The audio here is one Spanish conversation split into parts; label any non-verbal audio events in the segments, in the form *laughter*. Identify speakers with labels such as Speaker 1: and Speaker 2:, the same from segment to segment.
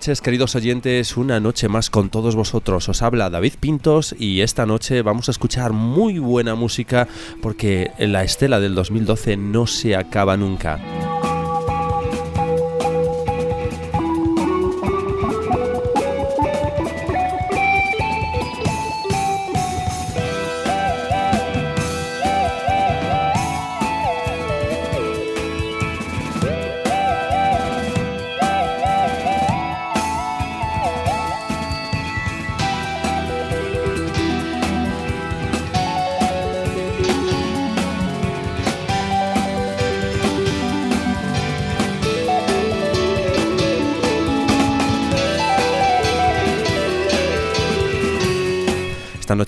Speaker 1: Noches, queridos oyentes. Una noche más con todos vosotros. Os habla David Pintos y esta noche vamos a escuchar muy buena música porque la estela del 2012 no se acaba nunca.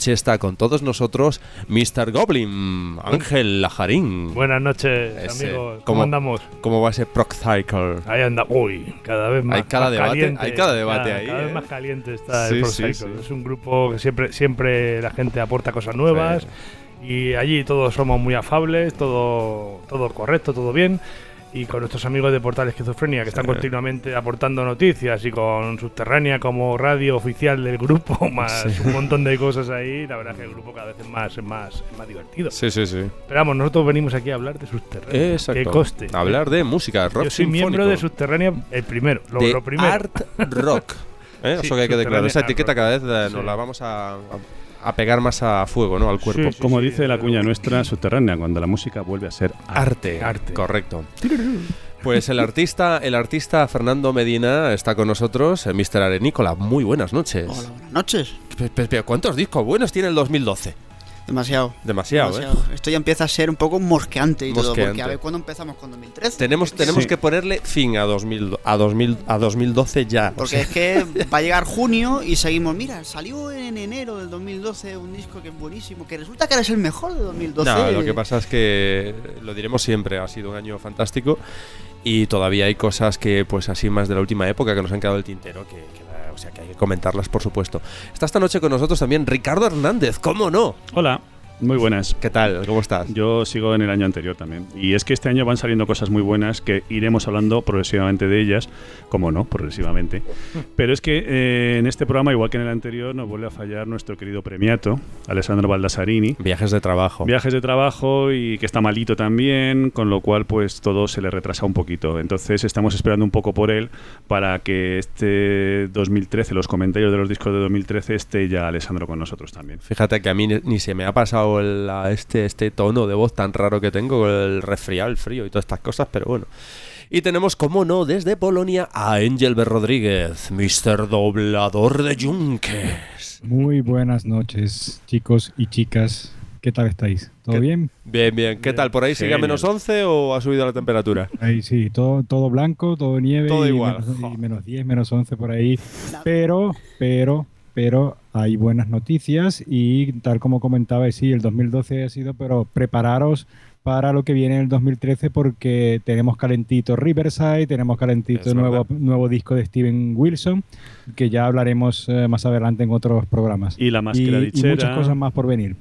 Speaker 1: Noche está con todos nosotros Mr. Goblin, Ángel Lajarín.
Speaker 2: Buenas noches,
Speaker 1: Ese,
Speaker 2: amigos. ¿Cómo,
Speaker 1: ¿cómo-
Speaker 2: andamos?
Speaker 1: ¿Cómo va ese Proc Cycle?
Speaker 2: Ahí anda. Uy, cada vez más,
Speaker 1: Hay cada
Speaker 2: más
Speaker 1: debate-
Speaker 2: caliente.
Speaker 1: hay cada debate
Speaker 2: cada,
Speaker 1: ahí,
Speaker 2: Cada
Speaker 1: ¿eh?
Speaker 2: vez más caliente está
Speaker 1: Sí,
Speaker 2: el Pro
Speaker 1: sí,
Speaker 2: Cycle.
Speaker 1: sí.
Speaker 2: Es un grupo que siempre, siempre la gente aporta cosas nuevas. Y allí todos somos muy afables, todo, todo correcto, todo bien. Y con nuestros amigos de Portal Esquizofrenia, que están
Speaker 1: Sí.
Speaker 2: continuamente aportando noticias, y con Subterránea como radio oficial del grupo, *laughs* más
Speaker 1: Sí.
Speaker 2: un montón de cosas ahí, la verdad es que el grupo cada vez es más, es más, es más divertido.
Speaker 1: Sí, sí, sí.
Speaker 2: Pero vamos, nosotros venimos aquí a hablar de Subterránea.
Speaker 1: Exacto.
Speaker 2: Que coste.
Speaker 1: Hablar de música, rock
Speaker 2: Yo soy miembro de Subterránea el primero, lo,
Speaker 1: de
Speaker 2: lo primero.
Speaker 1: art rock. *laughs* ¿Eh?
Speaker 2: Sí,
Speaker 1: Eso que hay que declarar. Esa etiqueta
Speaker 2: rock.
Speaker 1: cada vez eh, nos la vamos a, a- a pegar más a fuego, ¿no? Al cuerpo.
Speaker 2: Sí, sí,
Speaker 3: Como
Speaker 2: sí,
Speaker 3: dice la cuña nuestra subterránea, cuando la música vuelve a ser arte.
Speaker 1: Arte,
Speaker 2: Arte.
Speaker 1: correcto. Pues el artista, el artista Fernando Medina está con nosotros, eh, Mr. Arenícola. Muy buenas noches.
Speaker 4: Hola, buenas noches.
Speaker 1: ¿Cuántos discos buenos tiene el 2012?
Speaker 4: Demasiado.
Speaker 1: Demasiado, ¿eh?
Speaker 4: demasiado. Esto ya empieza a ser un poco mosqueante y todo, porque a ver cuándo empezamos con 2013.
Speaker 1: Tenemos, tenemos
Speaker 3: Sí.
Speaker 1: que ponerle fin a 2000, a 2000, a 2012 ya. o
Speaker 4: Porque
Speaker 1: sea,
Speaker 4: es que va a llegar junio y seguimos. Mira, salió en enero del 2012 un disco que es buenísimo, que resulta que ahora es el mejor de 2012.
Speaker 1: No, lo que pasa es que lo diremos siempre, ha sido un año fantástico y todavía hay cosas que, pues así más de la última época que nos han quedado el tintero, que, que, o sea, que hay que comentarlas, por supuesto. Está esta noche con nosotros también Ricardo Hernández, ¿cómo no?
Speaker 3: Hola, muy buenas.
Speaker 1: ¿Qué tal? ¿Cómo estás?
Speaker 3: Yo sigo en el año anterior también. Y es que este año van saliendo cosas muy buenas que iremos hablando progresivamente de ellas, como no, progresivamente. *laughs* Pero es que eh, en este programa, igual que en el anterior, nos vuelve a fallar nuestro querido premiato, Alessandro Baldassarini.
Speaker 1: Viajes de trabajo.
Speaker 3: Viajes de trabajo y que está malito también, con lo cual pues todo se le retrasa un poquito. Entonces estamos esperando un poco por él para que este 2013, los comentarios de los discos de 2013, esté ya Alessandro con nosotros también.
Speaker 1: Fíjate que a mí ni, ni se me ha pasado el- la- este, este tono de voz tan raro que tengo, el resfriado, el frío y todas estas cosas, pero bueno. Y tenemos, como no, desde Polonia a Angel B. Rodríguez, Mr. Doblador de Yunques.
Speaker 5: Muy buenas noches, chicos y chicas. ¿Qué tal estáis? ¿Todo
Speaker 1: ¿Qué-
Speaker 5: bien?
Speaker 1: Bien, bien. ¿Qué
Speaker 2: Bien.
Speaker 1: tal? ¿Por ahí sigue a menos 11 o ha subido la temperatura?
Speaker 5: Ahí sí, todo, todo blanco, todo nieve.
Speaker 1: Todo
Speaker 5: y
Speaker 1: igual,
Speaker 5: Menos, y menos 10, menos 11 por ahí. Pero, pero, pero hay buenas noticias y tal como comentaba, sí, el 2012 ha sido, pero prepararos para lo que viene en el 2013 porque tenemos calentito Riverside, tenemos calentito
Speaker 1: Es
Speaker 5: nuevo,
Speaker 1: verdad.
Speaker 5: nuevo disco de Steven Wilson, que ya hablaremos eh, más adelante en otros programas.
Speaker 3: Y la máscara
Speaker 5: y, y muchas cosas más por venir.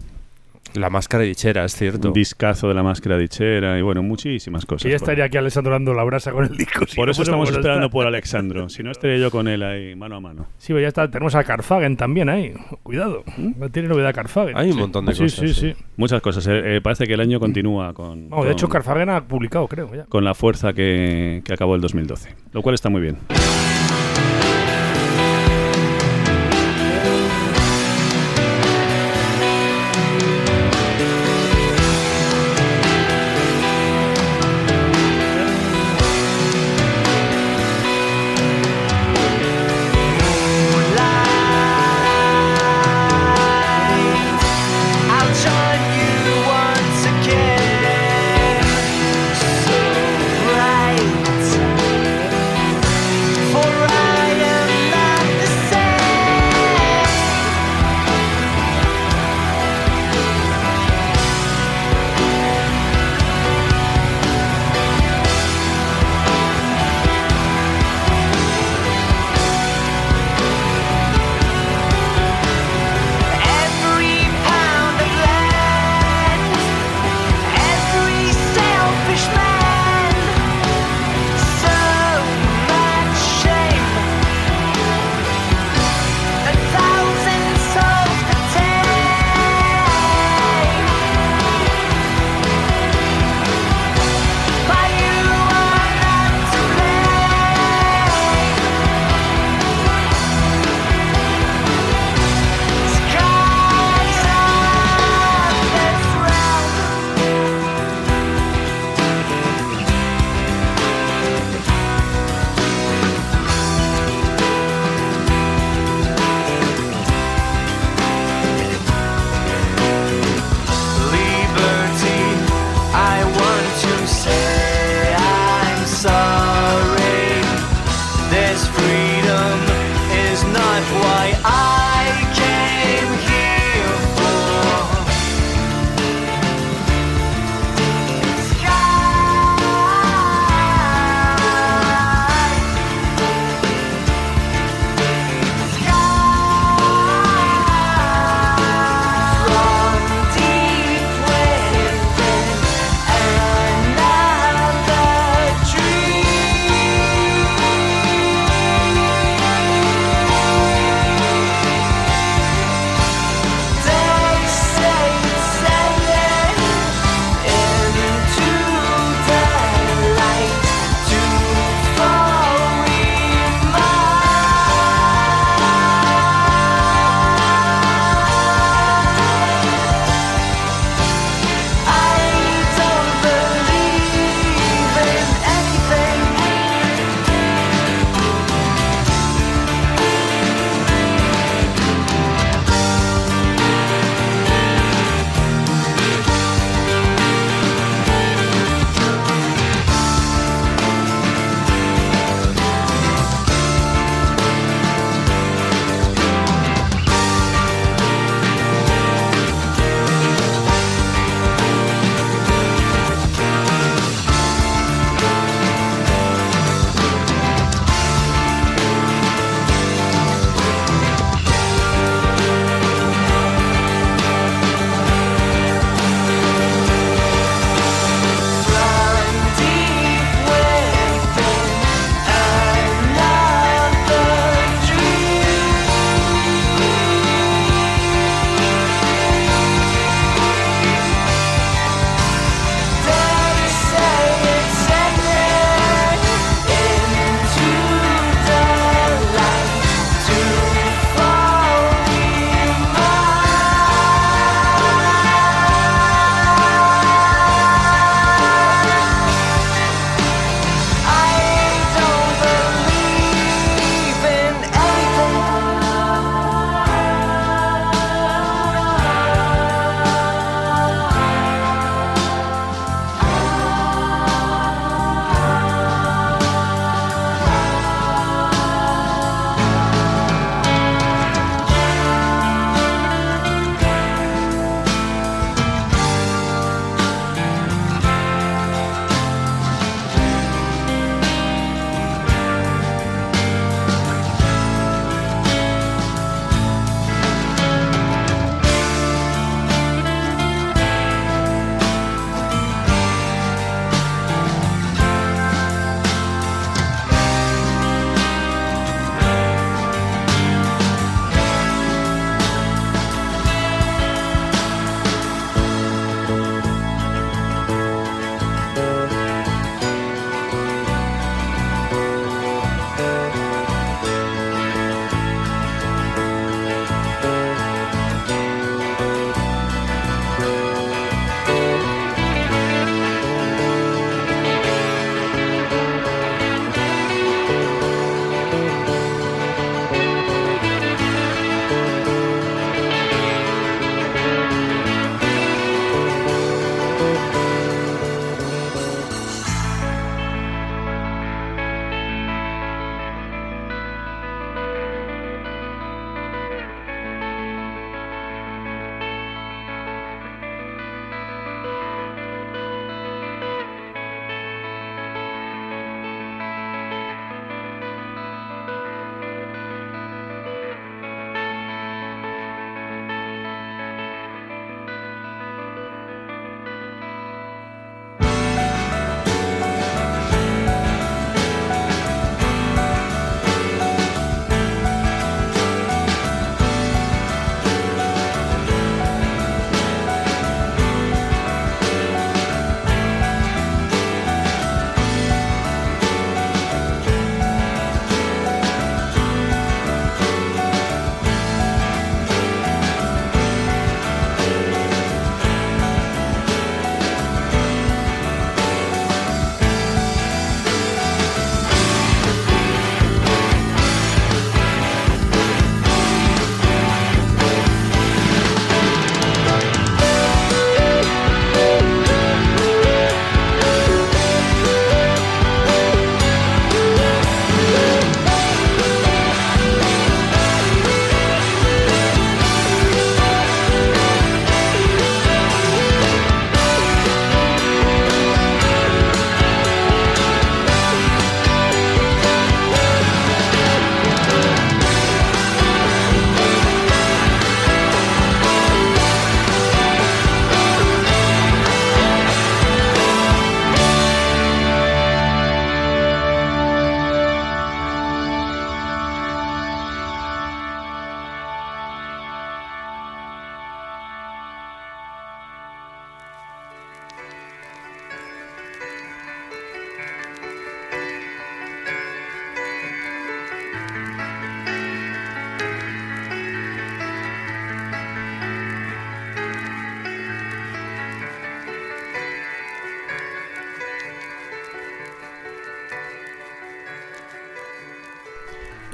Speaker 1: La máscara dichera, es cierto.
Speaker 3: Un discazo de la máscara dichera y bueno, muchísimas cosas.
Speaker 2: Y estaría aquí Alessandro dando la brasa con el disco. si
Speaker 3: Por
Speaker 2: no
Speaker 3: eso estamos esperando
Speaker 2: estar.
Speaker 3: por Alexandro. Si no, estaría yo con él ahí, mano a mano.
Speaker 2: Sí, pues ya está. Tenemos a Carfagen también ahí. Cuidado.
Speaker 3: ¿Mm?
Speaker 2: No tiene novedad Carfagen.
Speaker 1: Hay un montón de
Speaker 2: sí,
Speaker 1: cosas.
Speaker 2: Sí, sí,
Speaker 3: Muchas cosas. eh, eh, parece que el año continúa con,
Speaker 2: Vamos, de
Speaker 3: con-
Speaker 2: hecho, Carfagen ha publicado, creo. Ya.
Speaker 3: con la fuerza que, que acabó el 2012. Lo cual está muy bien.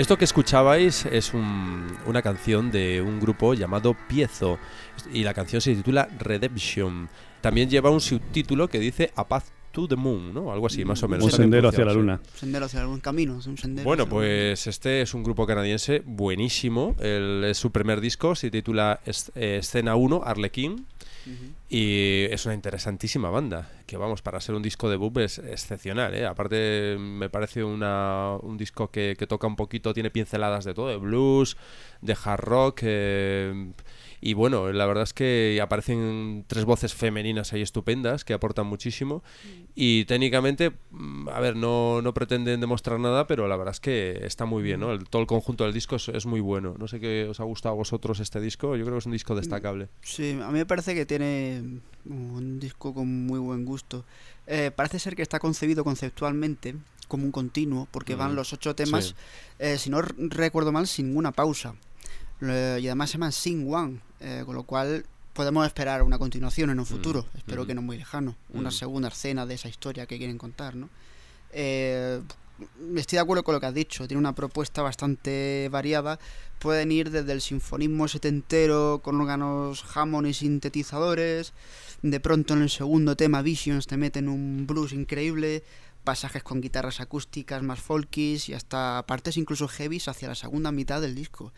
Speaker 1: Esto que escuchabais es un- una canción de un grupo llamado Piezo y la canción se titula Redemption. También lleva un subtítulo que dice A Path to the Moon, ¿no? Algo así, más o menos.
Speaker 3: Un sendero hacia la luna.
Speaker 1: sí.
Speaker 4: Sendero hacia algún camino, es un sendero.
Speaker 1: Bueno, pues este es un grupo canadiense buenísimo. El, es su primer disco, se titula eh, Escena 1, Arlequín. Y es una interesantísima banda, que vamos, para ser un disco debut es excepcional, ¿eh? Aparte me parece una, un disco que, que toca un poquito, tiene pinceladas de todo, de blues, de hard rock, eh, y bueno, la verdad es que aparecen tres voces femeninas ahí estupendas que aportan muchísimo, y técnicamente, mm, a ver, no, no pretenden demostrar nada, pero la verdad es que está muy bien, ¿no? El- todo el conjunto del disco es, es muy bueno. No sé qué os ha gustado a vosotros este disco, yo creo que es un disco destacable.
Speaker 4: Sí, a mí me parece que tiene un disco con muy buen gusto. Eh, parece ser que está concebido conceptualmente como un continuo, porque van
Speaker 1: Mm,
Speaker 4: los ocho temas,
Speaker 1: sí.
Speaker 4: eh, si no recuerdo mal, sin ninguna pausa. Eh, y además se llaman Sing One, eh, con lo cual podemos esperar una continuación en un futuro, espero
Speaker 1: mm.
Speaker 4: que no muy lejano, una
Speaker 1: Mm.
Speaker 4: segunda escena de esa historia que quieren contar, ¿no? Eh, estoy de acuerdo con lo que has dicho, tiene una propuesta bastante variada, pueden ir desde el sinfonismo setentero con órganos Hammond y sintetizadores, de pronto en el segundo tema Visions te meten un blues increíble, pasajes con guitarras acústicas más folkies y hasta partes incluso heavies hacia la segunda mitad del disco.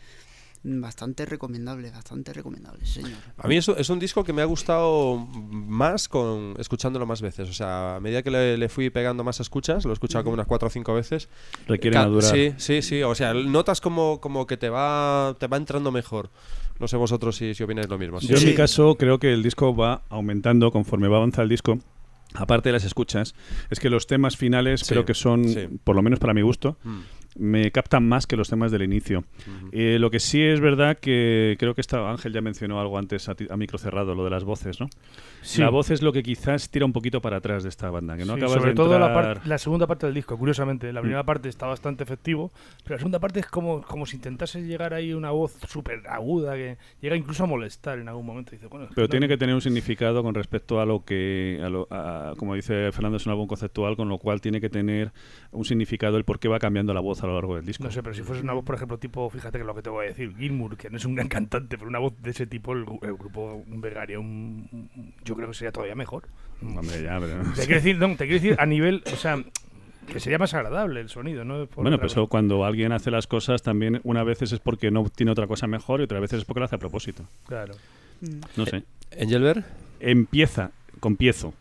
Speaker 4: Bastante recomendable, bastante recomendable, señor.
Speaker 1: A mí es, es un disco que me ha gustado más con escuchándolo más veces. O sea, a medida que le, le fui pegando más escuchas, lo he escuchado como unas cuatro o cinco veces.
Speaker 3: Requiere madurar.
Speaker 1: Sí, sí, sí. O sea, notas como, como que te va, te va entrando mejor. No sé vosotros si, si opináis lo mismo.
Speaker 3: Yo en
Speaker 4: Sí.
Speaker 3: mi caso creo que el disco va aumentando conforme va avanzando el disco. Aparte de las escuchas, es que los temas finales
Speaker 1: Sí,
Speaker 3: creo que son,
Speaker 1: sí.
Speaker 3: por lo menos para mi gusto,
Speaker 1: Mm,
Speaker 3: me captan más que los temas del inicio.
Speaker 1: ujú.
Speaker 3: Eh, lo que sí es verdad que creo que esta, Ángel ya mencionó algo antes a, ti- a micro cerrado, lo de las voces, ¿no?
Speaker 2: Sí.
Speaker 3: La voz es lo que quizás tira un poquito para atrás de esta banda, que no
Speaker 2: Sí,
Speaker 3: acabas
Speaker 2: sobre
Speaker 3: de
Speaker 2: todo la,
Speaker 3: entrar-
Speaker 2: la segunda parte del disco, curiosamente. La
Speaker 3: Mm.
Speaker 2: primera parte está bastante efectivo, pero la segunda parte es como, como si intentase llegar ahí una voz súper aguda que llega incluso a molestar en algún momento. Dice, bueno,
Speaker 3: Pero
Speaker 2: no-
Speaker 3: tiene que tener un significado con respecto a lo que, a lo- a- como dice Fernando, es un álbum conceptual, con lo cual tiene que tener un significado el por qué va cambiando la voz a lo largo del disco.
Speaker 2: No sé, pero si fuese una voz, por ejemplo, tipo, fíjate que lo que te voy a decir, Gilmour, que no es un gran cantante, pero una voz de ese tipo, el, gru- el grupo Vegaria, un, yo creo que sería todavía mejor.
Speaker 3: Hombre, ya, pero-
Speaker 2: Te quiero decir, no, te quiero decir a nivel, o sea, que sería más agradable el sonido, ¿no? Por
Speaker 3: Bueno,
Speaker 2: otra
Speaker 3: pues
Speaker 2: cosa.
Speaker 3: eso cuando alguien hace las cosas también una veces es porque no tiene otra cosa mejor y otras veces es porque lo hace a propósito.
Speaker 2: Claro.
Speaker 4: Mm.
Speaker 3: No sé.
Speaker 1: ¿Engelbert?
Speaker 3: Empieza con piezo.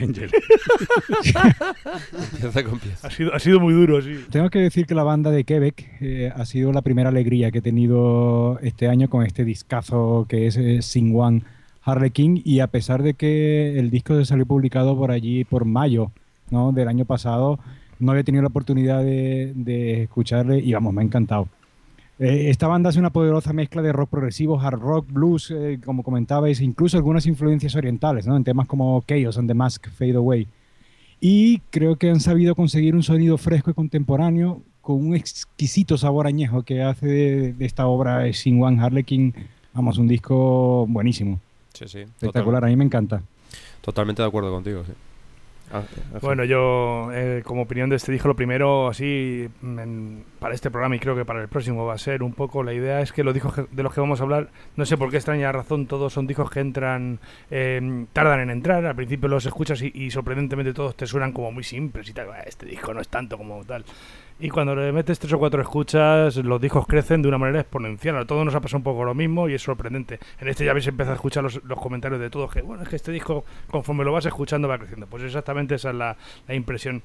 Speaker 3: Angel. *laughs*
Speaker 1: Empieza con pieza.
Speaker 2: Ha sido, ha sido muy duro, sí.
Speaker 5: Tengo que decir que la banda de Quebec eh, ha sido la primera alegría que he tenido este año con este discazo que es eh, Sing One Harlequin y a pesar de que el disco se salió publicado por allí por mayo ¿no? del año pasado, no había tenido la oportunidad de, de escucharle y vamos, me ha encantado. Eh, esta banda hace una poderosa mezcla de rock progresivo, hard rock, blues, eh, como comentabais, incluso algunas influencias orientales, ¿no? en temas como Chaos and the Mask Fade Away. Y creo que han sabido conseguir un sonido fresco y contemporáneo con un exquisito sabor añejo que hace de, de esta obra Sin One Harlequin, vamos, un disco buenísimo,
Speaker 1: Sí, sí.
Speaker 5: espectacular, a mí me encanta.
Speaker 1: Totalmente de acuerdo contigo, sí. Ah, Ángel.
Speaker 2: Bueno, yo, eh, como opinión de este disco, lo primero, así, para este programa y creo que para el próximo va a ser un poco, la idea es que los discos de los que vamos a hablar, no sé por qué extraña razón, todos son discos que entran, eh, tardan en entrar, al principio los escuchas y, y sorprendentemente todos te suenan como muy simples y tal, "Ah, este disco no es tanto como tal. Y cuando le metes tres o cuatro escuchas, los discos crecen de una manera exponencial. A todos nos ha pasado un poco lo mismo y es sorprendente. En este ya habéis empezado a escuchar los, los comentarios de todos que, bueno, es que este disco, conforme lo vas escuchando, va creciendo. Pues exactamente esa es la, la impresión.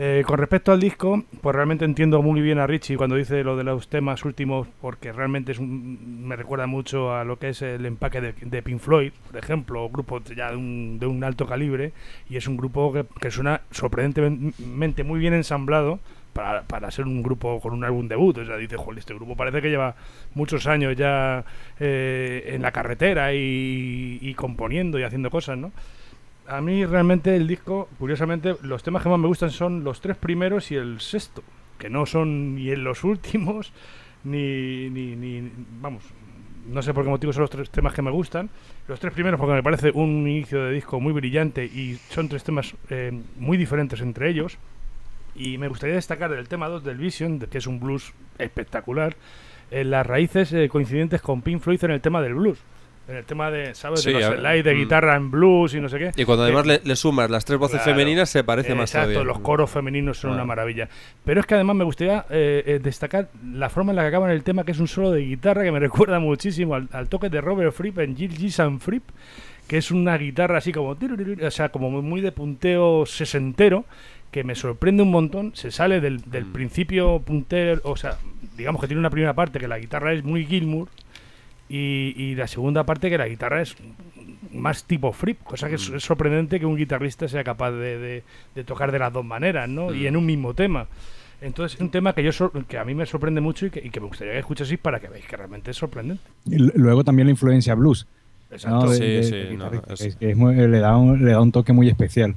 Speaker 2: Eh, con respecto al disco, pues realmente entiendo muy bien a Richie cuando dice lo de los temas últimos, porque realmente es un- me recuerda mucho a lo que es el empaque de, de Pink Floyd, por ejemplo, grupo ya de un, de un alto calibre, y es un grupo que, que suena sorprendentemente muy bien ensamblado para, para ser un grupo con un álbum debut. O sea, dice, joder, este grupo parece que lleva muchos años ya eh, en la carretera y, y componiendo y haciendo cosas, ¿no? A mí realmente el disco, curiosamente, los temas que más me gustan son los tres primeros y el sexto, que no son ni en los últimos, *laughs* ni, ni, ni- vamos, no sé por qué motivo son los tres temas que me gustan. Los tres primeros porque me parece un inicio de disco muy brillante y son tres temas eh, muy diferentes entre ellos. Y me gustaría destacar del tema 2 del Vision, que es un blues espectacular, eh, las raíces eh, coincidentes con Pink Floyd en el tema del blues. En el tema de, ¿sabes?
Speaker 1: Sí,
Speaker 2: de los slides de
Speaker 1: mm.
Speaker 2: guitarra en blues y no sé qué.
Speaker 1: Y cuando
Speaker 2: Eh,
Speaker 1: además le, le sumas las tres voces
Speaker 2: claro.
Speaker 1: femeninas, se parece más
Speaker 2: Exacto,
Speaker 1: todavía.
Speaker 2: los coros femeninos son una maravilla. Pero es que además me gustaría eh, eh, destacar la forma en la que acaban el tema, que es un solo de guitarra que me *laughs* recuerda muchísimo al, al toque de Robert Fripp en Jill Gis and Fripp, que es una guitarra así como, o sea, como muy de punteo sesentero, que me sorprende un montón. Se sale del, del
Speaker 1: Mm.
Speaker 2: principio puntero, o sea, digamos que tiene una primera parte que la guitarra es muy Gilmour. Y, y la segunda parte que la guitarra es más tipo Fripp, cosa que es,
Speaker 1: Mm.
Speaker 2: es sorprendente que un guitarrista sea capaz de, de- de tocar de las dos maneras, ¿no? Y
Speaker 1: Mm.
Speaker 2: en un mismo tema. Entonces es un tema que yo sor- que a mí me sorprende mucho y que, y que me gustaría que escuchaseis para que veáis que realmente es sorprendente.
Speaker 5: Y luego también la influencia blues. ¿no?
Speaker 2: Exacto.
Speaker 5: De-
Speaker 1: Sí,
Speaker 5: de-
Speaker 1: sí,
Speaker 5: de
Speaker 1: no,
Speaker 5: guitarrista,
Speaker 1: es-
Speaker 5: que es que es muy- le, da un, le da un toque muy especial.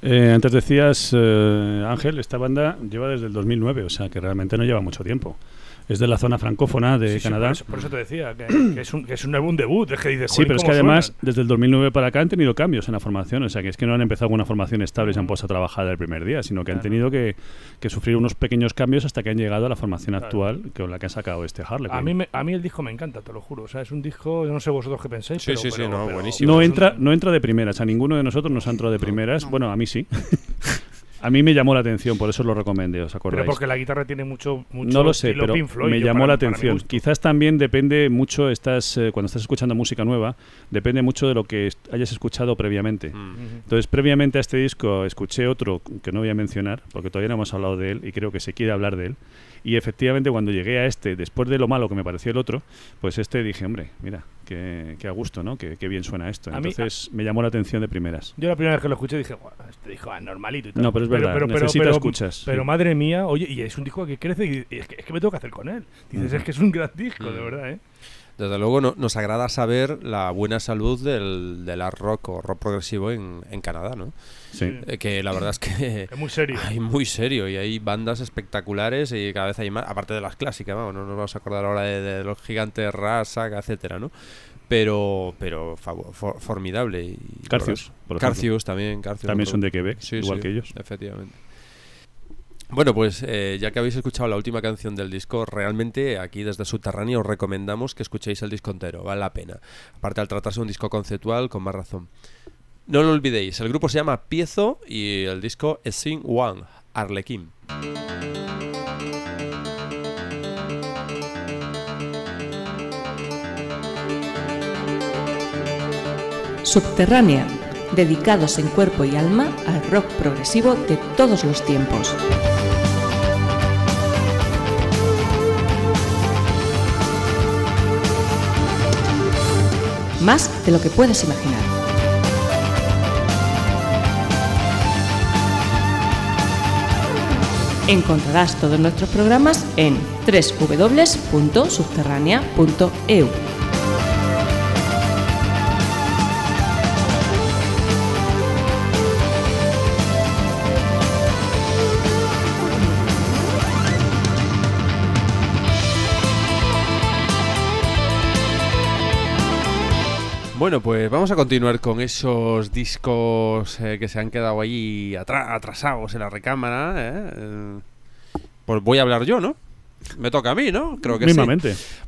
Speaker 3: Eh, antes decías, eh, Ángel, esta banda lleva desde el 2009, o sea que realmente no lleva mucho tiempo. Es de la zona francófona de
Speaker 2: Sí, sí,
Speaker 3: Canadá.
Speaker 2: por, eso, por eso te decía que, que es un, que es un álbum debut. Es que dices,
Speaker 3: Sí,
Speaker 2: "Joder,
Speaker 3: pero es que
Speaker 2: ¿cómo
Speaker 3: además
Speaker 2: suenan?".
Speaker 3: desde el 2009 para acá han tenido cambios en la formación, o sea que es que no han empezado con una formación estable y se han puesto a trabajar el primer día, sino que han tenido que, que sufrir unos pequeños cambios hasta que han llegado a la formación
Speaker 2: Claro.
Speaker 3: actual con la que ha sacado este Harley.
Speaker 2: A mí, me- a mí el disco me encanta, te lo juro. O sea, es un disco, yo no sé vosotros qué pensáis.
Speaker 1: Sí,
Speaker 2: pero,
Speaker 1: sí, sí,
Speaker 2: pero-
Speaker 1: no,
Speaker 2: pero-
Speaker 1: buenísimo.
Speaker 3: no entra, no entra de primeras, a ninguno de nosotros nos ha entrado de
Speaker 1: No,
Speaker 3: primeras.
Speaker 4: no.
Speaker 3: Bueno, a mí sí. *laughs* a mí me llamó la atención, por eso os lo recomendé, ¿os
Speaker 2: Pero
Speaker 3: acordáis?
Speaker 2: porque la guitarra tiene mucho, mucho
Speaker 3: No lo sé,
Speaker 2: estilo
Speaker 3: pero
Speaker 2: Pink Floyd,
Speaker 3: me llamó
Speaker 2: para-
Speaker 3: la atención. Quizás también depende mucho, estás, eh, cuando estás escuchando música nueva, depende mucho de lo que est- hayas escuchado previamente.
Speaker 1: Mm.
Speaker 3: Entonces, previamente a este disco escuché otro que no voy a mencionar, porque todavía no hemos hablado de él y creo que se quiere hablar de él. Y efectivamente, cuando llegué a este, después de lo malo que me pareció el otro, pues este dije, hombre, mira, qué, qué a gusto, ¿no? Qué, qué bien suena esto.
Speaker 2: A mí-
Speaker 3: Entonces, me llamó la atención de primeras.
Speaker 2: Yo la primera vez que lo escuché dije, "Guau, este disco es normalito y tal.
Speaker 3: No, pero es verdad, necesita escuchas,
Speaker 2: Pero
Speaker 3: sí.
Speaker 2: madre mía, oye, y es un disco que crece y y es que, es que me tengo que hacer con él. Dices, es que es un gran disco, de
Speaker 1: Mm.
Speaker 2: verdad, ¿eh?
Speaker 1: Desde luego no- nos agrada saber la buena salud del, del art rock o rock progresivo en, en Canadá, ¿no?
Speaker 3: Sí.
Speaker 1: Eh, que la verdad es que
Speaker 2: Es muy serio. *laughs*
Speaker 1: hay muy serio y hay bandas espectaculares y cada vez hay más, aparte de las clásicas, vamos, no nos vamos a acordar ahora de, de los gigantes Ras, Saga, etcétera, ¿no? Pero, pero for- formidable. Y,
Speaker 3: Carcius, por.
Speaker 1: Carcius también, Carcius.
Speaker 3: También
Speaker 1: otro-
Speaker 3: son de Quebec,
Speaker 1: Sí,
Speaker 3: igual
Speaker 1: sí,
Speaker 3: que ellos.
Speaker 1: Efectivamente. Bueno, pues eh, ya que habéis escuchado la última canción del disco, realmente aquí desde Subterráneo os recomendamos que escuchéis el disco entero, vale la pena. Aparte al tratarse de un disco conceptual, con más razón. No lo olvidéis, el grupo se llama Piezo y el disco es Sing One, Arlequín.
Speaker 6: Subterránea, dedicados en cuerpo y alma al rock progresivo de todos los tiempos. Más de lo que puedes imaginar. Encontrarás todos nuestros programas en www.subterránea.eu.
Speaker 1: Bueno, pues vamos a continuar con esos discos eh, que se han quedado atra- atrasados en la recámara. ¿eh? Eh, Pues voy a hablar yo, ¿no? Me toca a mí, ¿no? Creo que sí.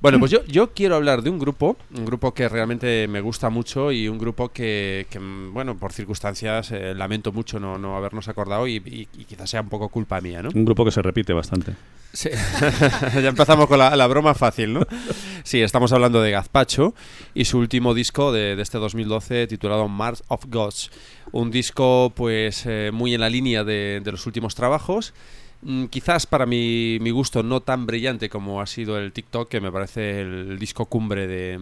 Speaker 1: Bueno, pues yo, yo quiero hablar de un grupo, un grupo que realmente me gusta mucho y un grupo que, que, bueno, por circunstancias eh, lamento mucho no, no habernos acordado y, y- y quizás sea un poco culpa mía, ¿no?
Speaker 3: Un grupo que se repite bastante.
Speaker 1: Sí. *laughs* ya empezamos con la, la broma fácil, ¿no? Sí, estamos hablando de Gazpacho y su último disco de, de este 2012 titulado Mars of Gods. Un disco pues eh, muy en la línea de, de los últimos trabajos. Mm, quizás para mi, mi gusto no tan brillante como ha sido el TikTok, que me parece el disco cumbre de,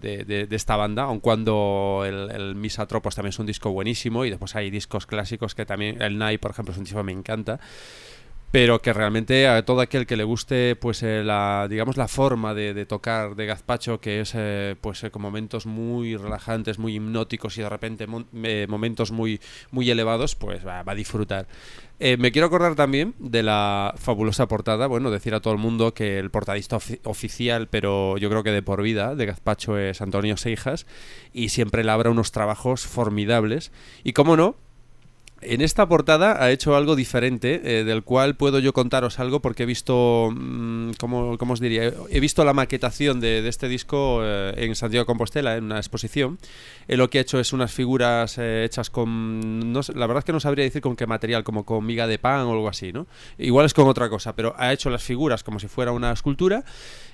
Speaker 1: de- de- de esta banda, aun cuando el, el Misatropos también es un disco buenísimo y después hay discos clásicos que también, el Night por ejemplo es un disco que me encanta pero que realmente a todo aquel que le guste pues eh, la digamos la forma de, tocar de Gazpacho que es eh, pues eh, con momentos muy relajantes muy hipnóticos y de repente eh, momentos muy muy elevados pues va a disfrutar Eh, me quiero acordar también de la fabulosa portada bueno decir a todo el mundo que el portadista ofi- oficial pero yo creo que de por vida de Gazpacho es Antonio Seijas y siempre labra unos trabajos formidables. Y cómo no
Speaker 7: En esta portada ha hecho algo diferente, eh, del cual puedo yo contaros algo porque he visto, mm, ¿cómo, cómo os diría? He visto la maquetación de, de este disco eh, en Santiago de Compostela, en una exposición. Eh, lo que ha hecho es unas figuras eh, hechas con, no la verdad es que no sabría decir con qué material, como con miga de pan o algo así, ¿no? Igual es con otra cosa, pero ha hecho las figuras como si fuera una escultura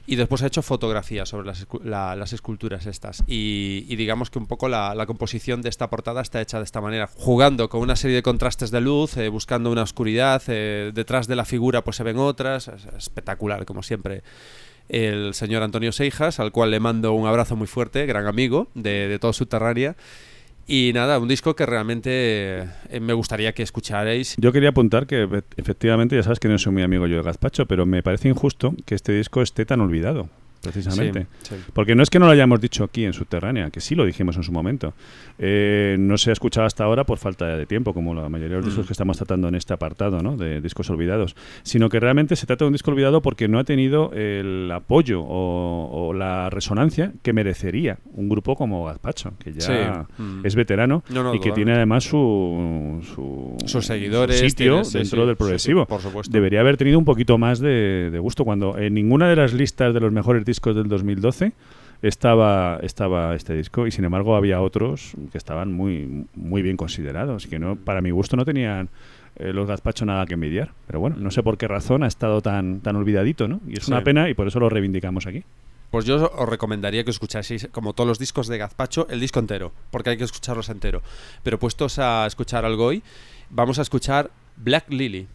Speaker 7: y después ha hecho fotografías sobre las, las esculturas estas. Y, digamos que un poco la, la composición de esta portada está hecha de esta manera, jugando con una serie de contrastes de luz, eh, buscando una oscuridad, eh, detrás de la figura pues se ven otras, es espectacular como siempre. El señor Antonio Seijas, al cual le mando un abrazo muy fuerte, gran amigo de, de todo Subterránea. Y nada, un disco que realmente eh, me gustaría que escucharais.
Speaker 3: Yo quería apuntar que efectivamente, ya sabes que no soy muy amigo yo de Gazpacho, pero me parece injusto que este disco esté tan olvidado, precisamente.
Speaker 7: Sí, sí.
Speaker 3: Porque no es que no lo hayamos dicho aquí en Subterránea, que sí lo dijimos en su momento. Eh, no se ha escuchado hasta ahora por falta de tiempo, como la mayoría de los discos
Speaker 7: Mm.
Speaker 3: que estamos tratando en este apartado, ¿no? De discos olvidados. Sino que realmente se trata de un disco olvidado porque no ha tenido el apoyo o, o la resonancia que merecería un grupo como Gazpacho, que ya
Speaker 7: Sí. Mm.
Speaker 3: es veterano
Speaker 7: No, no,
Speaker 3: y que tiene además su, su,
Speaker 7: Sus seguidores,
Speaker 3: su sitio
Speaker 7: tiene-
Speaker 3: dentro del progresivo.
Speaker 7: sí, por supuesto.
Speaker 3: Debería haber tenido un poquito más de, de gusto cuando en ninguna de las listas de los mejores discos del 2012 estaba, estaba este disco y sin embargo había otros que estaban muy, muy bien considerados que no para mi gusto no tenían eh, los Gazpacho nada que envidiar pero bueno no sé por qué razón ha estado tan, tan olvidadito ¿no? y es
Speaker 7: Sí.
Speaker 3: una pena y por eso lo reivindicamos aquí
Speaker 7: Pues yo os recomendaría que escuchaseis, como todos los discos de Gazpacho, el disco entero, porque hay que escucharlos entero. Pero puestos a escuchar algo hoy, vamos a escuchar Black Lily.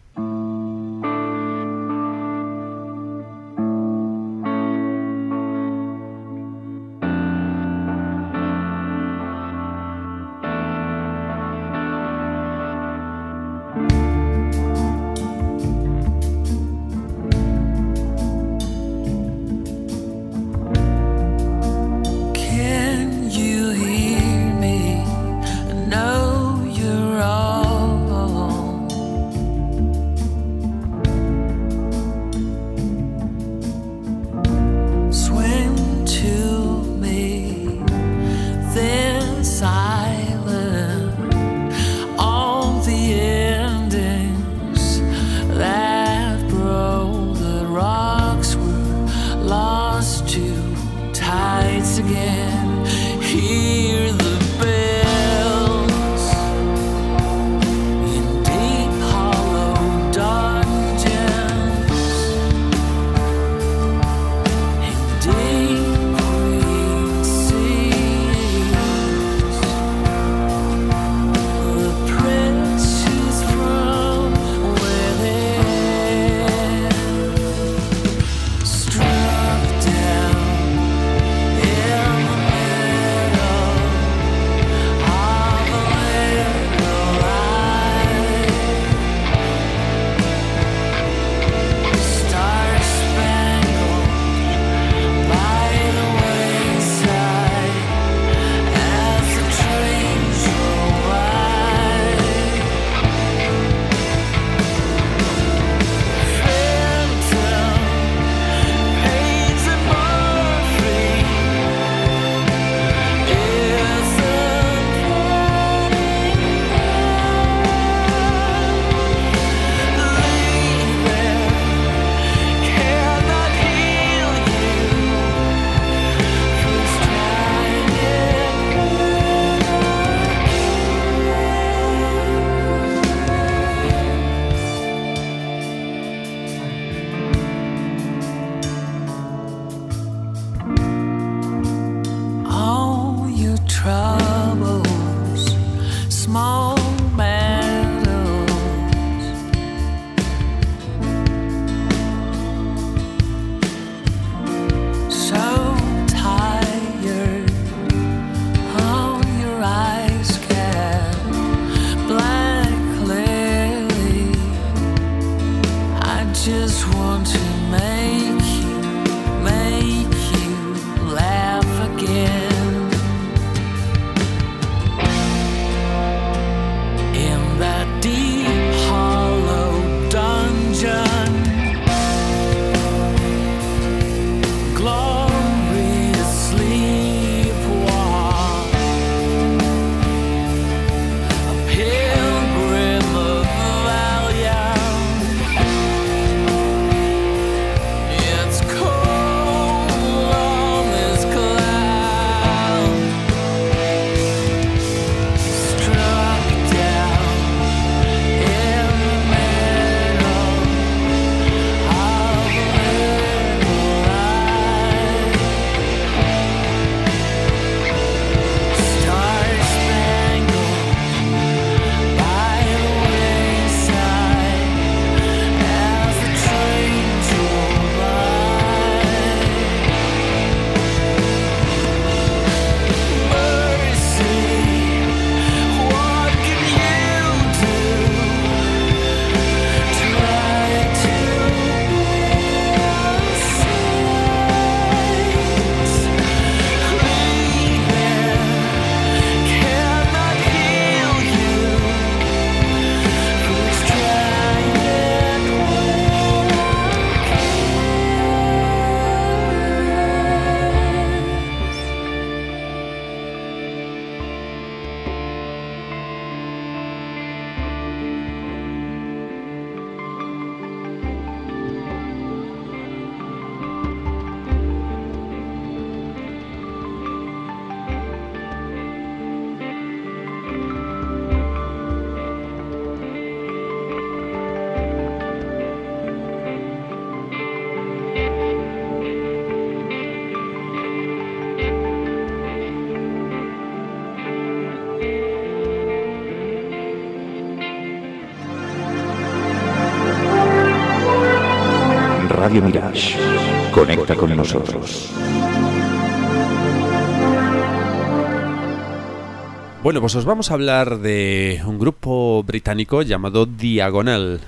Speaker 1: Bueno, pues os vamos a hablar de un grupo británico llamado Diagonal.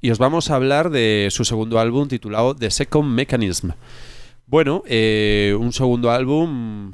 Speaker 1: Y os vamos a hablar de su segundo álbum titulado The Second Mechanism. Bueno, eh, un segundo álbum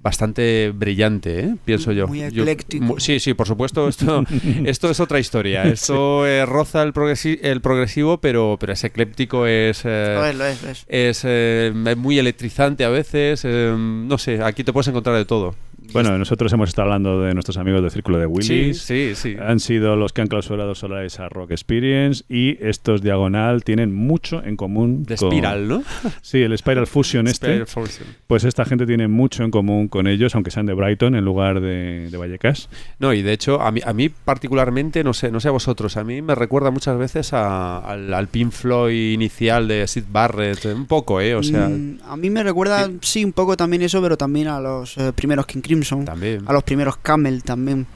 Speaker 1: bastante brillante, ¿eh? pienso yo.
Speaker 4: Muy ecléctico.
Speaker 1: sí, sí, por supuesto. Esto, *laughs* esto es otra historia. Esto eh, roza el, progresi- el progresivo, pero, pero es ecléptico, es... eh,
Speaker 4: Lo es, lo es, lo es.
Speaker 1: es eh, muy electrizante a veces. eh, no sé, aquí te puedes encontrar de todo.
Speaker 3: Bueno, nosotros hemos estado hablando de nuestros amigos del Círculo de
Speaker 1: Sí,
Speaker 3: Willis.
Speaker 1: sí, sí.
Speaker 3: Han sido los que han clausurado Solaris a Rock Experience y estos Diagonal tienen mucho en común
Speaker 1: De
Speaker 3: con-
Speaker 1: Spiral, ¿no? *laughs*
Speaker 3: Sí, el Spiral Fusion este.
Speaker 1: Spiral Fusion.
Speaker 3: Pues esta gente tiene mucho en común con ellos, aunque sean de Brighton en lugar de, de Vallecas.
Speaker 1: No, y de hecho, a mí, a mí particularmente, no sé, no sé a vosotros, a mí me recuerda muchas veces a- al, al Pink Floyd inicial de Sid Barrett, un poco, ¿eh? O sea,
Speaker 4: Mm, a mí me recuerda, sí. un poco también eso, pero también a los eh, primeros King Crimson,
Speaker 1: también.
Speaker 4: a los primeros Camel también,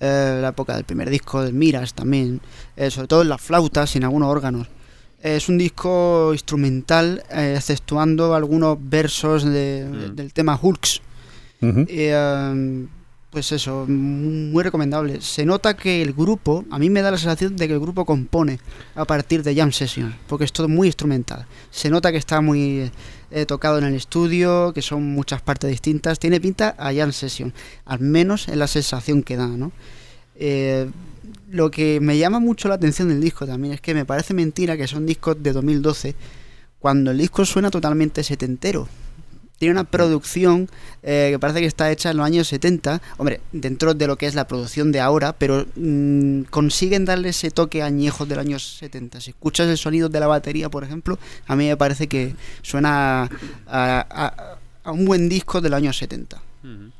Speaker 4: eh, la época del primer disco del Miras también, eh, sobre todo en las flautas y en algunos órganos. Es un disco instrumental, eh, exceptuando algunos versos de-
Speaker 1: Mm.
Speaker 4: del tema Hulks. Eh, pues eso, muy recomendable. Se nota que el grupo, a mí me da la sensación de que el grupo compone a partir de jam sessions, porque es todo muy instrumental. Se nota que está muy eh, tocado en el estudio, que son muchas partes distintas. Tiene pinta a jam session, al menos en la sensación que da, ¿no? Eh, lo que me llama mucho la atención del disco también es que me parece mentira que son discos de 2012 cuando el disco suena totalmente setentero. Tiene una producción eh, que parece que está hecha en los años 70, hombre, dentro de lo que es la producción de ahora, pero mm, consiguen darle ese toque añejo de los años 70. Si escuchas el sonido de la batería, por ejemplo, a mí me parece que suena a, a- un buen disco de los años 70.
Speaker 1: Ujú.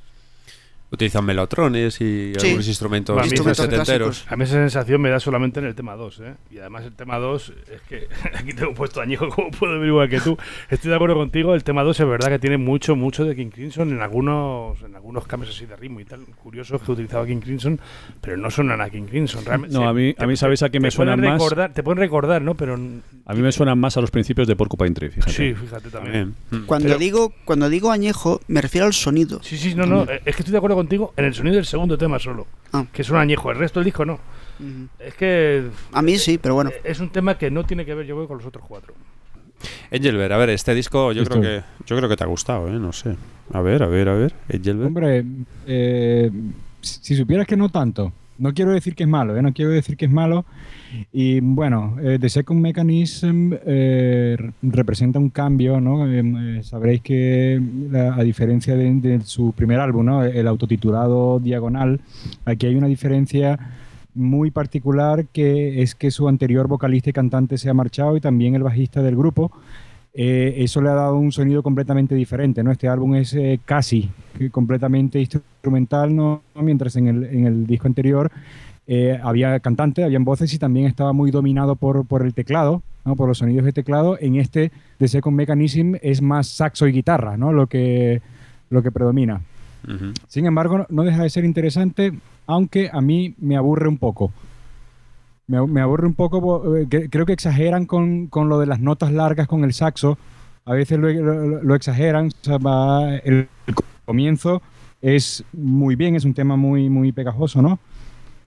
Speaker 1: Utilizan melotrones y
Speaker 4: Sí.
Speaker 1: algunos instrumentos,
Speaker 2: Para mí-
Speaker 4: Instrumentos
Speaker 1: setenteros.
Speaker 4: clásicos.
Speaker 2: A mí esa sensación me da solamente en el tema 2, ¿eh? Y además el tema 2, es que *laughs* aquí tengo puesto añejo, como puedo ver igual que tú. Estoy de acuerdo contigo, el tema 2 es verdad que tiene mucho, mucho de King Crimson en algunos, en algunos cambios así de ritmo y tal, curiosos que utilizaba King Crimson, pero no suenan a King Crimson. Realmente,
Speaker 3: No, a mí- a mí sabéis a qué
Speaker 2: te
Speaker 3: me suenan
Speaker 2: pueden
Speaker 3: más.
Speaker 2: recordar- Te pueden recordar, ¿no? Pero
Speaker 3: A mí me suenan más a los principios de Porcupine Tree, fíjate.
Speaker 2: sí, fíjate también.
Speaker 1: También.
Speaker 4: Cuando
Speaker 2: Pero-
Speaker 4: digo cuando digo añejo, me refiero al sonido.
Speaker 2: Sí, sí, no, no, es que estoy de acuerdo contigo en el sonido del segundo tema solo,
Speaker 4: Ah.
Speaker 2: que es un añejo, el resto del disco no.
Speaker 4: Ujú.
Speaker 2: Es que
Speaker 4: A mí sí, pero bueno.
Speaker 2: es un tema que no tiene que ver, yo creo, con los otros cuatro.
Speaker 1: Engelbert, a ver, este disco yo
Speaker 5: Esto-
Speaker 1: creo que yo creo que te ha gustado, ¿eh? No sé. A ver, a ver, a ver. Engelbert.
Speaker 5: Hombre, eh, si supieras que no tanto, no quiero decir que es malo, ¿eh? no quiero decir que es malo. Y bueno, eh, The Second Mechanism eh, re- representa un cambio, ¿no? Eh, eh, sabréis que a diferencia de, de su primer álbum, ¿no? el autotitulado Diagonal, aquí hay una diferencia muy particular que es que su anterior vocalista y cantante se ha marchado y también el bajista del grupo. Eh, eso le ha dado un sonido completamente diferente, ¿no? Este álbum es eh, casi completamente instrumental, ¿no? Mientras en el, en el disco anterior eh, había cantante, habían voces y también estaba muy dominado por, por el teclado, ¿no? Por los sonidos de teclado. En este, The Second Mechanism, es más saxo y guitarra, ¿no? Lo que, lo que predomina. Sin embargo, no deja de ser interesante, aunque a mí me aburre un poco. Me, me aburre un poco, po- eh, creo que exageran con, con lo de las notas largas con el saxo. A veces lo, lo- lo exageran. o sea, va- el, el comienzo es muy bien, es un tema muy, muy pegajoso, ¿no?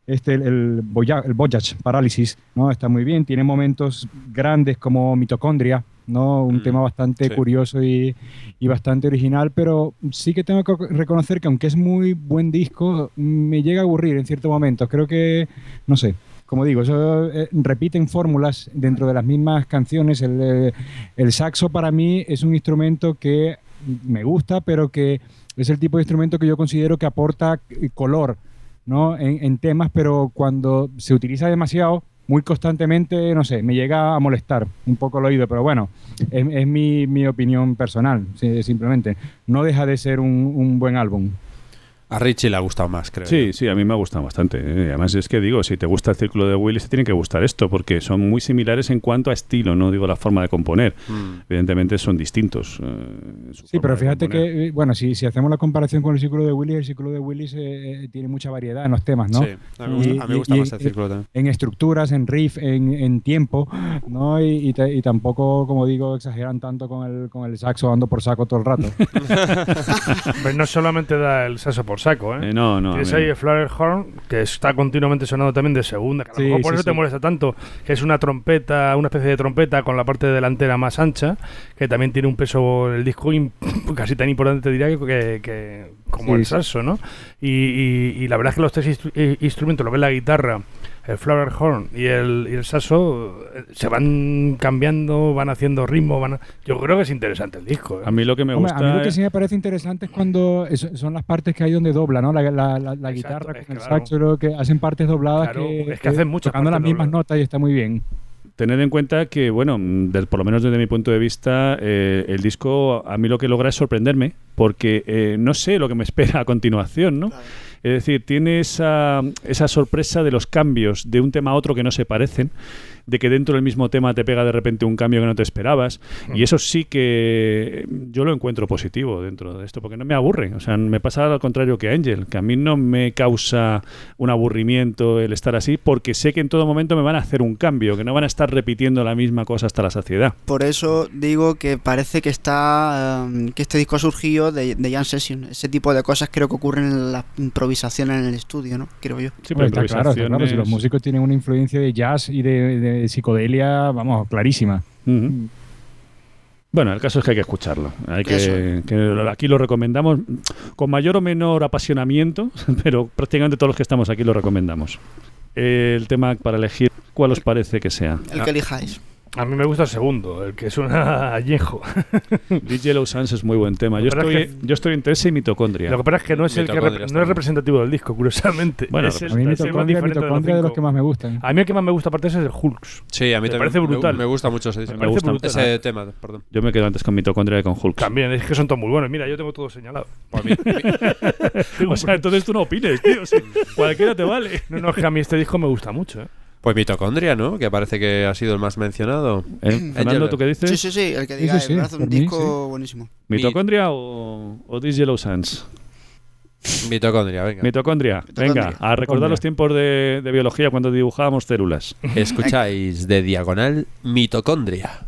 Speaker 5: Este, el, el, voya- el Voyage, Parálisis, ¿no? Está muy bien. Tiene momentos grandes como Mitocondria, ¿no? Un
Speaker 1: Mm,
Speaker 5: tema bastante
Speaker 1: sí.
Speaker 5: curioso y, y bastante original, pero sí que tengo que reconocer que aunque es muy buen disco, me llega a aburrir en ciertos momentos. Creo que, no sé, como digo, eso eh, repiten fórmulas dentro de las mismas canciones. El, eh, el saxo para mí es un instrumento que me gusta, pero que es el tipo de instrumento que yo considero que aporta eh, color ¿no? en, en temas, pero cuando se utiliza demasiado, muy constantemente, no sé, me llega a molestar un poco el oído, pero bueno, es, es mi, mi opinión personal, simplemente. No deja de ser un, un buen álbum.
Speaker 1: A Richie le ha gustado más, creo.
Speaker 3: Sí, sí, a mí me ha gustado bastante. ¿eh? Además, es que digo, si te gusta el círculo de Willis, te tiene que gustar esto, porque son muy similares en cuanto a estilo, no digo la forma de componer.
Speaker 1: Mm.
Speaker 3: Evidentemente son distintos. eh,
Speaker 5: Sí, pero fíjate que, eh, bueno, si, si hacemos la comparación con el círculo de Willis, el círculo de Willis eh, tiene mucha variedad en los temas, ¿no?
Speaker 1: Sí, a mí me gusta,
Speaker 5: Y-
Speaker 1: a mí me gusta
Speaker 5: y-
Speaker 1: más
Speaker 5: y-
Speaker 1: el círculo también.
Speaker 5: En estructuras, en riff, en, en tiempo, ¿no? Y, y ta- y tampoco, como digo, exageran tanto con el, con el saxo dando por saco todo el rato. *laughs* *laughs*
Speaker 2: No solamente da el saso por saco, ¿eh?
Speaker 3: Eh, no, no.
Speaker 2: Tienes ahí el Horn, que está continuamente sonando también de segunda. Que a lo
Speaker 5: Sí,
Speaker 2: mejor por
Speaker 5: sí,
Speaker 2: eso te molesta tanto, que es una trompeta, una especie de trompeta con la parte delantera más ancha, que también tiene un peso en el disco *laughs* casi tan importante, te diría, que, que como
Speaker 5: Sí,
Speaker 2: el saxo, ¿no? Y, y- y la verdad es que los tres instru- eh, instrumentos, lo que es la guitarra, el flower horn y el, y el saxo, eh, se van cambiando, van haciendo ritmo. Van a- Yo creo que es interesante el disco. ¿eh?
Speaker 3: A mí lo que me
Speaker 5: Hombre,
Speaker 3: gusta.
Speaker 5: a mí lo que sí me parece interesante es cuando es- son las partes que hay donde dobla, ¿no? La, la- la- la
Speaker 2: Exacto,
Speaker 5: guitarra con el
Speaker 2: claro.
Speaker 5: saxo, lo que hacen partes dobladas
Speaker 2: Claro,
Speaker 5: que,
Speaker 2: es que hacen muchas
Speaker 5: tocando las mismas
Speaker 2: dobladas.
Speaker 5: notas y está muy bien.
Speaker 3: Tener en cuenta que, bueno, mm, del- por lo menos desde mi punto de vista, eh, el disco a mí lo que logra es sorprenderme, porque eh, no sé lo que me *laughs* espera a continuación, ¿no?
Speaker 4: Claro.
Speaker 3: Es decir, tiene esa, esa sorpresa de los cambios de un tema a otro que no se parecen, de que dentro del mismo tema te pega de repente un cambio que no te esperabas, y eso sí que yo lo encuentro positivo dentro de esto, porque no me aburre, o sea, me pasa al contrario que a Angel, que a mí no me causa un aburrimiento el estar así, porque sé que en todo momento me van a hacer un cambio, que no van a estar repitiendo la misma cosa hasta la saciedad.
Speaker 4: Por eso digo que parece que está em, que este disco ha surgido de, de Jam Session. Ese tipo de cosas creo que ocurren en la improvisación en el estudio, ¿no? Creo yo.
Speaker 3: Sí,
Speaker 5: Hombre, está claro, está claro. Si los músicos tienen una influencia de jazz y de, de psicodelia, vamos, clarísima.
Speaker 3: Bueno, el caso es que hay que escucharlo. Hay que, aquí lo recomendamos con mayor o menor apasionamiento, *laughs* pero prácticamente todos los que estamos aquí lo recomendamos. El tema para elegir, ¿cuál os parece que sea?
Speaker 4: El que elijáis.
Speaker 2: A mí me gusta el segundo, el que suena *laughs* añejo. *laughs*
Speaker 3: This Yellow Suns es muy buen tema. Yo
Speaker 2: Pero es
Speaker 3: estoy, yo estoy entre ese y mitocondria.
Speaker 2: Lo que pasa es que no es el que rep- no es representativo del disco, curiosamente.
Speaker 3: Bueno,
Speaker 2: Es el-
Speaker 5: A mí
Speaker 2: es
Speaker 5: mitocondria,
Speaker 2: diferente de los
Speaker 5: de los que más me gustan.
Speaker 2: A mí el que más me gusta aparte es el Hulks.
Speaker 1: Sí, a mí
Speaker 2: Me
Speaker 1: también
Speaker 2: parece
Speaker 1: me-
Speaker 2: brutal.
Speaker 1: Me, gusta mucho ese disco.
Speaker 3: Me
Speaker 2: parece
Speaker 3: gusta
Speaker 2: brutal.
Speaker 1: Ese tema, perdón.
Speaker 3: Yo me quedo antes con mitocondria que con Hulk.
Speaker 2: También, es que son todos muy buenos. Mira, yo tengo todo señalado.
Speaker 1: Pues a mí- *laughs*
Speaker 3: O sea, entonces tú no opines, tío. Cualquiera te vale.
Speaker 2: No, no, es que a mí este disco me gusta mucho. ¿eh?
Speaker 1: Pues mitocondria, ¿no? Que parece que ha sido el más mencionado.
Speaker 3: ¿Eh? Fernando, ¿tú qué dices?
Speaker 4: Sí, sí, sí, el que diga,
Speaker 5: sí, sí,
Speaker 4: me parece un
Speaker 5: mí,
Speaker 4: disco buenísimo.
Speaker 3: ¿Mitocondria o, o This Yellow Suns?
Speaker 1: Mitocondria, venga.
Speaker 3: Mitocondria.
Speaker 4: Mitocondria.
Speaker 3: Venga, a recordar los tiempos de, de biología cuando dibujábamos células.
Speaker 1: Escucháis de diagonal mitocondria.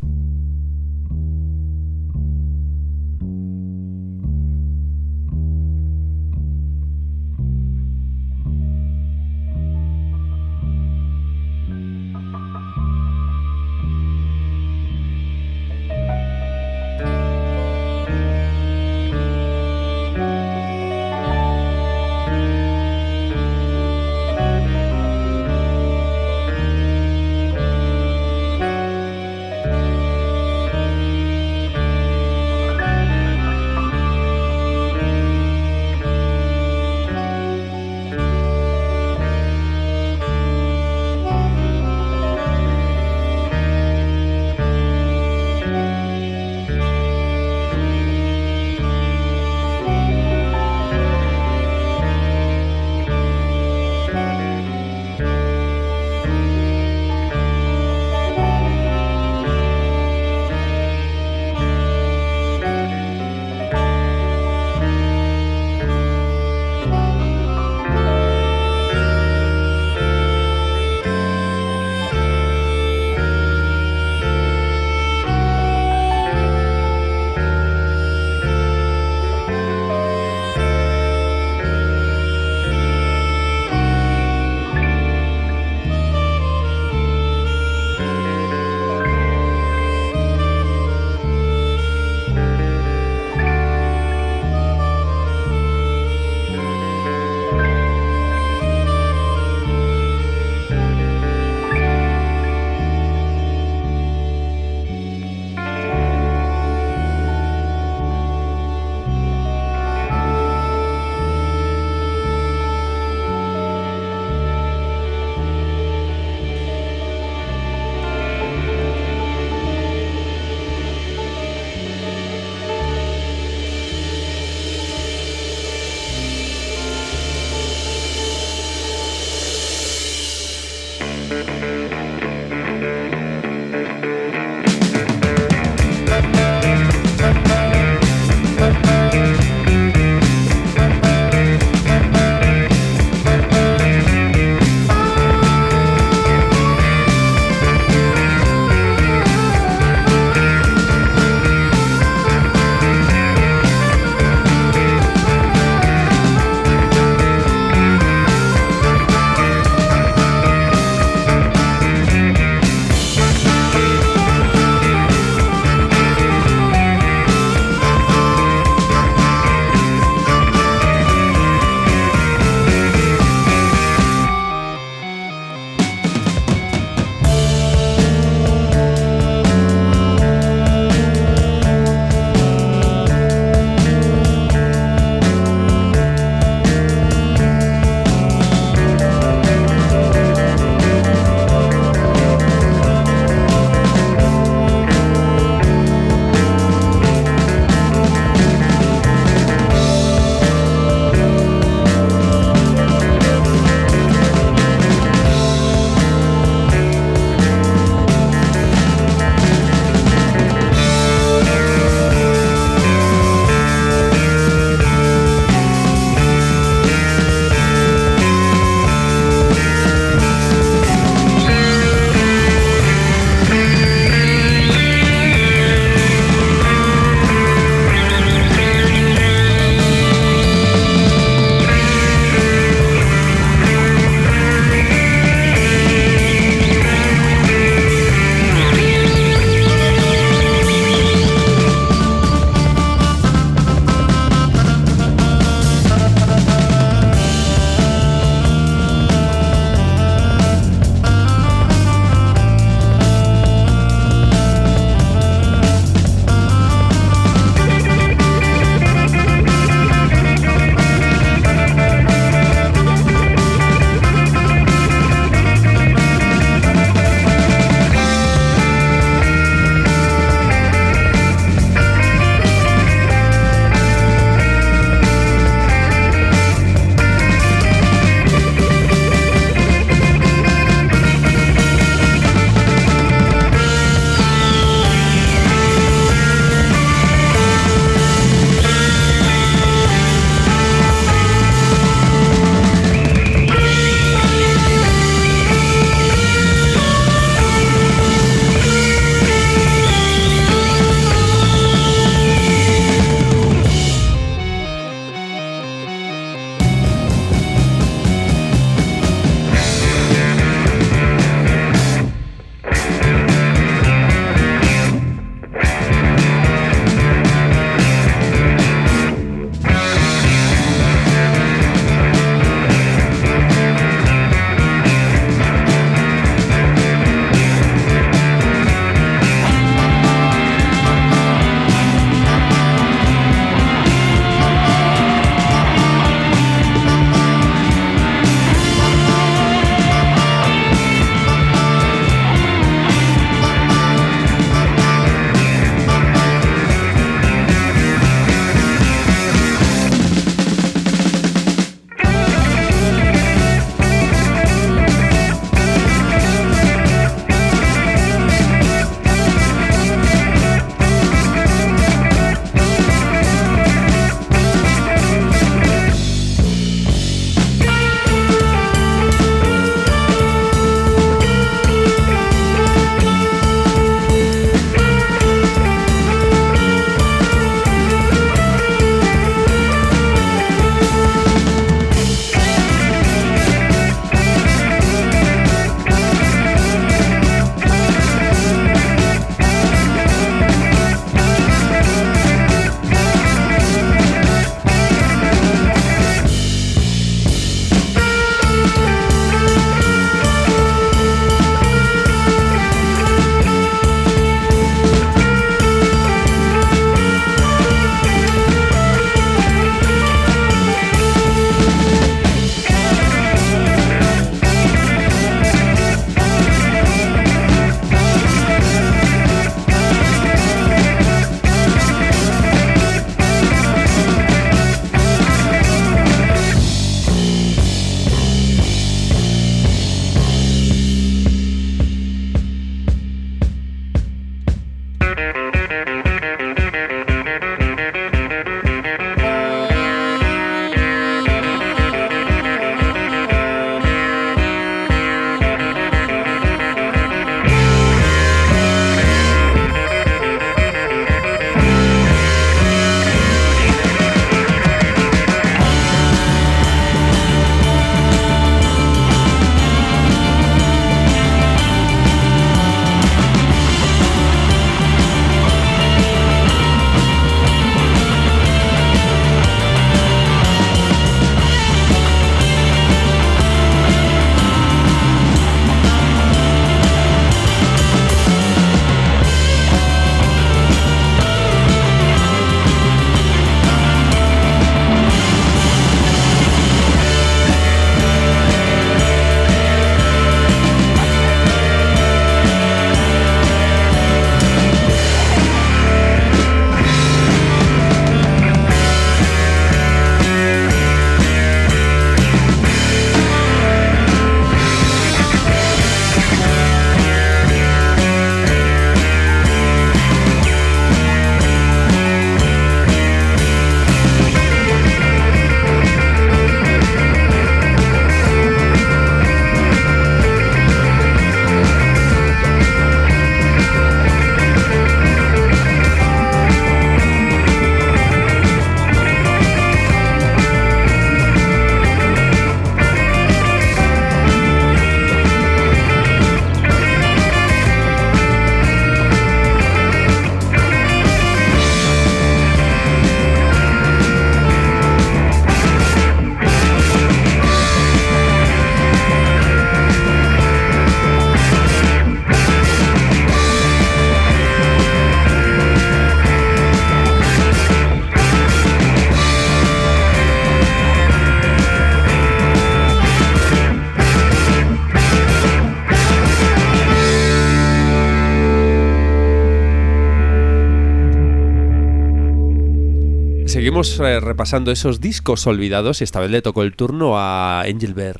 Speaker 1: Seguimos eh, repasando esos discos olvidados y esta vez le tocó el turno a Angel Bear.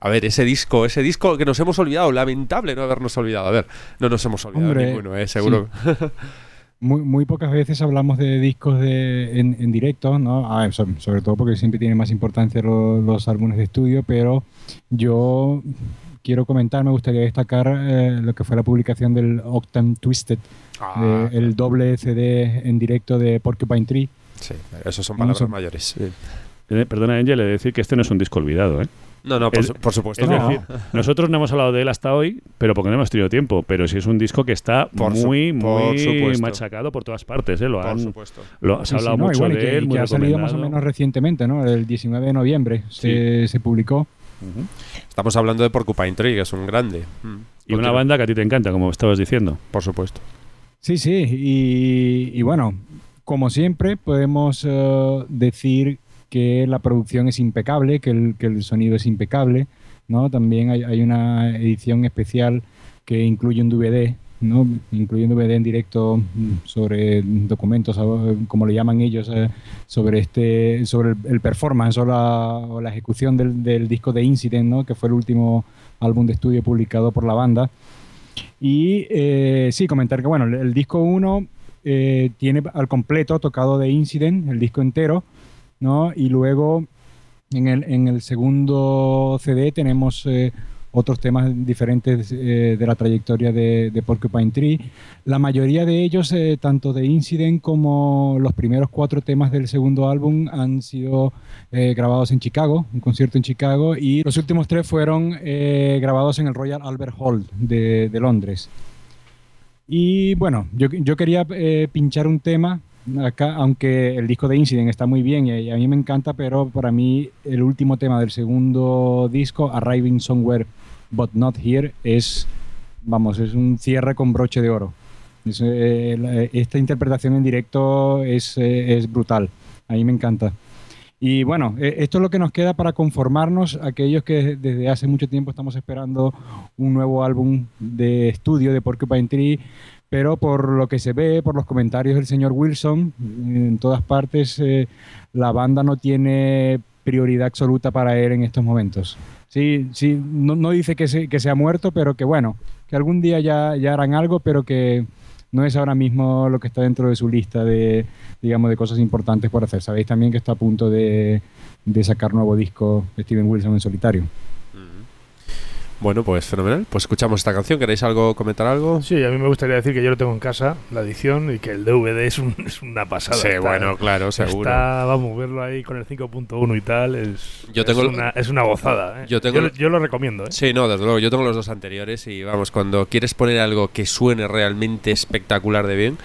Speaker 1: A ver, ese disco, ese disco que nos hemos olvidado, lamentable no habernos olvidado. A ver, no nos hemos olvidado
Speaker 5: Hombre,
Speaker 1: ninguno, eh, seguro.
Speaker 5: Muy, muy pocas veces hablamos de discos de, en, en directo, ¿no? Ah, so- sobre todo porque siempre tienen más importancia lo- los álbumes de estudio, pero yo quiero comentar, me gustaría destacar eh, lo que fue la publicación del Octane Twisted,
Speaker 1: Ah,
Speaker 5: de- el doble CD en directo de Porcupine Tree.
Speaker 1: Sí, esos son palabras
Speaker 5: son-
Speaker 1: mayores. sí.
Speaker 3: Eh, Perdona, Angel, he de decir que este no es un disco olvidado, ¿eh?
Speaker 1: No, no, por,
Speaker 3: Es-
Speaker 1: su- por supuesto.
Speaker 3: Es
Speaker 1: que
Speaker 5: no.
Speaker 3: decir, nosotros no hemos hablado de él hasta hoy, pero porque no hemos tenido tiempo. Pero sí es un disco que está
Speaker 1: Por su-
Speaker 3: muy,
Speaker 1: por
Speaker 3: muy
Speaker 1: supuesto.
Speaker 3: machacado por todas partes. ¿eh? Lo
Speaker 1: Por
Speaker 3: han,
Speaker 1: supuesto.
Speaker 3: lo- se
Speaker 5: Sí,
Speaker 3: ha
Speaker 5: sí,
Speaker 3: hablado
Speaker 5: no,
Speaker 3: mucho
Speaker 5: igual,
Speaker 3: de
Speaker 5: que,
Speaker 3: él, muy
Speaker 5: que ha salido más o menos recientemente, ¿no? El 19 de noviembre se, se publicó.
Speaker 1: Estamos hablando de Porcupine Tree, que es un grande. Mm.
Speaker 3: Y una
Speaker 1: Continúa.
Speaker 3: banda que a ti te encanta, como estabas diciendo.
Speaker 1: Por supuesto.
Speaker 5: Sí, sí, y, y bueno, como siempre, podemos eh, decir que la producción es impecable, que el, que el sonido es impecable, ¿no? También hay, hay una edición especial que incluye un DVD, ¿no? Incluye un DVD en directo mm, sobre documentos, como le llaman ellos, eh, sobre este, sobre el, el performance o la, o la ejecución del, del disco de Incident, ¿no? Que fue el último álbum de estudio publicado por la banda. Y eh, sí, comentar que bueno, el, el disco 1 eh, tiene al completo tocado de Incident, el disco entero, ¿no? Y luego en el, en el segundo CD tenemos eh, otros temas diferentes eh, de la trayectoria de, Porcupine Tree. La mayoría de ellos, eh, tanto de Incident como los primeros cuatro temas del segundo álbum, han sido grabados en Chicago, un concierto en Chicago, y los últimos tres fueron grabados en el Royal Albert Hall de, de Londres. Y bueno, yo, yo quería eh, pinchar un tema acá, aunque el disco de Incident está muy bien y a mí me encanta, pero para mí el último tema del segundo disco, Arriving Somewhere But Not Here, es, vamos, es un cierre con broche de oro. Es, eh, la- esta interpretación en directo es, eh, es brutal, a mí me encanta. Y bueno, eh, esto es lo que nos queda para conformarnos, aquellos que desde hace mucho tiempo estamos esperando un nuevo álbum de estudio de Porcupine Tree, pero por lo que se ve, por los comentarios del señor Wilson, en todas partes eh, la banda no tiene prioridad absoluta para él en estos momentos. Sí, sí, no, dice que se, ha muerto, pero que bueno, que algún día ya harán algo, pero que no es ahora mismo lo que está dentro de su lista de, digamos, de cosas importantes por hacer. Sabéis también que está a punto de, de sacar nuevo disco Steven Wilson en solitario.
Speaker 1: Bueno, pues fenomenal. Pues escuchamos esta canción. ¿Queréis algo comentar algo?
Speaker 2: Sí, a mí me gustaría decir que yo lo tengo en casa, la edición, y que el DVD es, un- es una pasada.
Speaker 1: Sí,
Speaker 2: Está-
Speaker 1: bueno, claro, seguro.
Speaker 2: Está, vamos, verlo ahí con el 5.1 y tal, es,
Speaker 1: Yo tengo
Speaker 2: es, una, es una gozada. ¿eh?
Speaker 1: Yo tengo el-
Speaker 2: yo lo recomiendo. ¿eh?
Speaker 1: Sí, no, desde luego. Yo tengo los dos anteriores y vamos, cuando quieres poner algo que suene realmente espectacular de bien,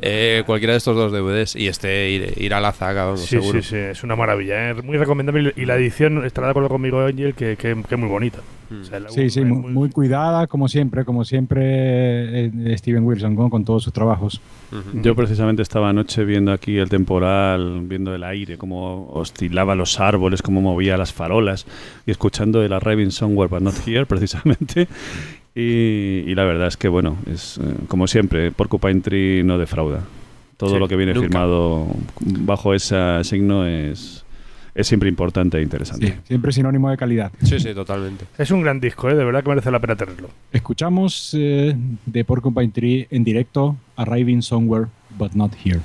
Speaker 1: eh, cualquiera de estos dos DVDs y este ir, ir a la zaga, vamos,
Speaker 2: Sí,
Speaker 1: seguro.
Speaker 2: sí, sí, es una maravilla. Es muy recomendable y la edición, estará de acuerdo conmigo, Angel, que, que, que es muy bonita.
Speaker 1: Mm.
Speaker 2: O sea,
Speaker 5: Sí, sí, muy, muy cuidada, como siempre, como siempre eh, Steven Wilson ¿no? con todos sus trabajos.
Speaker 1: Ujú.
Speaker 3: Yo precisamente estaba anoche viendo aquí el temporal, viendo el aire, cómo oscilaba los árboles, cómo movía las farolas y escuchando el Arriving Somewhere But Not Here *laughs* precisamente. Y, y la verdad es que, bueno, es eh, como siempre, Porcupine Tree no defrauda. Todo
Speaker 1: Sí,
Speaker 3: lo que viene
Speaker 1: nunca.
Speaker 3: firmado bajo ese signo es, es siempre importante e interesante.
Speaker 5: Sí, siempre sinónimo de calidad.
Speaker 1: Sí, sí, totalmente.
Speaker 2: Es un gran disco, ¿eh? de verdad que merece la pena tenerlo.
Speaker 5: Escuchamos eh, de Porcupine Tree en directo Arriving Somewhere But Not Here.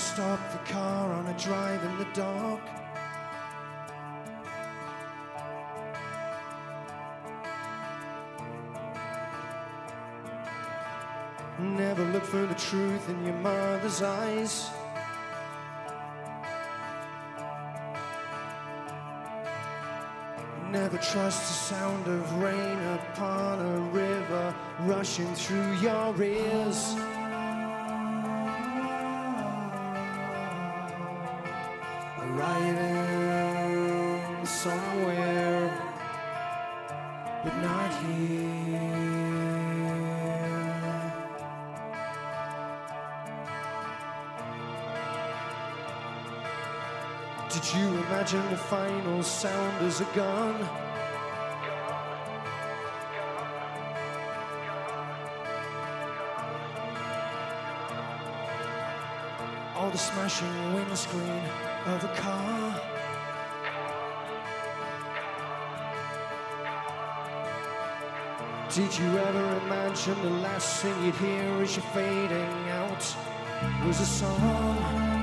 Speaker 8: Stop the car on a drive in the dark. Never look for the truth in your mother's eyes. Never trust the sound of rain upon a river rushing through your ears. Imagine the final sound as a gun? Or the smashing windscreen of a car? Did you ever imagine the last thing you'd hear as you're fading out was a song?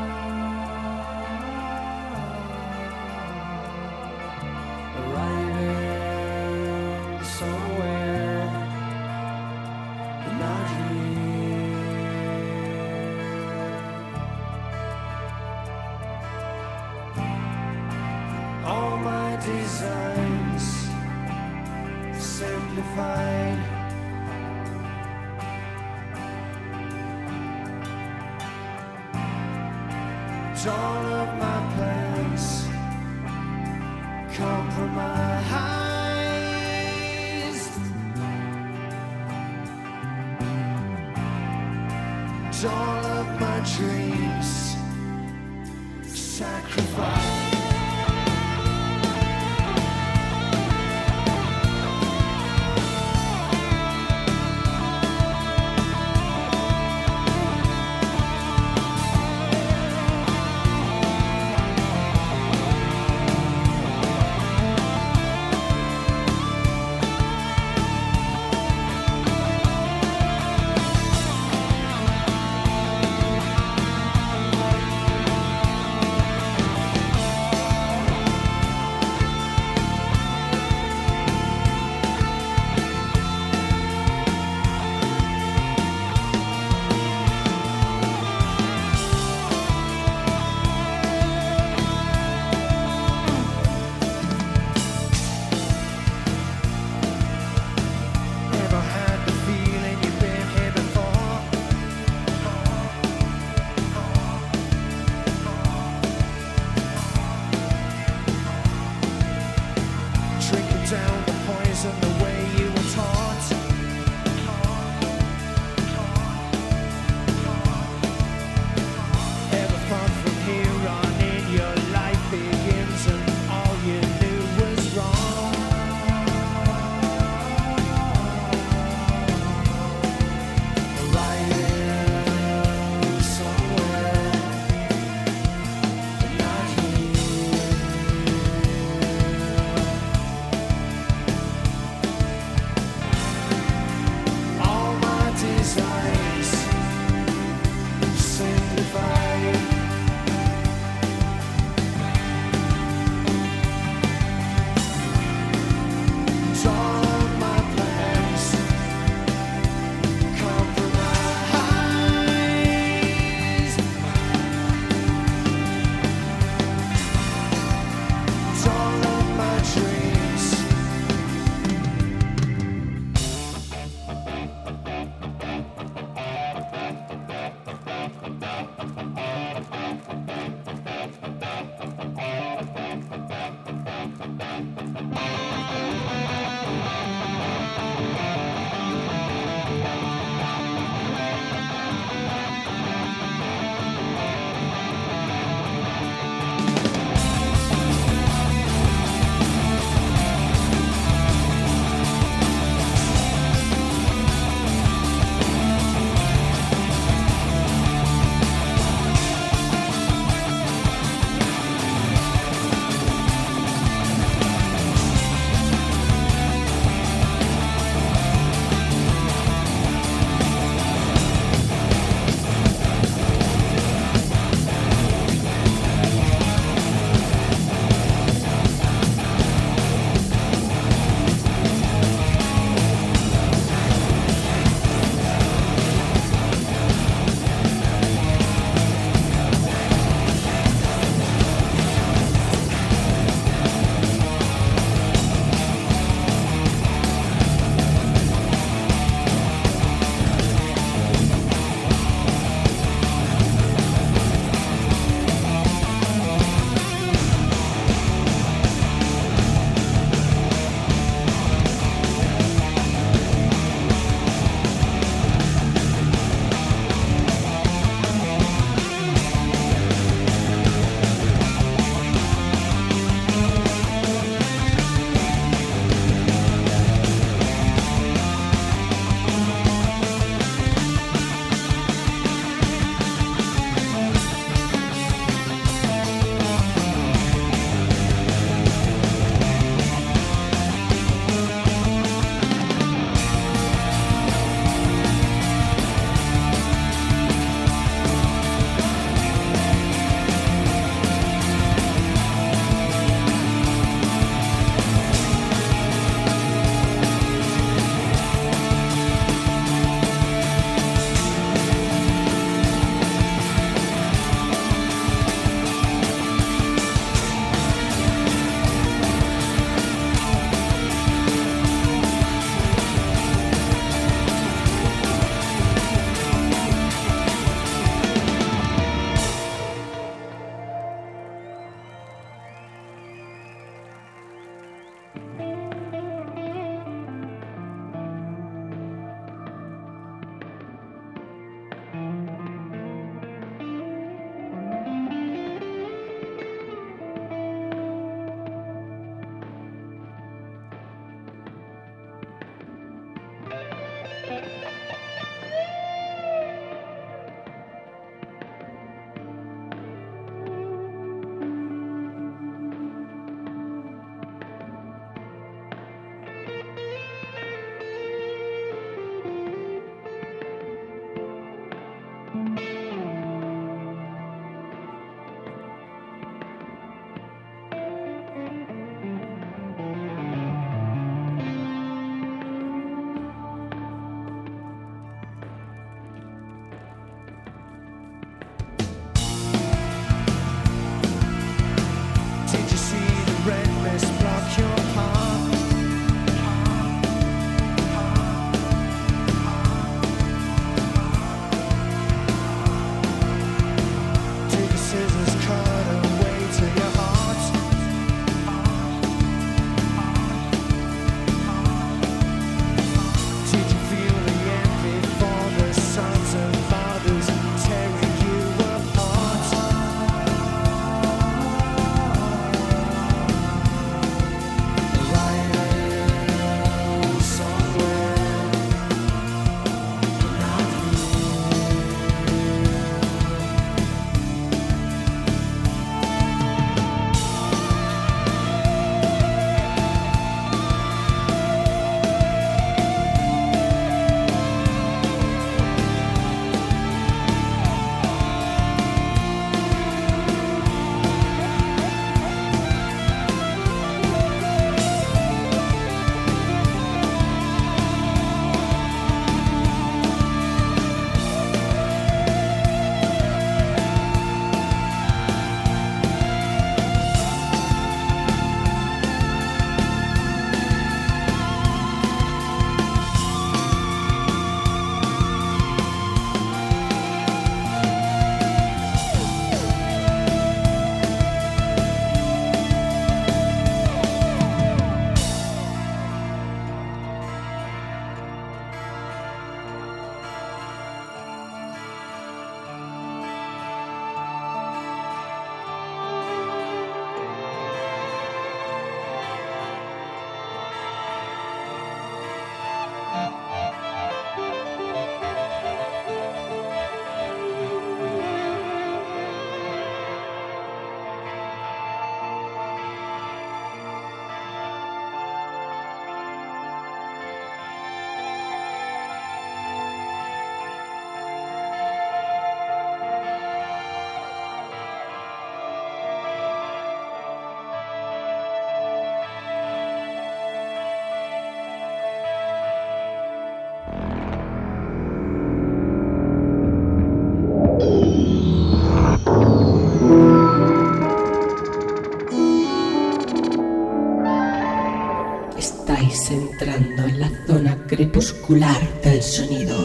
Speaker 6: Del sonido.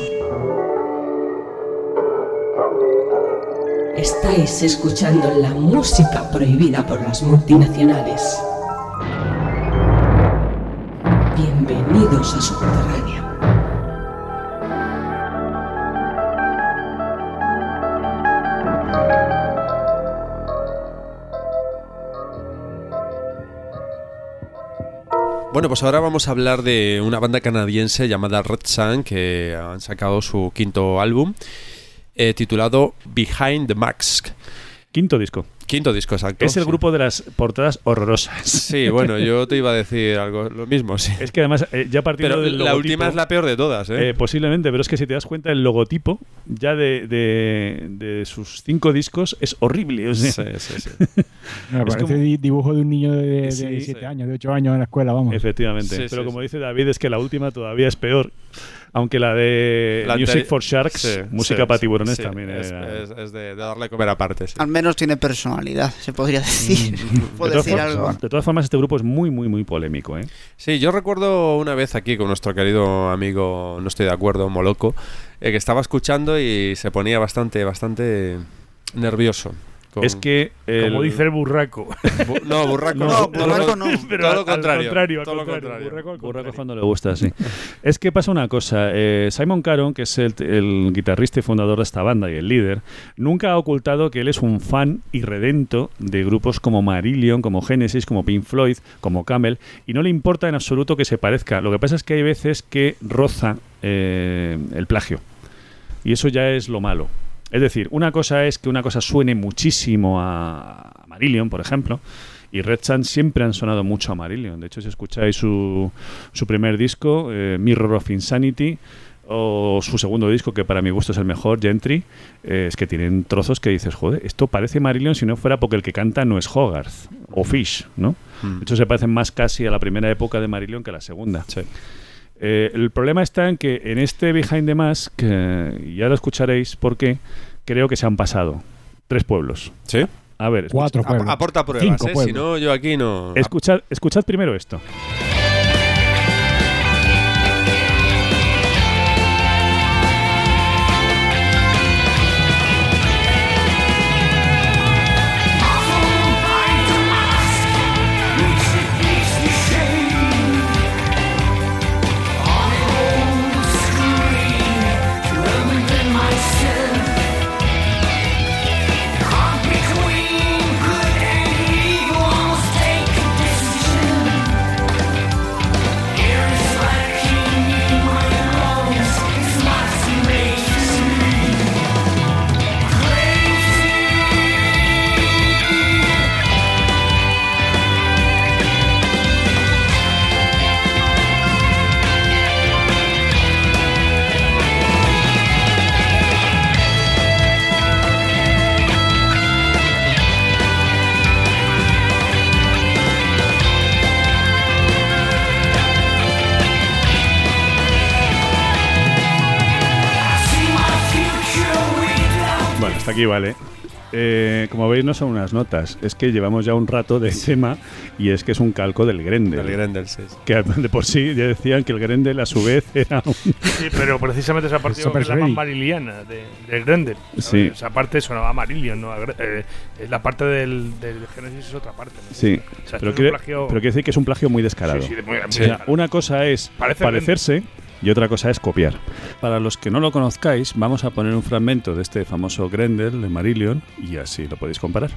Speaker 6: Estáis escuchando la música prohibida por las multinacionales.
Speaker 1: Pues ahora vamos a hablar de una banda canadiense llamada Red Sun que han sacado su quinto álbum eh, titulado Behind the Mask.
Speaker 3: Quinto disco.
Speaker 1: Quinto disco, exacto.
Speaker 3: Es el
Speaker 1: sí.
Speaker 3: grupo de las portadas horrorosas.
Speaker 1: Sí, bueno, yo te iba a decir algo lo mismo, sí.
Speaker 3: Es que además, eh, ya partiendo
Speaker 1: Pero
Speaker 3: del
Speaker 1: la
Speaker 3: logotipo-
Speaker 1: última es la peor de todas, ¿eh?
Speaker 3: Eh, posiblemente, pero es que si te das cuenta, el logotipo ya de, de- de sus cinco discos es horrible. o sea,
Speaker 1: Sí, sí, sí. *laughs*
Speaker 3: Es
Speaker 5: parece
Speaker 3: como-
Speaker 5: di- dibujo de un niño de
Speaker 3: Sí,
Speaker 5: 7
Speaker 1: sí.
Speaker 5: años, de 8 años en la escuela, vamos.
Speaker 3: Efectivamente.
Speaker 1: Sí,
Speaker 3: pero
Speaker 1: sí,
Speaker 3: como
Speaker 1: sí.
Speaker 3: dice David, es que la última todavía es peor. Aunque la de
Speaker 1: La
Speaker 3: Music for Sharks,
Speaker 1: Sí,
Speaker 3: música
Speaker 1: sí,
Speaker 3: para tiburones
Speaker 1: sí,
Speaker 3: también
Speaker 1: es,
Speaker 3: era-
Speaker 1: es- es de, de darle a comer aparte, sí.
Speaker 4: Al menos tiene personalidad, se podría decir.
Speaker 3: Mm. *laughs* De
Speaker 4: Puedo
Speaker 3: todas
Speaker 4: decir
Speaker 3: formas-
Speaker 4: algo.
Speaker 3: De todas formas, este grupo es muy, muy, muy polémico. ¿eh?
Speaker 1: Sí, yo recuerdo una vez aquí con nuestro querido amigo, no estoy de acuerdo, Moloco, eh, que estaba escuchando y se ponía bastante, bastante nervioso. Con-
Speaker 3: Es que.
Speaker 2: Como dice el burraco. *laughs*
Speaker 1: Bu- no, burraco
Speaker 4: No,
Speaker 1: no. todo lo
Speaker 4: burraco no.
Speaker 2: Pero
Speaker 1: todo lo
Speaker 2: al
Speaker 1: contrario. todo lo
Speaker 2: contrario,
Speaker 1: contrario.
Speaker 2: burraco al
Speaker 3: Burraco
Speaker 2: contrario.
Speaker 3: cuando le gusta, sí. *laughs* es que pasa una cosa. eh, Simon Caron, que es el, el guitarrista y fundador de esta banda y el líder, nunca ha ocultado que él es un fan irredento de grupos como Marillion, como Genesis, como Pink Floyd, como Camel, y no le importa en absoluto que se parezca. Lo que pasa es que hay veces que roza eh, el plagio. Y eso ya es lo malo. Es decir, una cosa es que una cosa suene muchísimo a Marillion, por ejemplo, y Red Sun siempre han sonado mucho a Marillion. De hecho, si escucháis su, su primer disco, eh, Mirror of Insanity, o su segundo disco, que para mi gusto es el mejor, Gentry, eh, es que tienen trozos que dices, joder, esto parece Marillion si no fuera porque el que canta no es Hogarth o Fish, ¿no?
Speaker 1: Mm.
Speaker 3: De hecho, se parecen más casi a la primera época de Marillion que a la segunda.
Speaker 1: Sí.
Speaker 3: Eh, el problema está en que en este Behind the Mask, eh, y ya lo escucharéis porque creo que se han pasado tres pueblos.
Speaker 1: ¿Sí?
Speaker 3: A ver, escucha-
Speaker 5: Cuatro
Speaker 1: Ap-
Speaker 5: pueblos.
Speaker 1: aporta pruebas,
Speaker 5: Cinco
Speaker 1: ¿eh? Si
Speaker 5: pueblos.
Speaker 1: no, yo aquí no...
Speaker 3: escuchad, escuchad primero esto. Eh, como veis, no son unas notas, es que llevamos ya un rato de tema y es que es un calco del Grendel.
Speaker 1: Del Grendel, sí. sí.
Speaker 3: Que de por sí ya decían que el Grendel a su vez *laughs* era un,
Speaker 2: Sí, pero precisamente esa parte que es la más mariliana de, del Grendel.
Speaker 3: Sí.
Speaker 2: Esa parte sonaba a Marillion, ¿no? Eh, la parte del, del Genesis es otra parte. ¿no?
Speaker 3: Sí,
Speaker 2: O sea, esto
Speaker 3: pero, quiere,
Speaker 2: plagio-
Speaker 3: pero quiere decir que es un plagio muy descarado.
Speaker 2: Sí, sí, de muy- muy
Speaker 3: O sea,
Speaker 2: descarado.
Speaker 3: una cosa es
Speaker 2: Parece
Speaker 3: parecerse y otra cosa es copiar. Para los que no lo conozcáis, vamos a poner un fragmento de este famoso Grendel de Marillion y así lo podéis comparar.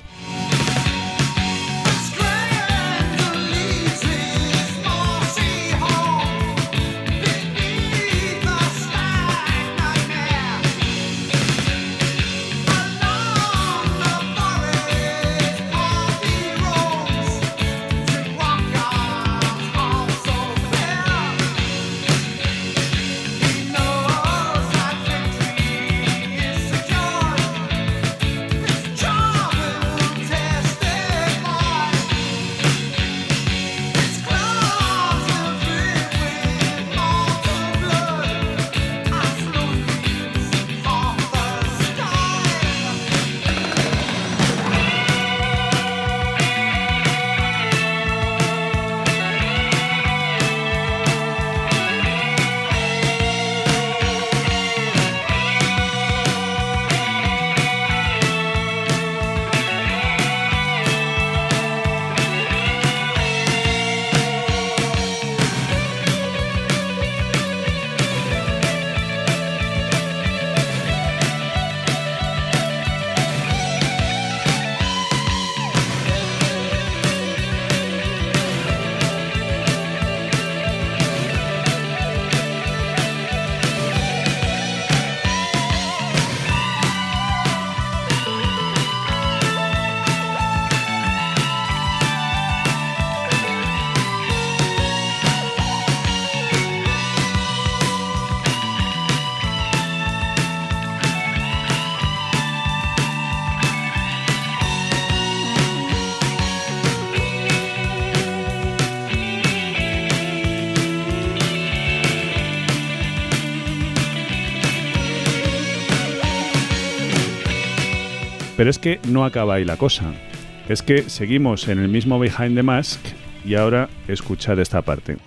Speaker 3: No acaba ahí la cosa. Es que seguimos en el mismo Behind the Mask y ahora escuchad esta parte.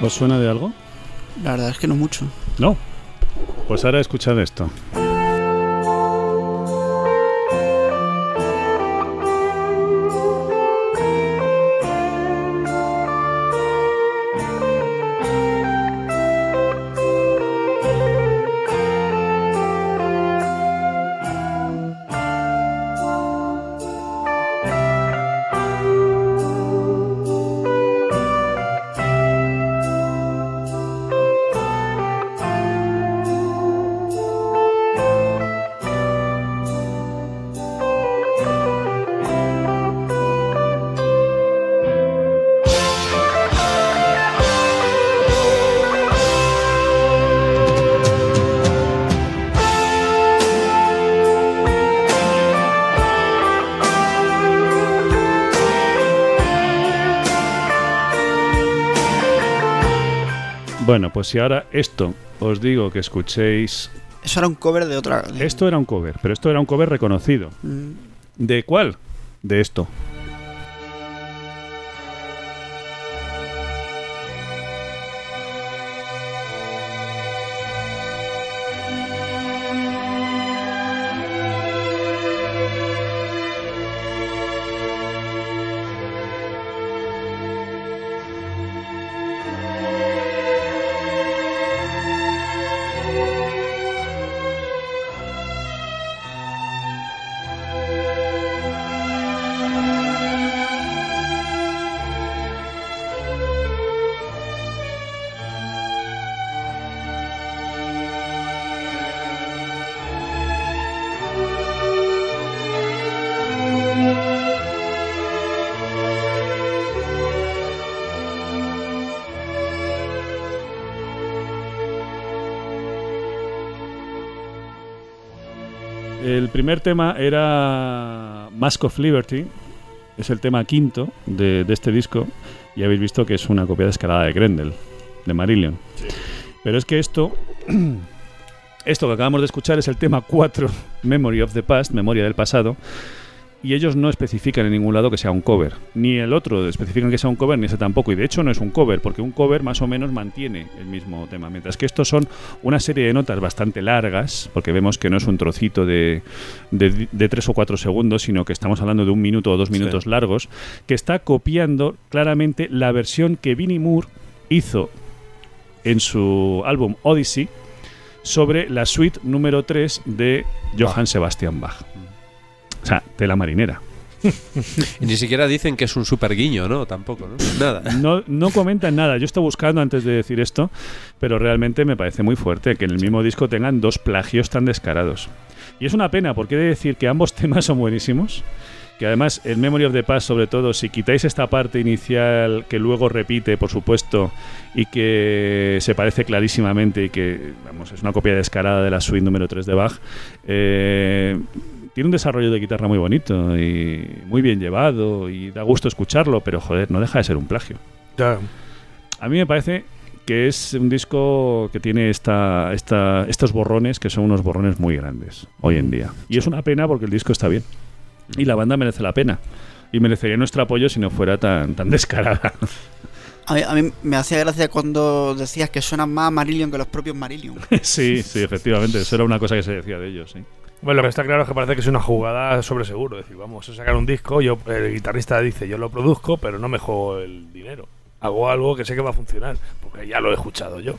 Speaker 3: ¿Os suena de algo?
Speaker 4: La verdad es que no mucho.
Speaker 3: No. Pues ahora escuchad esto. Bueno, pues si ahora esto os digo que escuchéis...
Speaker 4: Eso era un cover de otra.
Speaker 3: Esto era un cover, pero esto era un cover reconocido.
Speaker 4: Mm,
Speaker 3: ¿De cuál? De esto. Primer tema era Mask of Liberty, es el tema quinto de, de este disco, y habéis visto que es una copia descarada de Grendel, de Marillion. Pero es que esto, *clears throat* esto que acabamos de escuchar es el tema 4, *laughs* Memory of the Past, Memoria del Pasado, y ellos no especifican en ningún lado que sea un cover. Ni el otro especifican que sea un cover, ni ese tampoco. Y de hecho no es un cover, porque un cover más o menos mantiene el mismo tema. Mientras que estos son una serie de notas bastante largas, porque vemos que no es un trocito de, de, de tres o cuatro segundos, sino que estamos hablando de un minuto o dos minutos largos, que está copiando claramente la versión que Vinnie Moore hizo en su álbum Odyssey sobre la suite número 3 de Johann Sebastian Bach. O sea, tela marinera. *laughs*
Speaker 1: Y ni siquiera dicen que es un super guiño, ¿no? Tampoco, ¿no? Nada.
Speaker 3: No, no comentan nada. Yo estoy buscando antes de decir esto, pero realmente me parece muy fuerte que en el mismo disco tengan dos plagios tan descarados. Y es una pena, porque he de decir que ambos *laughs* temas son buenísimos. Que además, el Memory of the Past, sobre todo, si quitáis esta parte inicial que luego repite, por supuesto, y que se parece clarísimamente y que, vamos, es una copia descarada de la suite número 3 de Bach, eh, tiene un desarrollo de guitarra muy bonito y muy bien llevado y da gusto escucharlo, pero joder, no deja de ser un plagio.
Speaker 2: Ya.
Speaker 3: A mí me parece que es un disco que tiene esta, esta, estos borrones que son unos borrones muy grandes hoy en día. Y es una pena porque el disco está bien. Y la banda merece la pena. Y merecería nuestro apoyo si no fuera tan, tan descarada.
Speaker 4: A mí, a mí me hacía gracia cuando decías que suenan más a Marillion que los propios Marillion. *laughs*
Speaker 3: sí, sí, efectivamente. Eso era una cosa que se decía de ellos, sí.
Speaker 2: Bueno, lo que está claro es que parece que es una jugada sobre seguro. Es decir, vamos a sacar un disco, yo el guitarrista dice, yo lo produzco, pero no me juego el dinero. Hago algo que sé que va a funcionar, porque ya lo he escuchado yo.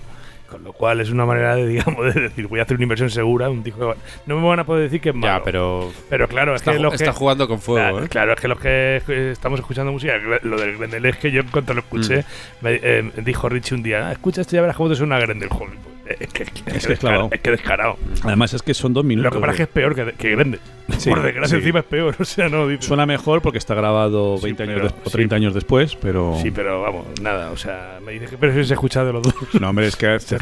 Speaker 2: Con lo cual es una manera de, *laughs* digamos, de decir, voy a hacer una inversión segura, un disco No me van a poder decir que es malo.
Speaker 1: Ya, pero.
Speaker 2: Pero claro, es
Speaker 1: Está,
Speaker 2: que los
Speaker 1: está
Speaker 2: que...
Speaker 1: jugando con fuego,
Speaker 2: Claro,
Speaker 1: ¿eh?
Speaker 2: claro, es que los que estamos escuchando música, lo del Grendel es que yo en cuanto lo escuché,
Speaker 1: Mm.
Speaker 2: me eh, dijo Richie un día, "Ah, escucha esto ya verás cómo te suena Grendel. Joder, pues, es que es, que
Speaker 3: Es que es
Speaker 2: descarado.
Speaker 3: Además es que son dos minutos.
Speaker 2: Lo que pasa es que es peor que, que Grendel.
Speaker 3: Sí,
Speaker 2: Por desgracia
Speaker 3: sí.
Speaker 2: encima es peor, *laughs* o sea, no.
Speaker 3: Suena mejor porque está grabado
Speaker 2: Sí,
Speaker 3: 20 años
Speaker 2: pero-
Speaker 3: o 30
Speaker 2: sí.
Speaker 3: años después, pero...
Speaker 2: Sí, pero vamos, nada, o sea, me dices que prefieres escuchar de los dos.
Speaker 3: No, hombre, es que *laughs* te,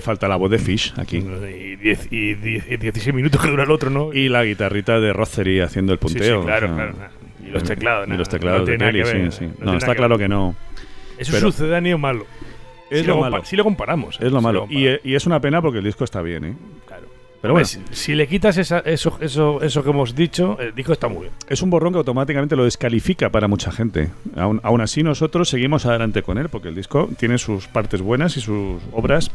Speaker 3: falta, te la voz de Fish aquí.
Speaker 2: Y, diez- y diez- y 16 minutos que dura el otro, ¿no?
Speaker 3: Y la guitarrita de Rothery haciendo el
Speaker 2: Sí, sí,
Speaker 3: punteo.
Speaker 2: claro,
Speaker 3: o sea,
Speaker 2: claro. Y los teclados,
Speaker 3: Y
Speaker 2: nada,
Speaker 3: los teclados
Speaker 2: no
Speaker 3: de Kelly, sí, sí.
Speaker 2: no
Speaker 3: está claro que no.
Speaker 2: Es sucedáneo malo.
Speaker 3: Es
Speaker 2: si
Speaker 3: lo
Speaker 2: lo
Speaker 3: malo.
Speaker 2: Si lo comparamos.
Speaker 3: Es lo
Speaker 2: Si
Speaker 3: malo. Y, y es una pena porque el disco está bien, ¿eh?
Speaker 2: Claro.
Speaker 3: Pero bueno,
Speaker 2: si, si le quitas esa- eso, eso, eso que hemos dicho, el disco está muy bien.
Speaker 3: es un borrón que automáticamente lo descalifica para mucha gente. Aún, aún así, nosotros seguimos adelante con él porque el disco tiene sus partes buenas y sus obras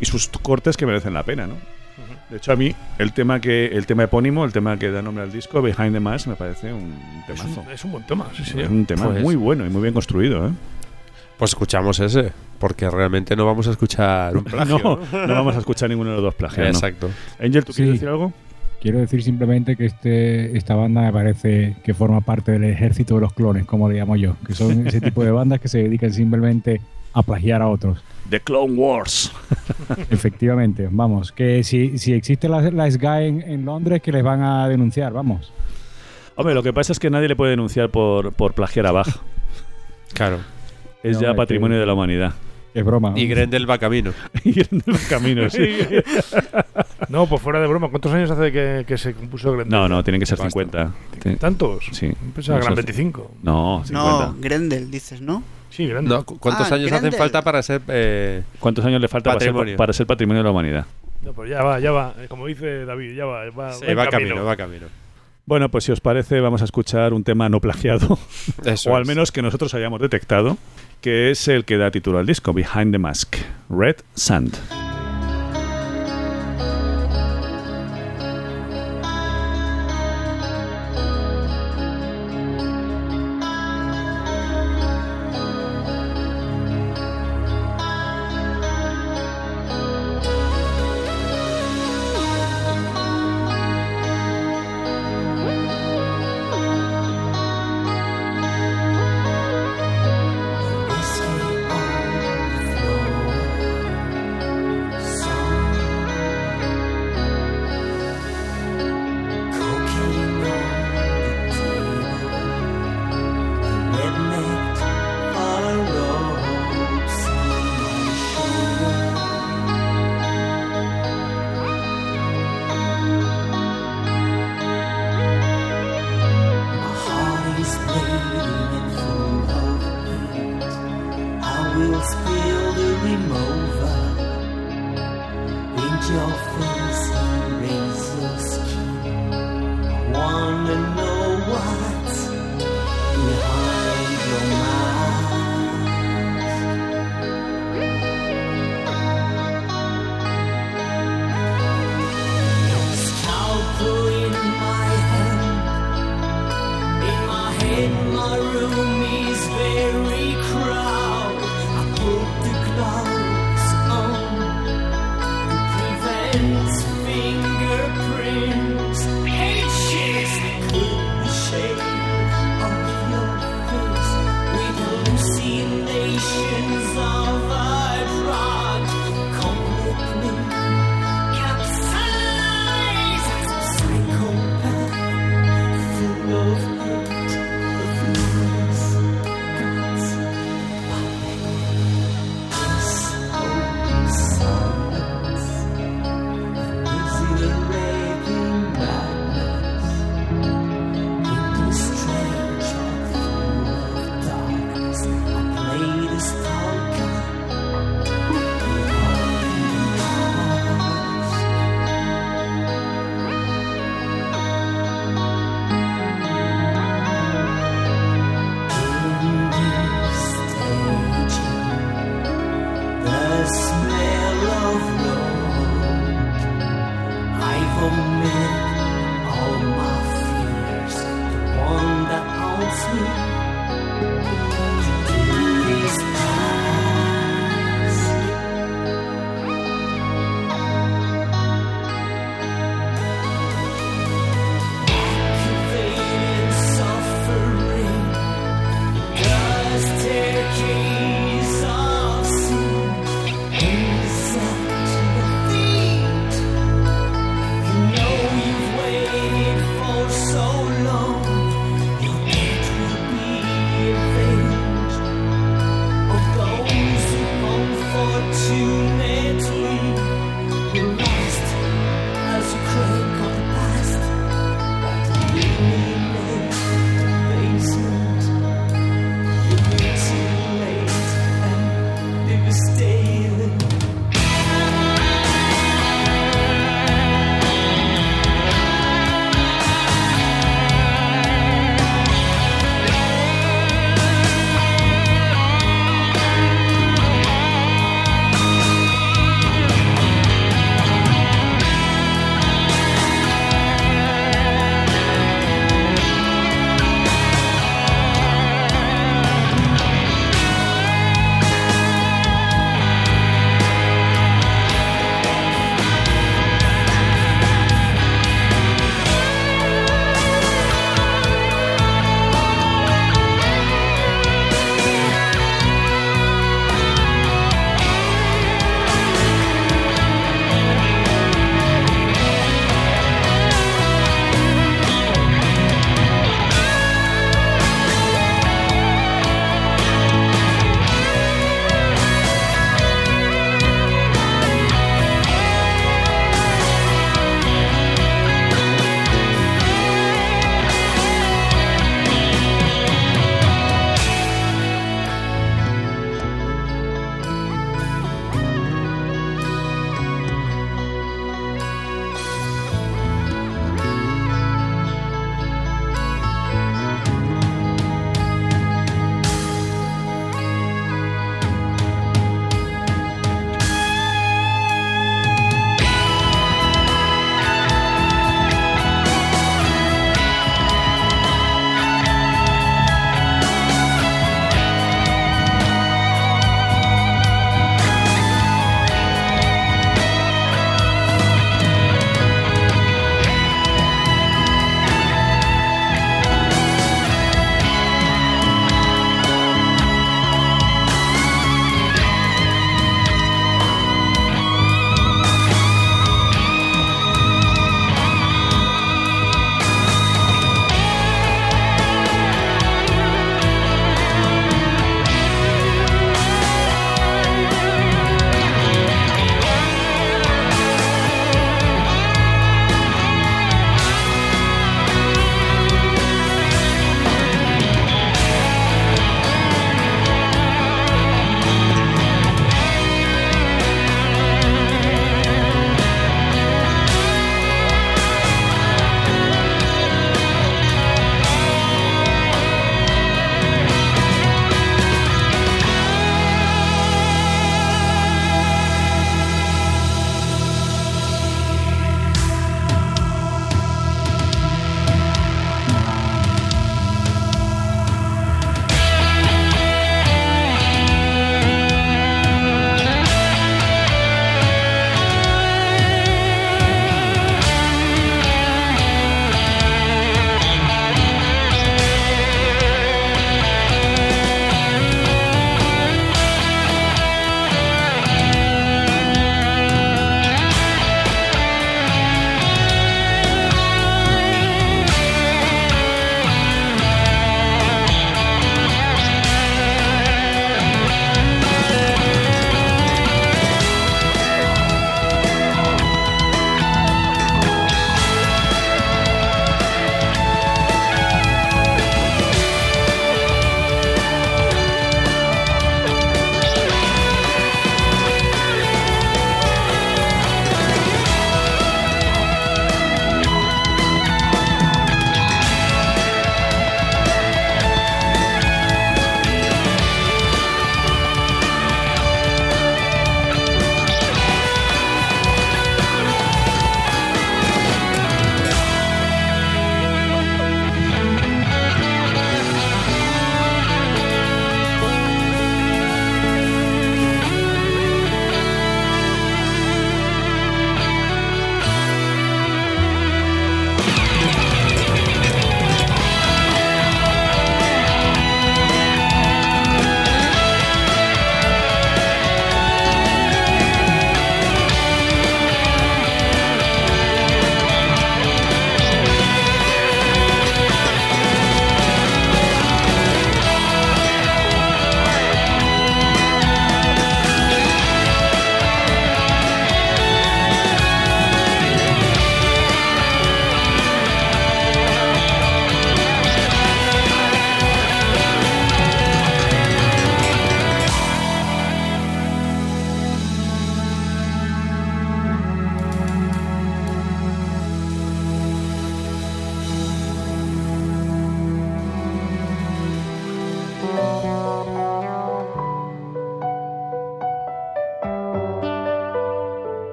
Speaker 3: y sus cortes que merecen la pena, ¿no? De hecho, a mí, el tema que el tema epónimo, el tema que da nombre al disco, Behind the Mask, me parece un
Speaker 2: Es
Speaker 3: temazo.
Speaker 2: un, es un buen tema, sí, sí.
Speaker 3: Es un tema
Speaker 1: Pues-
Speaker 3: muy bueno y muy bien construido, ¿eh?
Speaker 1: Pues escuchamos ese, porque realmente no vamos a escuchar un *laughs* plagio.
Speaker 3: No, no vamos a escuchar ninguno de los dos plagios. ¿no?
Speaker 1: Exacto.
Speaker 3: Angel, ¿tú quieres decir algo?
Speaker 5: Quiero decir simplemente que este, esta banda me parece que forma parte del ejército de los clones, como le llamo yo, que son ese tipo de bandas que se dedican simplemente a plagiar a otros.
Speaker 3: The Clone Wars. *laughs*
Speaker 5: Efectivamente, vamos, que si, si existe la, la SGA en, en Londres, que les van a denunciar, vamos.
Speaker 3: Hombre, lo que pasa es que nadie le puede denunciar por, por plagiar a Bach.
Speaker 1: Claro.
Speaker 3: Es
Speaker 5: No,
Speaker 3: ya patrimonio
Speaker 5: que-
Speaker 3: de la humanidad.
Speaker 5: Es broma.
Speaker 1: Y Grendel va camino. *laughs*
Speaker 3: y en el camino, sí. *laughs*
Speaker 2: No, pues fuera de broma, ¿cuántos años hace que, que se compuso Grendel?
Speaker 3: No, no, tienen que ser
Speaker 1: Basta.
Speaker 3: 50. Ti-
Speaker 2: ¿Tantos?
Speaker 3: Sí.
Speaker 2: Pensaba que eran
Speaker 3: Eso es-
Speaker 2: 25.
Speaker 3: No, 50.
Speaker 4: No, Grendel, dices, ¿no?
Speaker 2: Sí, Grendel.
Speaker 1: No, cu- ¿Cuántos
Speaker 4: Ah,
Speaker 1: años hacen
Speaker 4: Grendel.
Speaker 1: falta para ser eh,
Speaker 3: ¿Cuántos años le falta para ser,
Speaker 1: Patrimonio.
Speaker 3: para ser patrimonio de la humanidad?
Speaker 2: No, pues ya va, ya va. Eh, Como dice David, ya va. Va,
Speaker 1: sí, va camino, va camino.
Speaker 3: Bueno, pues si os parece, vamos a escuchar un tema no plagiado,
Speaker 1: Eso
Speaker 3: o al
Speaker 1: es.
Speaker 3: menos que nosotros hayamos detectado, que es el que da título al disco, Behind the Mask, Red Sand.
Speaker 9: you
Speaker 10: name.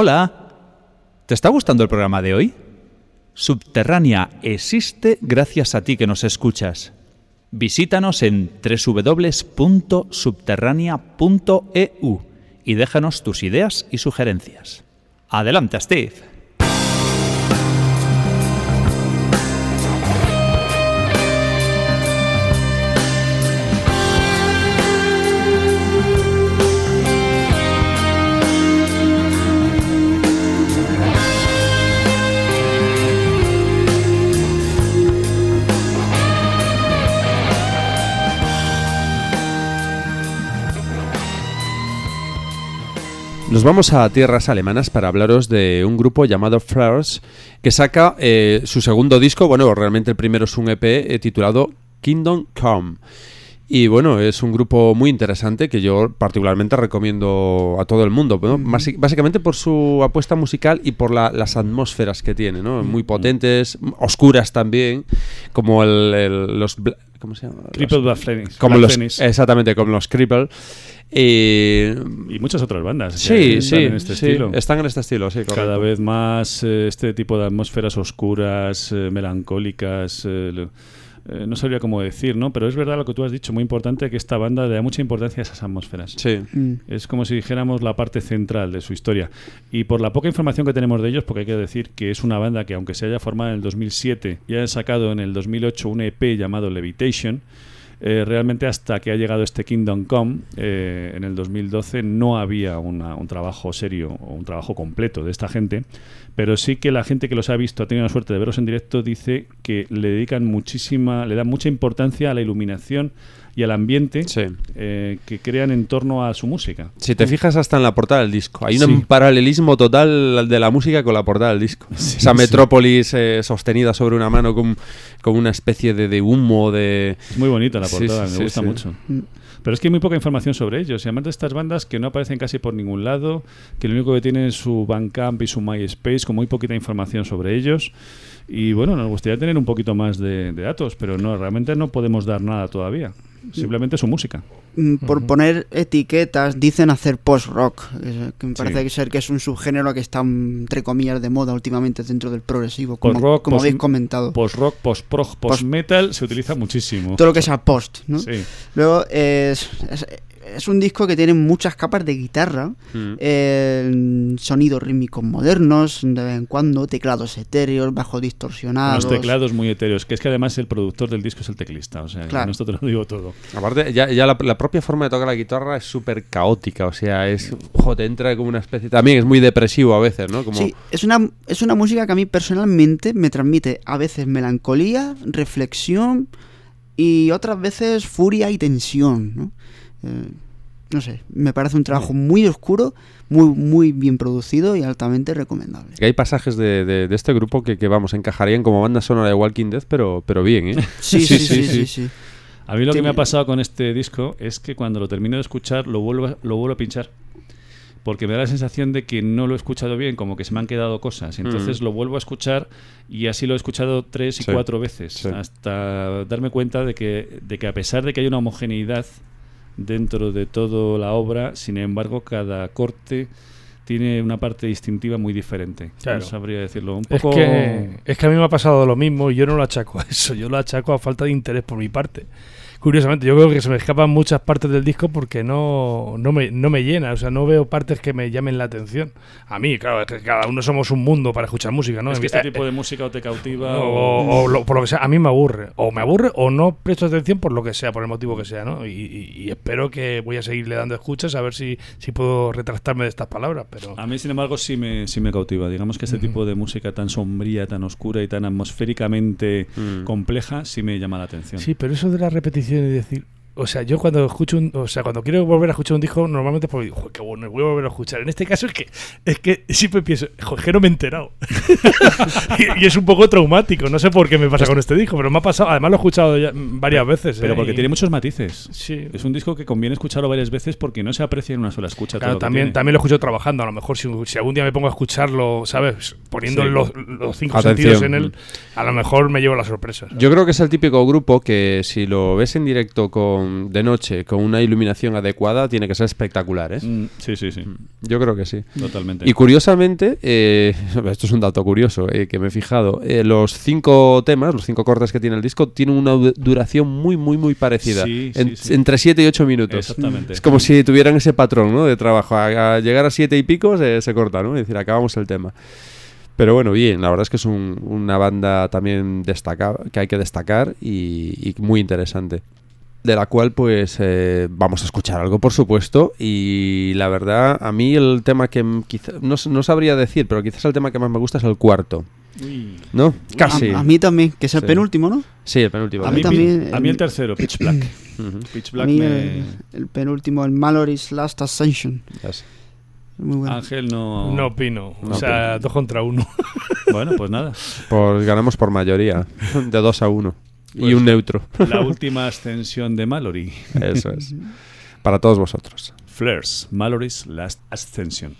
Speaker 10: ¡Hola! ¿Te está gustando el programa de hoy? Subterránea existe gracias a ti que nos escuchas. Visítanos en www.subterránea.eu y déjanos tus ideas y sugerencias. Adelante, Steve.
Speaker 1: Nos vamos a tierras alemanas para hablaros de un grupo llamado Flowers que saca eh, su segundo disco, bueno, realmente el primero es un EP eh, titulado Kingdom Come. Y bueno, es un grupo muy interesante que yo particularmente recomiendo a todo el mundo, ¿no? Basi- básicamente por su apuesta musical y por la- las atmósferas que tiene, ¿no? Muy potentes, oscuras también, como el, el- los... ¿Cómo se llama?
Speaker 3: Crippled Black Phoenix.
Speaker 1: Como
Speaker 3: Black
Speaker 1: los,
Speaker 3: Phoenix.
Speaker 1: exactamente, como los Cripple. Y,
Speaker 3: Y muchas otras bandas.
Speaker 1: sí,
Speaker 3: están
Speaker 1: sí,
Speaker 3: en este
Speaker 1: sí,
Speaker 3: estilo.
Speaker 1: están en este estilo, sí,
Speaker 3: Cada
Speaker 1: correcto.
Speaker 3: vez más eh, este tipo de atmósferas oscuras, eh, melancólicas. eh, eh, no sabría cómo decir, ¿no? Pero es verdad lo que tú has dicho, muy importante que esta banda le da mucha importancia a esas atmósferas.
Speaker 1: Sí.
Speaker 4: Mm.
Speaker 3: Es como si dijéramos la parte central de su historia. Y por la poca información que tenemos de ellos, porque hay que decir que es una banda que, aunque se haya formado en el 2007 y haya sacado en el 2008 un EP llamado Levitation, eh, realmente hasta que ha llegado este Kingdom Come, eh, en el 2012 no había una- un trabajo serio o un trabajo completo de esta gente, pero sí que la gente que los ha visto, ha tenido la suerte de verlos en directo, dice que le dedican muchísima, le dan mucha importancia a la iluminación y al ambiente
Speaker 1: Sí.
Speaker 3: eh, que crean en torno a su música.
Speaker 1: Si te fijas hasta en la portada del disco, hay
Speaker 3: Sí.
Speaker 1: un paralelismo total de la música con la portada del disco. Esa
Speaker 3: sí.
Speaker 1: metrópolis eh, sostenida sobre una mano con, con una especie de, de humo, de...
Speaker 3: Es muy bonita la portada, me gusta mucho. Pero es que hay muy poca información sobre ellos. Y además de estas bandas que no aparecen casi por ningún lado, que lo único que tienen es su Bandcamp y su MySpace, con muy poquita información sobre ellos. Y bueno, nos gustaría tener un poquito más de, de datos, pero no, realmente no podemos dar nada todavía. Simplemente su música.
Speaker 4: Mm, Por poner etiquetas, dicen hacer post-rock, eh, que me
Speaker 3: Sí.
Speaker 4: parece que ser que es un subgénero que está, mm, entre comillas, de moda últimamente dentro del progresivo, como,
Speaker 3: Post-rock,
Speaker 4: como
Speaker 3: post-
Speaker 4: habéis comentado.
Speaker 3: Post-rock, post-prog, post-metal se utiliza muchísimo.
Speaker 4: Todo lo que sea post, ¿no?
Speaker 3: Sí.
Speaker 4: Luego, es, es, es un disco que tiene muchas capas de guitarra,
Speaker 1: Mm.
Speaker 4: eh, sonidos rítmicos modernos, de vez en cuando, teclados etéreos, bajos distorsionados.
Speaker 3: los teclados muy etéreos, que es que además el productor del disco es el teclista, o sea,
Speaker 4: Claro.
Speaker 3: con esto te lo digo todo.
Speaker 1: Aparte, ya, ya la, la propia forma de tocar la guitarra es súper caótica, o sea, es... ojo, te entra como una especie... También es muy depresivo a veces, ¿no? Como,
Speaker 4: Sí, es una, es una música que a mí personalmente me transmite a veces melancolía, reflexión y otras veces furia y tensión. ¿no? Eh, no sé, me parece un trabajo muy oscuro, muy, muy bien producido y altamente recomendable.
Speaker 1: que hay pasajes de, de- de este grupo que, que, vamos, encajarían como banda sonora de Walking Dead, pero, pero bien, ¿eh? *laughs*
Speaker 4: Sí, sí, sí, sí, sí.
Speaker 3: A mí lo que me ha pasado con este disco es que cuando lo termino de escuchar lo vuelvo, a- lo vuelvo a pinchar. Porque me da la sensación de que no lo he escuchado bien, como que se me han quedado cosas. Entonces
Speaker 1: Mm.
Speaker 3: lo vuelvo a escuchar y así lo he escuchado tres y
Speaker 1: Sí,
Speaker 3: cuatro veces.
Speaker 1: sí.
Speaker 3: Hasta darme cuenta de que, de que a pesar de que hay una homogeneidad dentro de toda la obra, sin embargo, cada corte tiene una parte distintiva muy diferente.
Speaker 2: Claro.
Speaker 3: No sabría decirlo. Un
Speaker 2: Es
Speaker 3: poco...
Speaker 2: que, es que a mí me ha pasado lo mismo y yo no lo achaco a eso, yo lo achaco a falta de interés por mi parte. Curiosamente, yo creo que se me escapan muchas partes del disco porque no, no, me, no me llena, o sea, no veo partes que me llamen la atención. A mí, claro, es que cada uno somos un mundo para escuchar música, ¿no?
Speaker 3: Es que este
Speaker 2: eh,
Speaker 3: tipo de música o te cautiva
Speaker 2: o,
Speaker 3: o...
Speaker 2: o lo- por lo que sea, a mí me aburre. O me aburre o no presto atención por lo que sea, por el motivo que sea, ¿no? Y, y- y espero que voy a seguirle dando escuchas a ver si, si puedo retractarme de estas palabras, pero...
Speaker 3: A mí, sin embargo, sí me, sí me cautiva. Digamos que este
Speaker 2: Ujú.
Speaker 3: tipo de música tan sombría, tan oscura y tan atmosféricamente
Speaker 1: Mm.
Speaker 3: compleja sí me llama la atención.
Speaker 2: Sí, pero eso de la repetición y decir, o sea, yo cuando escucho un, o sea, cuando quiero volver a escuchar un disco, normalmente es porque digo, "Joder, qué bueno, voy a volver a escuchar. En este caso es que es que siempre pienso, joder, que no me he enterado. *laughs* y, y es un poco traumático, no sé por qué me pasa con este disco, pero me ha pasado, además lo he escuchado ya varias veces.
Speaker 3: Pero
Speaker 2: ¿eh?
Speaker 3: porque
Speaker 2: Y-
Speaker 3: tiene muchos matices.
Speaker 2: Sí.
Speaker 3: Es un disco que conviene escucharlo varias veces porque no se aprecia en una sola escucha.
Speaker 2: Claro, también, también lo escucho trabajando. A lo mejor si, si algún día me pongo a escucharlo, ¿sabes? Poniendo
Speaker 3: Sí.
Speaker 2: los, los cinco
Speaker 1: Atención.
Speaker 2: sentidos en él, a lo mejor me llevo la sorpresa. ¿sabes?
Speaker 1: Yo creo que es el típico grupo que si lo ves en directo con con, de noche, con una iluminación adecuada, tiene que ser espectacular, ¿eh?
Speaker 3: Mm, sí, sí, sí.
Speaker 1: Yo creo que sí.
Speaker 3: Totalmente.
Speaker 1: Y curiosamente, eh, *laughs* esto es un dato curioso eh, que me he fijado, eh, los cinco temas, los cinco cortes que tiene el disco, tienen una du- duración muy, muy, muy parecida.
Speaker 3: Sí, sí,
Speaker 1: En-
Speaker 3: sí.
Speaker 1: Entre 7 y 8 minutos.
Speaker 3: Exactamente.
Speaker 1: Es como si tuvieran ese patrón ¿no? de trabajo. A, a llegar a 7 y pico se, se corta, ¿no? Es decir, acabamos el tema. Pero bueno, bien, la verdad es que es un- una banda también destaca, que hay que destacar y, y muy interesante. De la cual, pues, eh, vamos a escuchar algo, por supuesto. Y la verdad, a mí el tema que quizá, no, no sabría decir, pero quizás el tema que más me gusta es el cuarto.
Speaker 3: Uy.
Speaker 1: ¿No? Casi.
Speaker 4: A, a mí también, que es el
Speaker 1: Sí.
Speaker 4: penúltimo, ¿no?
Speaker 1: Sí, el penúltimo.
Speaker 3: A mí,
Speaker 4: mí también,
Speaker 3: a mí el tercero, Pitch Black. *laughs* Pitch
Speaker 4: A
Speaker 3: Black
Speaker 4: mí
Speaker 3: me...
Speaker 4: el, el penúltimo, el Mallory's Last Ascension.
Speaker 1: ya sé.
Speaker 4: Muy bueno.
Speaker 3: Ángel no...
Speaker 2: No opino.
Speaker 1: No
Speaker 2: o sea, dos contra uno.
Speaker 3: Bueno, pues nada.
Speaker 1: Pues ganamos por mayoría, de 2 a 1. y
Speaker 3: Pues-
Speaker 1: un neutro.
Speaker 3: La última ascensión de Mallory.
Speaker 1: Eso es. *laughs* Para todos vosotros.
Speaker 3: Flares, Mallory's Last Ascension.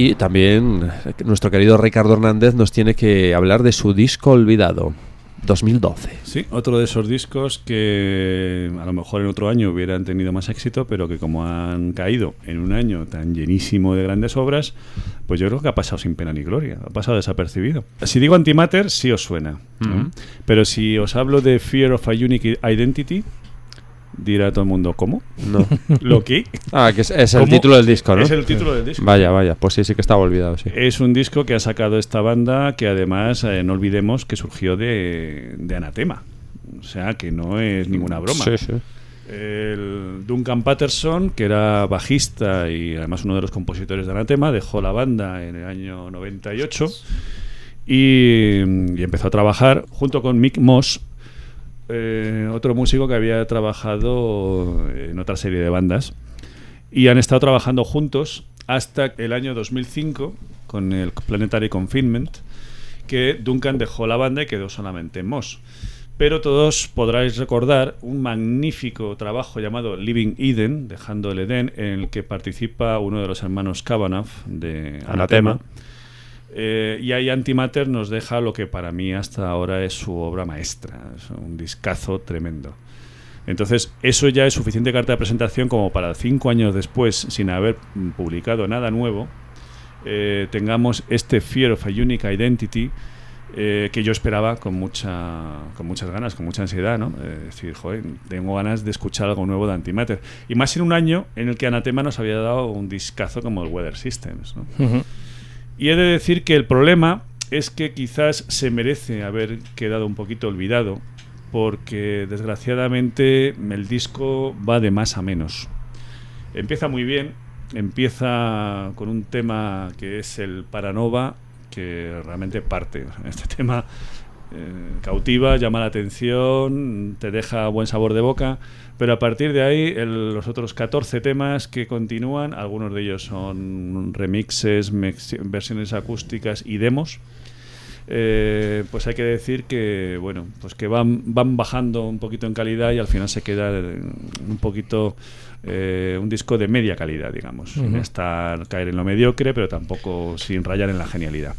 Speaker 1: Y también nuestro querido Ricardo Hernández nos tiene que hablar de su disco olvidado, 2012.
Speaker 3: Sí, otro de esos discos que a lo mejor en otro año hubieran tenido más éxito, pero que como han caído en un año tan llenísimo de grandes obras, pues yo creo que ha pasado sin pena ni gloria, ha pasado desapercibido. Si digo Antimatter, sí os suena. Pero si os hablo de Fear of a Unique Identity, dirá todo el mundo, ¿cómo?
Speaker 1: No. *laughs*
Speaker 3: ¿Lo qué?
Speaker 1: Ah, que es, es el título del disco, ¿no?
Speaker 3: Es el título del disco.
Speaker 1: Vaya, vaya, pues sí, sí que estaba olvidado, sí.
Speaker 3: Es un disco que ha sacado esta banda que además, eh, no olvidemos, que surgió de, de Anatema. O sea, que no es ninguna broma.
Speaker 1: Sí, sí.
Speaker 3: El Duncan Patterson, que era bajista y además uno de los compositores de Anatema, dejó la banda en el año 98 y, y empezó a trabajar junto con Mick Moss, eh, otro músico que había trabajado en otra serie de bandas. Y han estado trabajando juntos hasta el año 2005 con el Planetary Confinement, que Duncan dejó la banda y quedó solamente Moss. Pero todos podráis recordar un magnífico trabajo llamado Living Eden, dejando el Edén, en el que participa uno de los hermanos Kavanagh de
Speaker 1: Anatema.
Speaker 3: Anatema. Eh, y ahí Antimatter nos deja lo que para mí hasta ahora es su obra maestra, es un discazo tremendo. Entonces, eso ya es suficiente carta de presentación como para cinco años después, sin haber publicado nada nuevo, eh, tengamos este Fear of a Unique Identity eh, que yo esperaba con mucha con muchas ganas, con mucha ansiedad, ¿no? Eh, decir, joder, tengo ganas de escuchar algo nuevo de Antimatter. Y más en un año en el que Anatema nos había dado un discazo como el Weather Systems, ¿no? Y he de decir que el problema es que quizás se merece haber quedado un poquito olvidado, porque desgraciadamente el disco va de más a menos. Empieza muy bien, empieza con un tema que es el Paranova, que realmente parte. *laughs* Este tema eh, cautiva, llama la atención, te deja buen sabor de boca, pero a partir de ahí el- los otros 14 temas que continúan, algunos de ellos son remixes, versiones acústicas y demos. eh, pues hay que decir que bueno pues que van van bajando un poquito en calidad y al final se queda eh, un poquito eh, un disco de media calidad digamos sin estar caer en lo mediocre pero tampoco sin rayar en la genialidad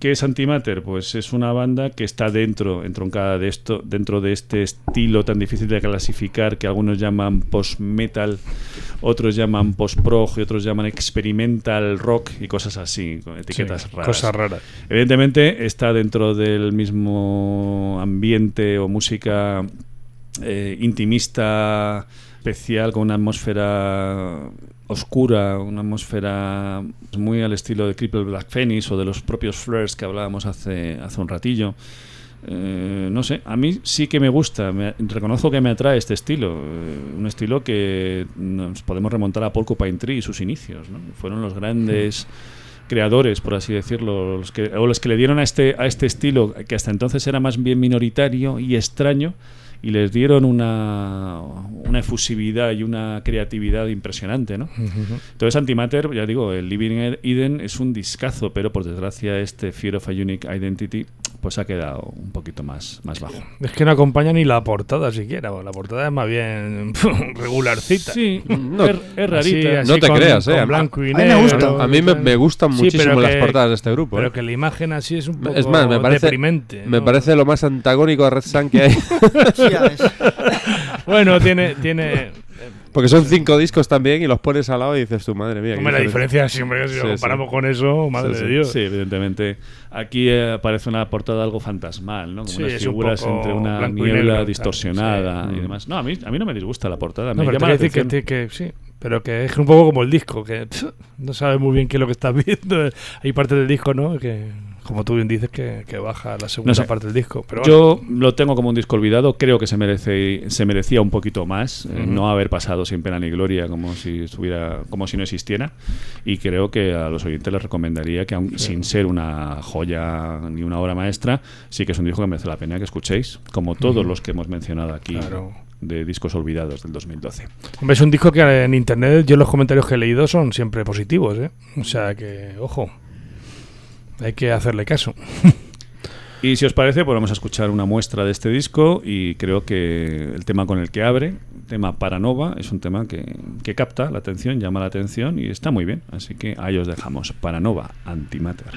Speaker 3: ¿Qué es Antimatter? Pues es una banda que está dentro, entroncada de esto, dentro de este estilo tan difícil de clasificar que algunos llaman post-metal, otros llaman post-prog y otros llaman experimental rock y cosas así, con etiquetas
Speaker 2: Sí,
Speaker 3: raras.
Speaker 2: cosas raras.
Speaker 3: Evidentemente está dentro del mismo ambiente o música eh, intimista especial con una atmósfera oscura, una atmósfera muy al estilo de Cripple Black Phoenix o de los propios Flares que hablábamos hace, hace un ratillo. Eh, no sé, a mí sí que me gusta, me- reconozco que me atrae este estilo, eh, un estilo que nos podemos remontar a Porcupine Tree y sus inicios, ¿no? fueron los grandes creadores, por así decirlo, los que, o los que le dieron a este, a este estilo, que hasta entonces era más bien minoritario y extraño, y les dieron una, una efusividad y una creatividad impresionante, ¿no? Entonces Antimatter, ya digo, el Living Eden es un discazo, pero por desgracia este Fear of a Unique Identity pues ha quedado un poquito más, más bajo.
Speaker 2: Es que no acompaña ni la portada siquiera. La portada es más bien *laughs* regularcita.
Speaker 3: Sí,
Speaker 1: No,
Speaker 3: es, es rarita.
Speaker 1: No te
Speaker 2: con-
Speaker 1: creas, eh. A-
Speaker 2: blanco y
Speaker 4: a mí me
Speaker 2: negro
Speaker 4: gusta.
Speaker 1: A mí
Speaker 2: y
Speaker 1: me,
Speaker 2: tal.
Speaker 1: me gustan
Speaker 2: Sí,
Speaker 1: muchísimo las
Speaker 2: que-
Speaker 1: portadas de este grupo.
Speaker 2: Pero
Speaker 1: eh.
Speaker 2: que la imagen así es un poco
Speaker 1: Es más, me parece,
Speaker 2: deprimente.
Speaker 1: me parece lo más antagónico a Red Sun que hay. *laughs* *laughs*
Speaker 2: Bueno, tiene. tiene
Speaker 1: Porque son cinco discos también y los pones al lado y dices tu madre mía.
Speaker 2: hombre, la diferencia siempre que si
Speaker 1: Sí,
Speaker 2: lo
Speaker 1: sí.
Speaker 2: comparamos con eso, madre
Speaker 1: Sí,
Speaker 2: de
Speaker 1: sí.
Speaker 2: Dios.
Speaker 3: Sí, evidentemente. Aquí eh, aparece una portada algo fantasmal, ¿no? Como
Speaker 2: Sí,
Speaker 3: unas
Speaker 2: un
Speaker 3: figuras
Speaker 2: poco
Speaker 3: entre una
Speaker 2: y
Speaker 3: niebla
Speaker 2: negro,
Speaker 3: distorsionada
Speaker 1: sí.
Speaker 3: y demás. No, a mí, a mí no me disgusta la portada.
Speaker 2: No,
Speaker 3: me
Speaker 2: pero
Speaker 3: llama
Speaker 2: te
Speaker 3: la
Speaker 2: decir
Speaker 3: atención.
Speaker 2: que, que- sí, pero que es un poco como el disco, que pff, no sabes muy bien qué es lo que estás *laughs* viendo. Hay partes del disco, ¿no? Que, como tú bien dices, que, que baja la segunda
Speaker 3: No sé.
Speaker 2: parte del disco. Pero bueno,
Speaker 3: Yo lo tengo como un disco olvidado. Creo que se merece, se merecía un poquito más, eh,
Speaker 2: Ujú.
Speaker 3: no haber pasado sin pena ni gloria, como si estuviera, como si no existiera. Y creo que a los oyentes les recomendaría que, aun sin ser una joya ni una obra maestra, sí que es un disco que merece la pena que escuchéis, como todos
Speaker 2: Ujú.
Speaker 3: los que hemos mencionado aquí
Speaker 2: Claro.
Speaker 3: De discos olvidados del 2012.
Speaker 2: hombre, es un disco que en internet, yo los comentarios que he leído son siempre positivos, ¿eh? O sea que, ojo, hay que hacerle caso. *laughs*
Speaker 3: Y si os parece, pues vamos a escuchar una muestra de este disco y creo que el tema con el que abre, tema Paranova, es un tema que, que capta la atención, llama la atención y está muy bien. Así que ahí os dejamos. Paranova, Antimatter.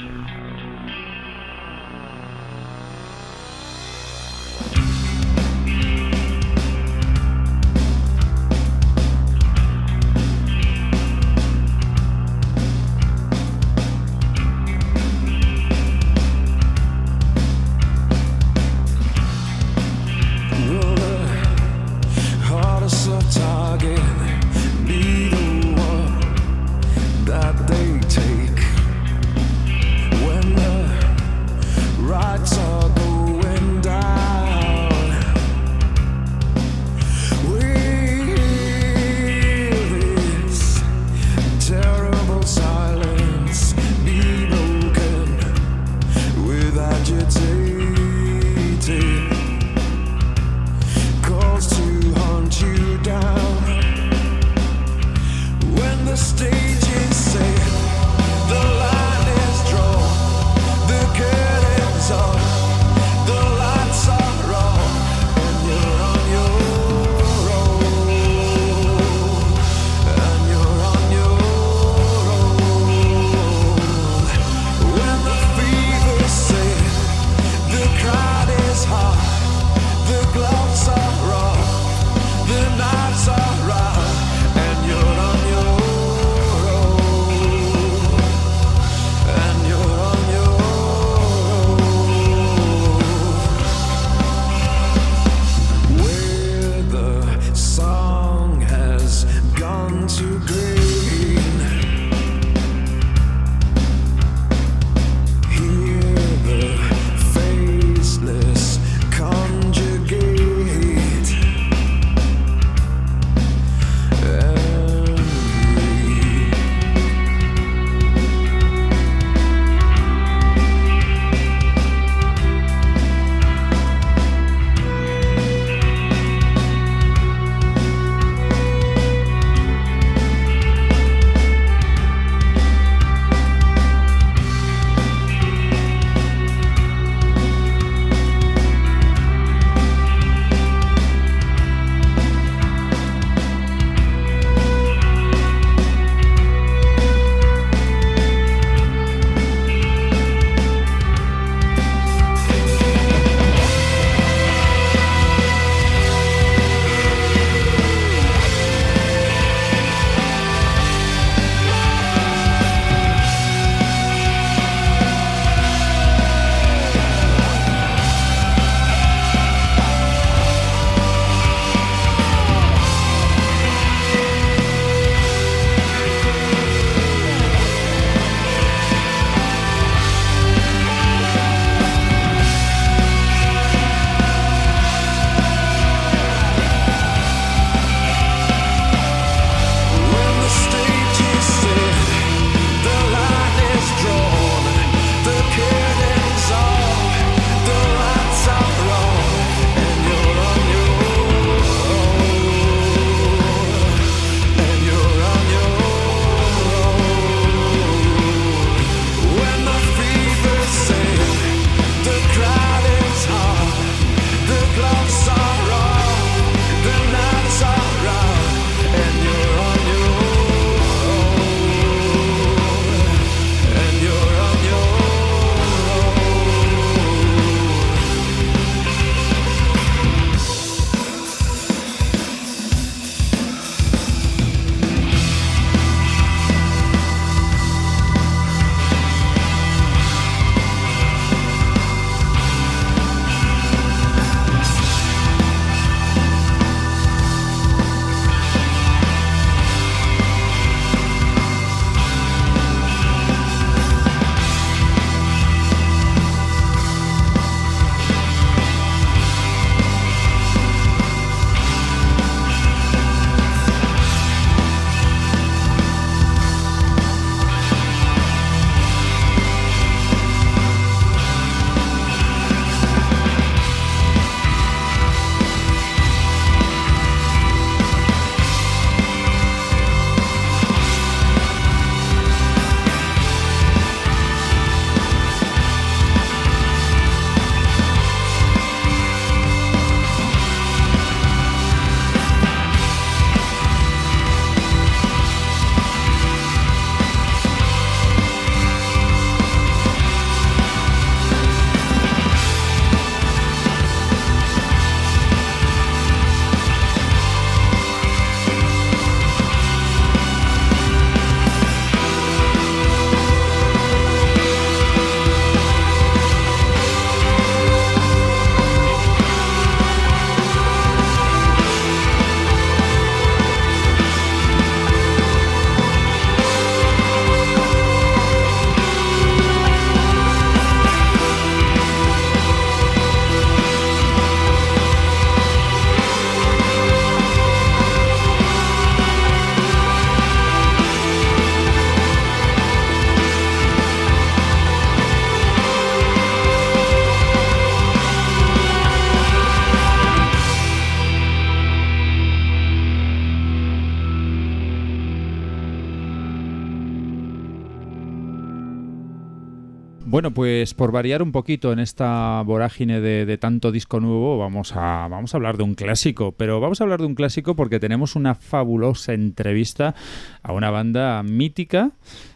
Speaker 10: Bueno, pues por variar un poquito en esta vorágine de, tanto disco nuevo, vamos a, vamos a hablar de un clásico. Pero vamos a hablar de un clásico porque tenemos una fabulosa entrevista a una banda mítica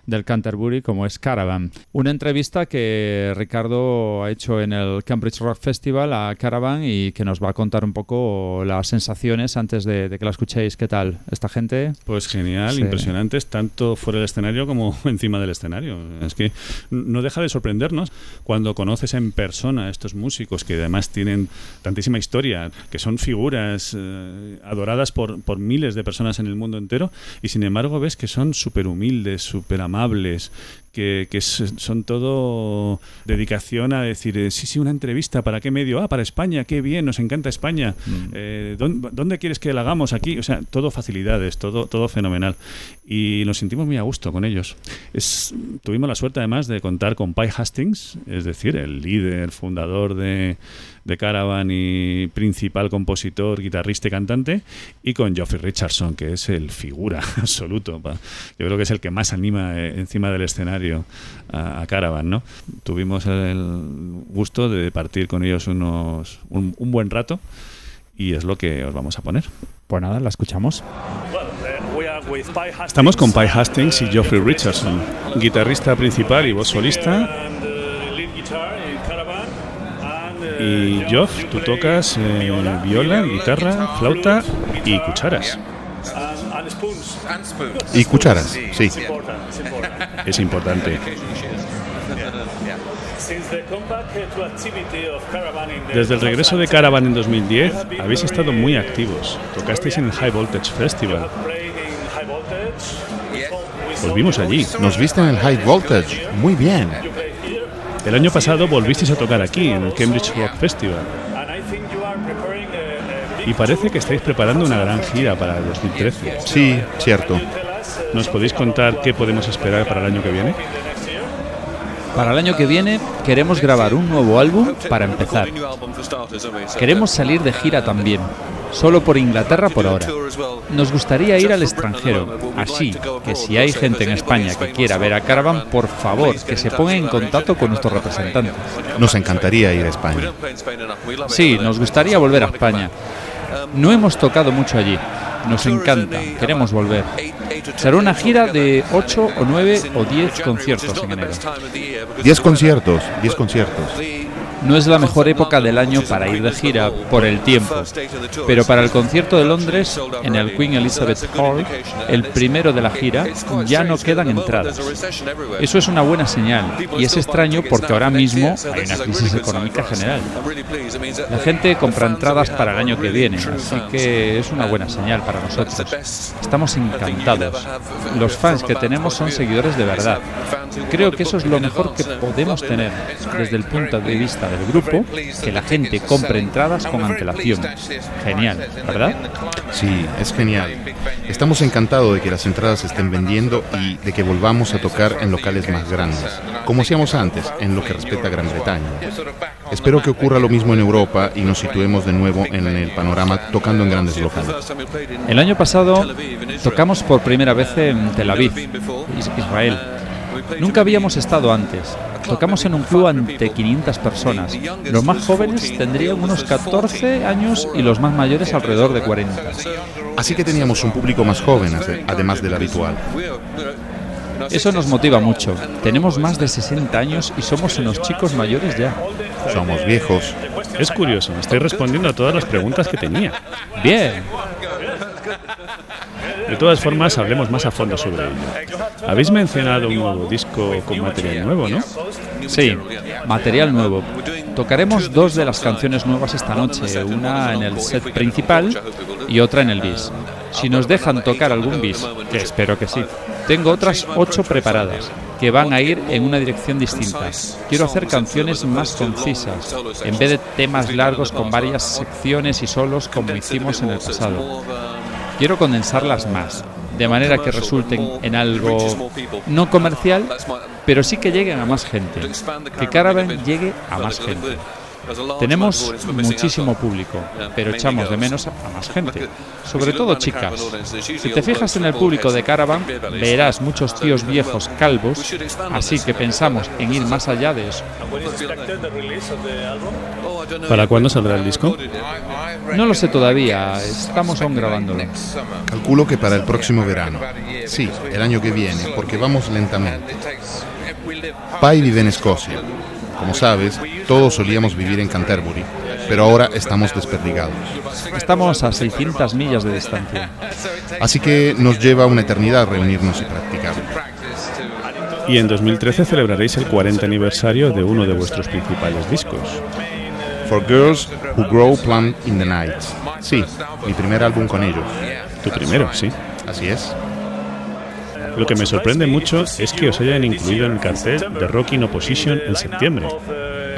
Speaker 10: del Canterbury como es Caravan. Una entrevista que Ricardo ha hecho en el Cambridge Rock Festival a Caravan y que nos va a contar un poco las sensaciones antes de, de que la escuchéis. ¿Qué tal? ¿Esta gente?
Speaker 3: Pues genial,
Speaker 10: Sí.
Speaker 3: impresionantes, tanto fuera del escenario como *laughs* encima del escenario. Es que no deja de sorprendernos cuando conoces en persona a estos músicos que además tienen tantísima historia, que son figuras eh, adoradas por, por miles de personas en el mundo entero, y sin embargo ves que son súper humildes, súper amables, amables que, que son todo dedicación a decir, eh, sí, sí, una entrevista, ¿para qué medio? Ah, para España, qué bien, nos encanta España. Eh, ¿dónde, dónde quieres que la hagamos aquí? O sea, todo facilidades, todo, todo fenomenal. Y nos sentimos muy a gusto con ellos. Es, tuvimos la suerte además de contar con Pi Hastings, es decir, el líder, fundador de, de Caravan y principal compositor, guitarrista y cantante, y con Geoffrey Richardson, que es el figura *laughs* absoluto. Yo creo que es el que más anima eh, encima del escenario a, a Caravan, ¿no? Tuvimos el gusto de partir con ellos unos, un, un buen rato y es lo que os vamos a poner.
Speaker 10: Pues nada, la escuchamos.
Speaker 3: Estamos con Pi Hastings y Geoffrey Richardson, guitarrista principal y voz solista. Y Geoff, tú tocas eh, viola, guitarra, flauta y cucharas.
Speaker 11: Y cucharas, sí.
Speaker 3: Es importante. Desde el regreso de Caravan en 2010 habéis estado muy activos. Tocasteis en el High Voltage Festival. Volvimos allí.
Speaker 11: Nos viste en el High Voltage. Muy bien.
Speaker 3: El año pasado volvisteis a tocar aquí, en el Cambridge Rock Festival. Y parece que estáis preparando una gran gira para el 2013.
Speaker 11: Sí, cierto.
Speaker 3: ¿Nos podéis contar qué podemos esperar para el año que viene?
Speaker 10: Para el año que viene queremos grabar un nuevo álbum para empezar. Queremos salir de gira también, solo por Inglaterra por ahora. Nos gustaría ir al extranjero, así que si hay gente en España que quiera ver a Caravan, por favor, que se ponga en contacto con nuestros representantes.
Speaker 11: Nos encantaría ir a España.
Speaker 10: Sí, nos gustaría volver a España. No hemos tocado mucho allí. Nos encanta, queremos volver. Será una gira de 8 o 9 o 10 conciertos en enero.
Speaker 11: 10 conciertos, 10 conciertos.
Speaker 10: No es la mejor época del año para ir de gira por el tiempo, pero para el concierto de Londres en el Queen Elizabeth Hall, el primero de la gira, ya no quedan entradas. Eso es una buena señal y es extraño porque ahora mismo hay una crisis económica general. La gente compra entradas para el año que viene, así que es una buena señal para nosotros. Estamos encantados. Los fans que tenemos son seguidores de verdad. Creo que eso es lo mejor que podemos tener desde el punto de vista del grupo, que la gente compre entradas con antelación. Genial, ¿verdad?
Speaker 11: Sí, es genial. Estamos encantados de que las entradas se estén vendiendo y de que volvamos a tocar en locales más grandes, como hacíamos antes en lo que respecta a Gran Bretaña. Espero que ocurra lo mismo en Europa y nos situemos de nuevo en el panorama tocando en grandes locales.
Speaker 10: El año pasado tocamos por primera vez en Tel Aviv, Is- Israel. Nunca habíamos estado antes. Tocamos en un club ante 500 personas. Los más jóvenes tendrían unos 14 años y los más mayores alrededor de 40.
Speaker 11: Así que teníamos un público más joven, ade- además del habitual.
Speaker 10: Eso nos motiva mucho. Tenemos más de 60 años y somos unos chicos mayores ya.
Speaker 11: Somos viejos.
Speaker 3: Es curioso, estoy respondiendo a todas las preguntas que tenía.
Speaker 10: Bien.
Speaker 3: De todas formas, hablemos más a fondo sobre ello. Habéis mencionado un nuevo disco con material nuevo, ¿no?
Speaker 10: Sí, material nuevo. Tocaremos dos de las canciones nuevas esta noche, una en el set principal y otra en el bis. Si nos dejan tocar algún bis, que espero que sí, tengo otras ocho preparadas que van a ir en una dirección distinta. Quiero hacer canciones más concisas, en vez de temas largos con varias secciones y solos como hicimos en el pasado. Quiero condensarlas más, de manera que resulten en algo no comercial, pero sí que lleguen a más gente. Que Caravan llegue a más gente. Tenemos muchísimo público, pero echamos de menos a más gente, sobre todo chicas. Si te fijas en el público de Caravan, verás muchos tíos viejos calvos, así que pensamos en ir más allá de eso.
Speaker 3: ¿Para cuándo saldrá el disco?
Speaker 10: No lo sé todavía, estamos aún grabándolo.
Speaker 11: Calculo que para el próximo verano. Sí, el año que viene, porque vamos lentamente. Pai vive en Escocia. Como sabes, todos solíamos vivir en Canterbury, pero ahora estamos desperdigados.
Speaker 10: Estamos a 600 millas de distancia.
Speaker 11: Así que nos lleva una eternidad reunirnos y practicar.
Speaker 3: Y en 2013 celebraréis el 40 aniversario de uno de vuestros principales discos.
Speaker 11: For Girls Who Grow Plant in the Night. Sí, mi primer álbum con ellos.
Speaker 3: Tu primero, sí.
Speaker 11: Así es.
Speaker 3: Lo que me sorprende mucho es que os hayan incluido en el cartel de Rock in Opposition en septiembre.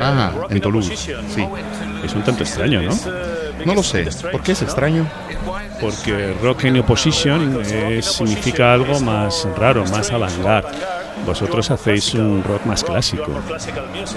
Speaker 11: Ah, en Toulouse, sí.
Speaker 3: Es un tanto extraño, ¿no?
Speaker 11: No lo sé. ¿Por qué es extraño?
Speaker 3: Porque Rock in Opposition eh, significa algo más raro, más avant-garde. Vosotros hacéis un rock más clásico.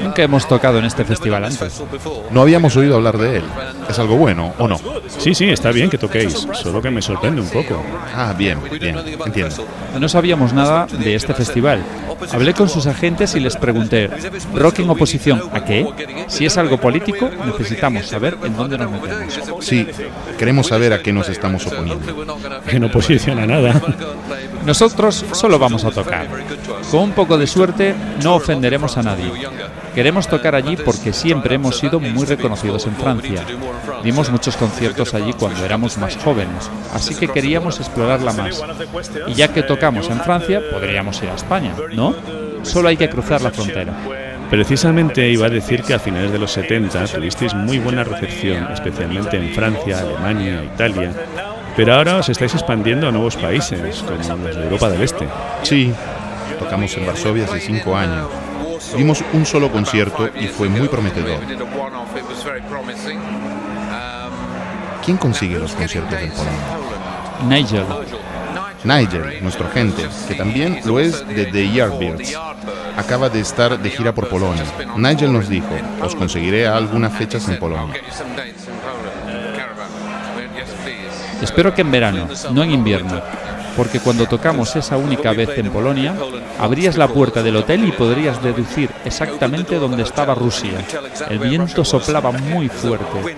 Speaker 10: Nunca hemos tocado en este festival antes.
Speaker 11: No habíamos oído hablar de él. ¿Es algo bueno o no?
Speaker 3: Sí, sí, está bien que toquéis, solo que me sorprende un poco.
Speaker 11: Ah, bien, bien, entiendo.
Speaker 10: No sabíamos nada de este festival. Hablé con sus agentes y les pregunté, ¿rock en oposición a qué? Si es algo político, necesitamos saber en dónde nos metemos.
Speaker 11: Sí, queremos saber a qué nos estamos oponiendo.
Speaker 3: En oposición a nada.
Speaker 10: Nosotros solo vamos a tocar. Con un poco de suerte no ofenderemos a nadie. Queremos tocar allí porque siempre hemos sido muy reconocidos en Francia. Dimos muchos conciertos allí cuando éramos más jóvenes, así que queríamos explorarla más. Y ya que tocamos en Francia, podríamos ir a España, ¿no? Solo hay que cruzar la frontera.
Speaker 3: Precisamente iba a decir que a finales de los 70 tuvisteis muy buena recepción, especialmente en Francia, Alemania, Italia. Pero ahora os estáis expandiendo a nuevos países, como los de Europa del Este.
Speaker 11: Sí, tocamos en Varsovia hace cinco años. Dimos un solo concierto y fue muy prometedor. ¿Quién consigue los conciertos en Polonia?
Speaker 10: Nigel.
Speaker 11: Nigel, nuestro agente, que también lo es de The Yardbirds. Acaba de estar de gira por Polonia. Nigel nos dijo, os conseguiré algunas fechas en Polonia.
Speaker 10: Espero que en verano, no en invierno, porque cuando tocamos esa única vez en Polonia, abrías la puerta del hotel y podrías deducir exactamente dónde estaba Rusia. El viento soplaba muy fuerte.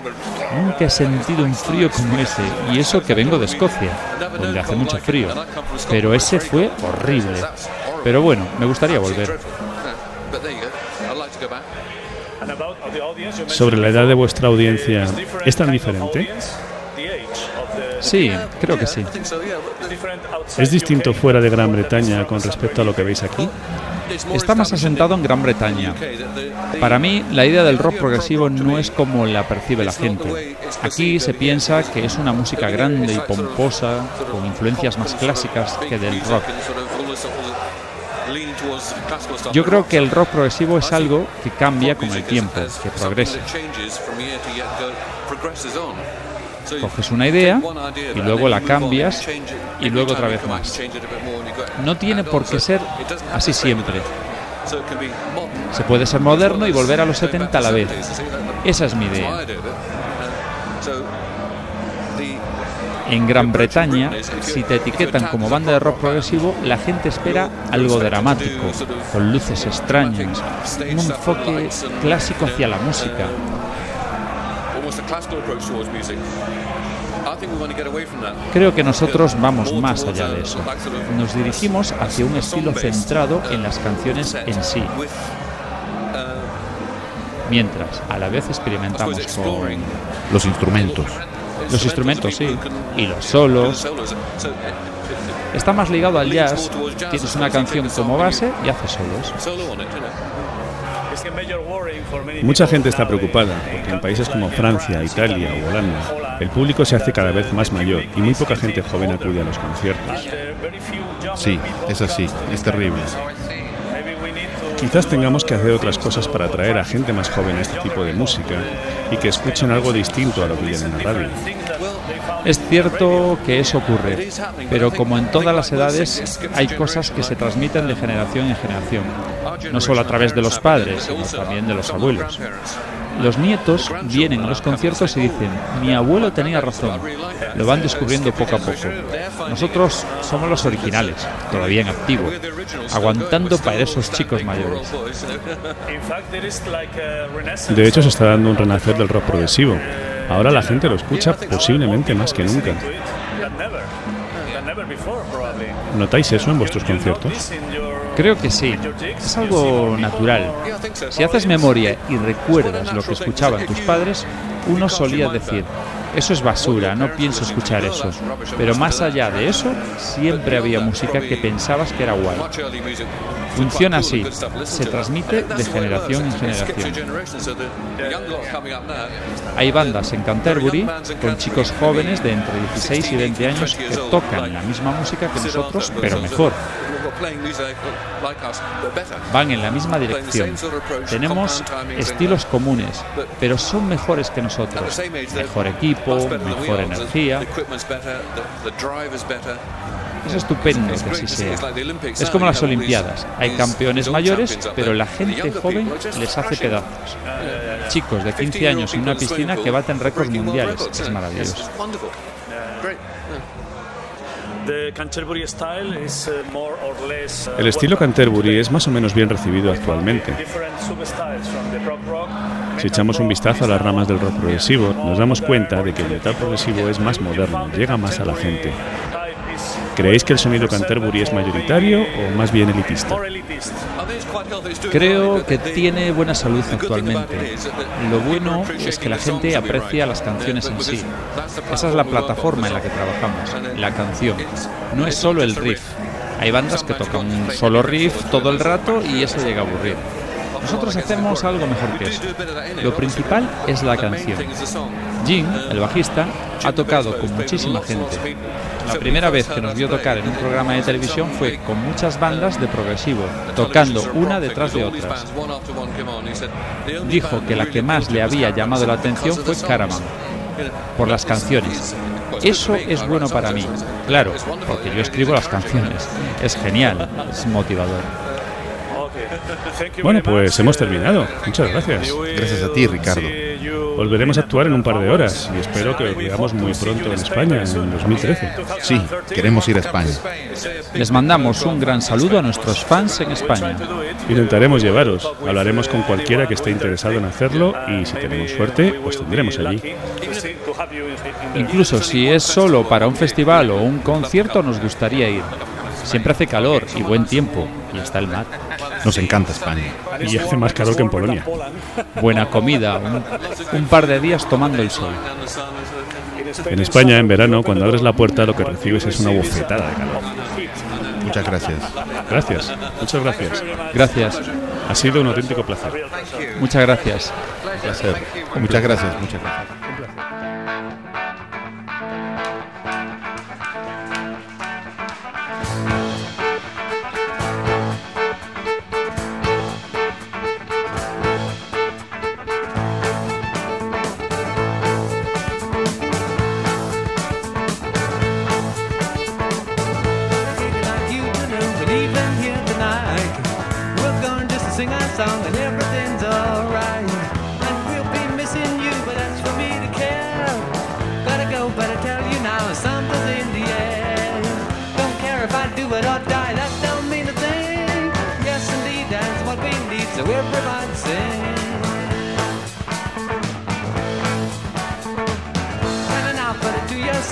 Speaker 10: Nunca he sentido un frío como ese, y eso que vengo de Escocia, donde hace mucho frío. Pero ese fue horrible. Pero bueno, me gustaría volver.
Speaker 3: Sobre la edad de vuestra audiencia, ¿es tan diferente?
Speaker 10: Sí, creo que sí.
Speaker 3: ¿Es distinto fuera de Gran Bretaña con respecto a lo que veis aquí?
Speaker 10: Está más asentado en Gran Bretaña. Para mí, la idea del rock progresivo no es como la percibe la gente. Aquí se piensa que es una música grande y pomposa, con influencias más clásicas que del rock. Yo creo que el rock progresivo es algo que cambia con el tiempo, que progresa. Coges una idea y luego la cambias y luego otra vez más. No tiene por qué ser así siempre. Se puede ser moderno y volver a los 70 a la vez. Esa es mi idea. En Gran Bretaña, si te etiquetan como banda de rock progresivo, la gente espera algo dramático, con luces extrañas, un enfoque clásico hacia la música. Creo que nosotros vamos más allá de eso. Nos dirigimos hacia un estilo centrado en las canciones en sí. Mientras, a la vez experimentamos con
Speaker 11: Los instrumentos.
Speaker 10: los instrumentos, sí, y los solos. Está más ligado al jazz. Tienes una canción como base y haces solos.
Speaker 3: Mucha gente está preocupada porque en países como Francia, Italia o Holanda el público se hace cada vez más mayor y muy poca gente joven acude a los conciertos.
Speaker 11: Sí, es así, es terrible.
Speaker 3: Quizás tengamos que hacer otras cosas para atraer a gente más joven a este tipo de música y que escuchen algo distinto a lo que viene en la radio.
Speaker 10: Es cierto que eso ocurre, pero como en todas las edades, hay cosas que se transmiten de generación en generación. no solo a través de los padres, sino también de los abuelos. Los nietos vienen a los conciertos y dicen, mi abuelo tenía razón. Lo van descubriendo poco a poco. Nosotros somos los originales, todavía en activo, aguantando para esos chicos mayores.
Speaker 3: De hecho, se está dando un renacer del rock progresivo. Ahora la gente lo escucha posiblemente más que nunca. ¿Notáis eso en vuestros conciertos?
Speaker 10: Creo que sí. Es algo natural. Si haces memoria y recuerdas lo que escuchaban tus padres, uno solía decir, eso es basura, no pienso escuchar eso. Pero más allá de eso, siempre había música que pensabas que era guay. Funciona así, se transmite de generación en generación. Hay bandas en Canterbury con chicos jóvenes de entre 16 y 20 años que tocan la misma música que nosotros, pero mejor. Van en la misma dirección. Tenemos estilos comunes, pero son mejores que nosotros. Mejor equipo, mejor energía. Es estupendo que así sea. Es como las Olimpiadas. Hay campeones mayores, pero la gente joven les hace pedazos. Chicos de 15 años en una piscina que baten récords mundiales. Es maravilloso.
Speaker 3: El estilo Canterbury es más o menos bien recibido actualmente. Si echamos un vistazo a las ramas del rock progresivo, nos damos cuenta de que el metal progresivo es más moderno, llega más a la gente. ¿Creéis que el sonido Canterbury es mayoritario o más bien elitista?
Speaker 10: Creo que tiene buena salud actualmente. Lo bueno es que la gente aprecia las canciones en sí. Esa es la plataforma en la que trabajamos, la canción. No es solo el riff. Hay bandas que tocan un solo riff todo el rato y eso llega a aburrir. Nosotros hacemos algo mejor que eso. Lo principal es la canción. Jim, el bajista, ha tocado con muchísima gente. La primera vez que nos vio tocar en un programa de televisión fue con muchas bandas de progresivo, tocando una detrás de otras. Dijo que la que más le había llamado la atención fue Caravan, por las canciones. Eso es bueno para mí, claro, porque yo escribo las canciones. Es genial, es motivador.
Speaker 3: Bueno, pues hemos terminado. Muchas gracias.
Speaker 11: Gracias a ti, Ricardo.
Speaker 3: Volveremos a actuar en un par de horas y espero que os veamos muy pronto en España, en 2013.
Speaker 11: Sí, queremos ir a España.
Speaker 10: Les mandamos un gran saludo a nuestros fans en España.
Speaker 3: Intentaremos llevaros. Hablaremos con cualquiera que esté interesado en hacerlo y si tenemos suerte, os tendremos allí.
Speaker 10: Incluso si es solo para un festival o un concierto, nos gustaría ir. Siempre hace calor y buen tiempo y está el mar.
Speaker 11: Nos encanta España.
Speaker 3: Y hace más calor que en Polonia.
Speaker 10: Buena comida, un, un par de días tomando el sol.
Speaker 3: En España, en verano, cuando abres la puerta, lo que recibes es una bofetada de calor.
Speaker 11: Muchas gracias.
Speaker 3: Gracias. Muchas gracias.
Speaker 10: Gracias.
Speaker 3: Ha sido un auténtico placer.
Speaker 10: Muchas gracias.
Speaker 11: Placer. Muchas gracias. Muchas gracias.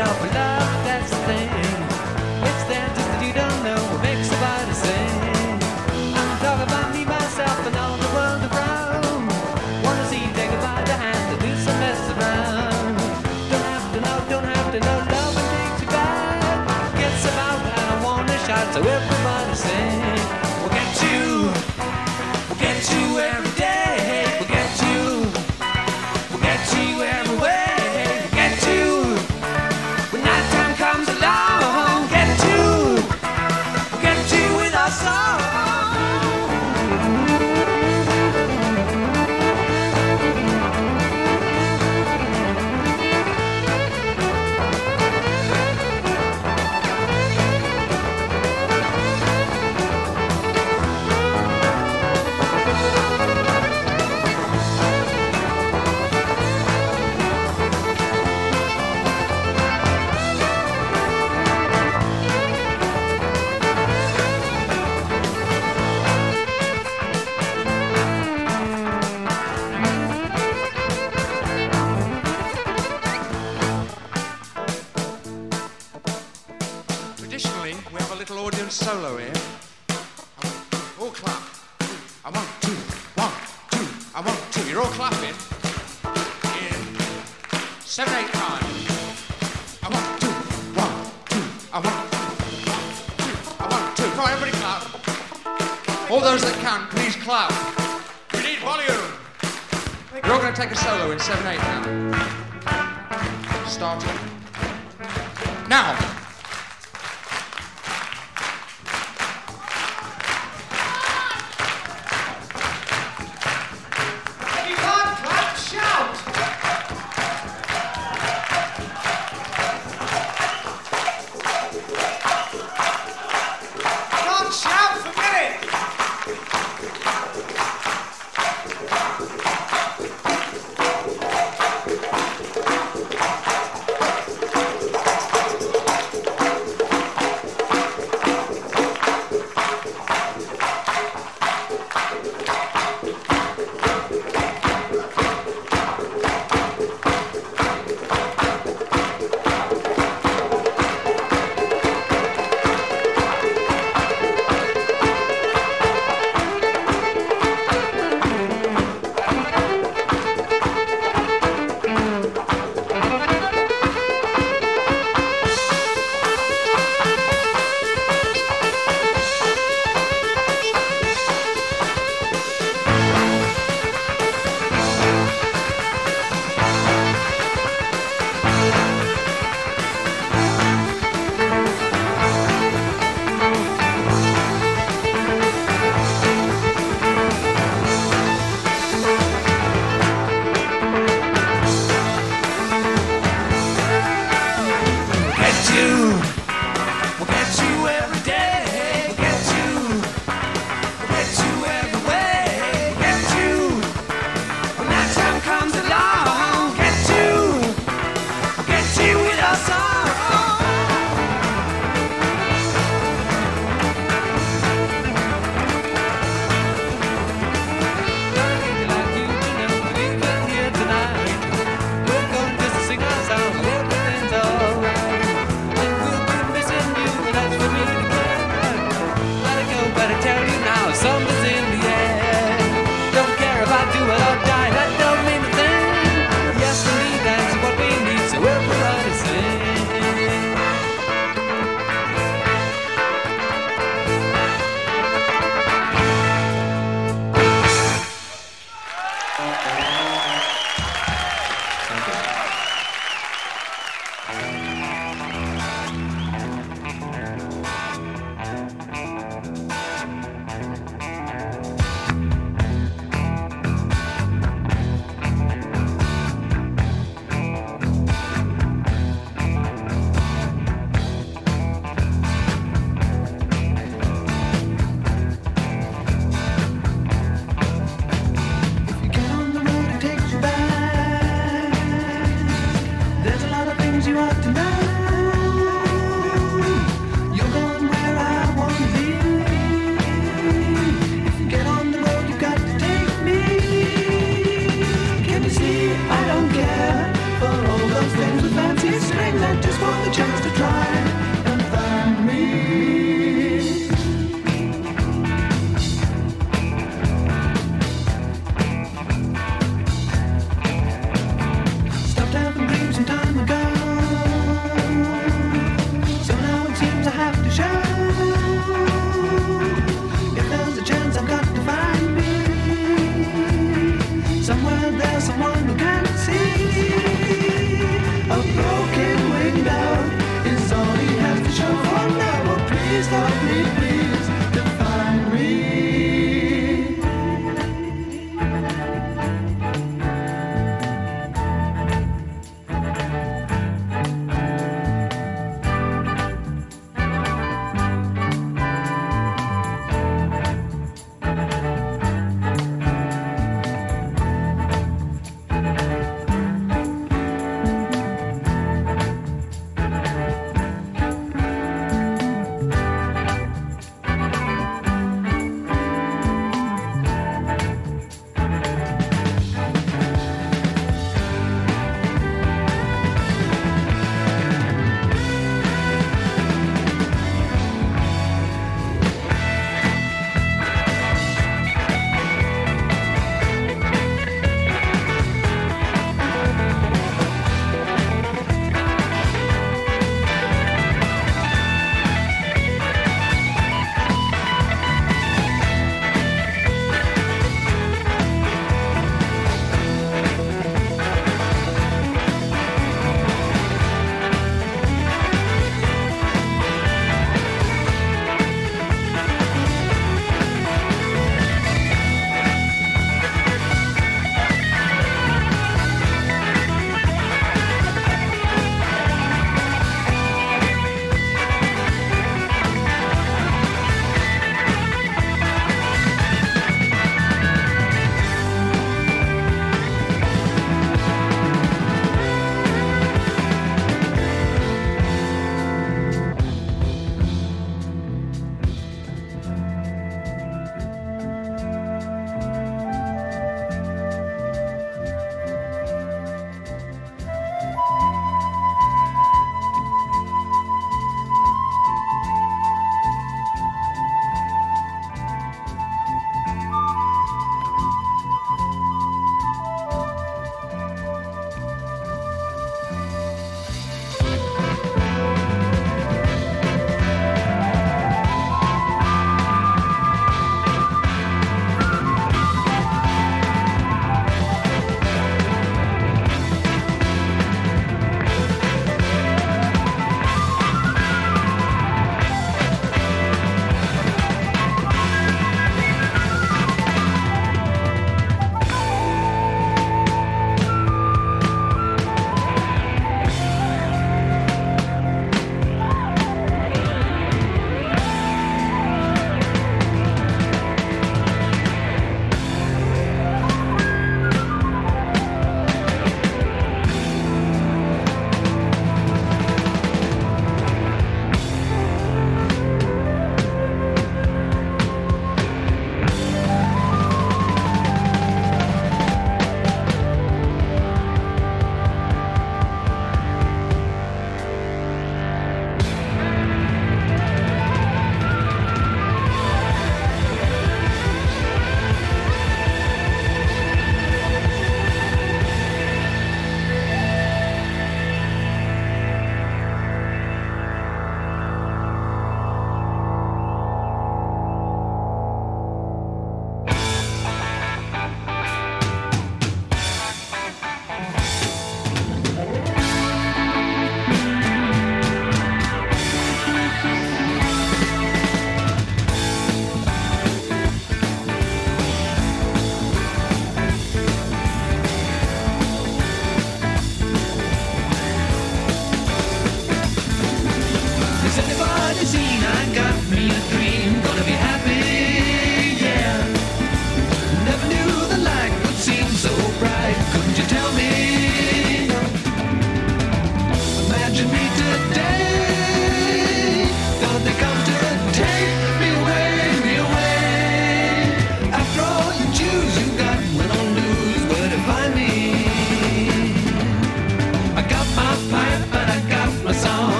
Speaker 12: It to yourself, love, that's the thing. It's there just that you don't know what makes the body sing. I'm talking about me, myself, and all the world around. Wanna see you take it by the hand and do some mess around. Don't have to know, don't have to know, love and takes you back. Gets about and I wanna shout, so everybody sing.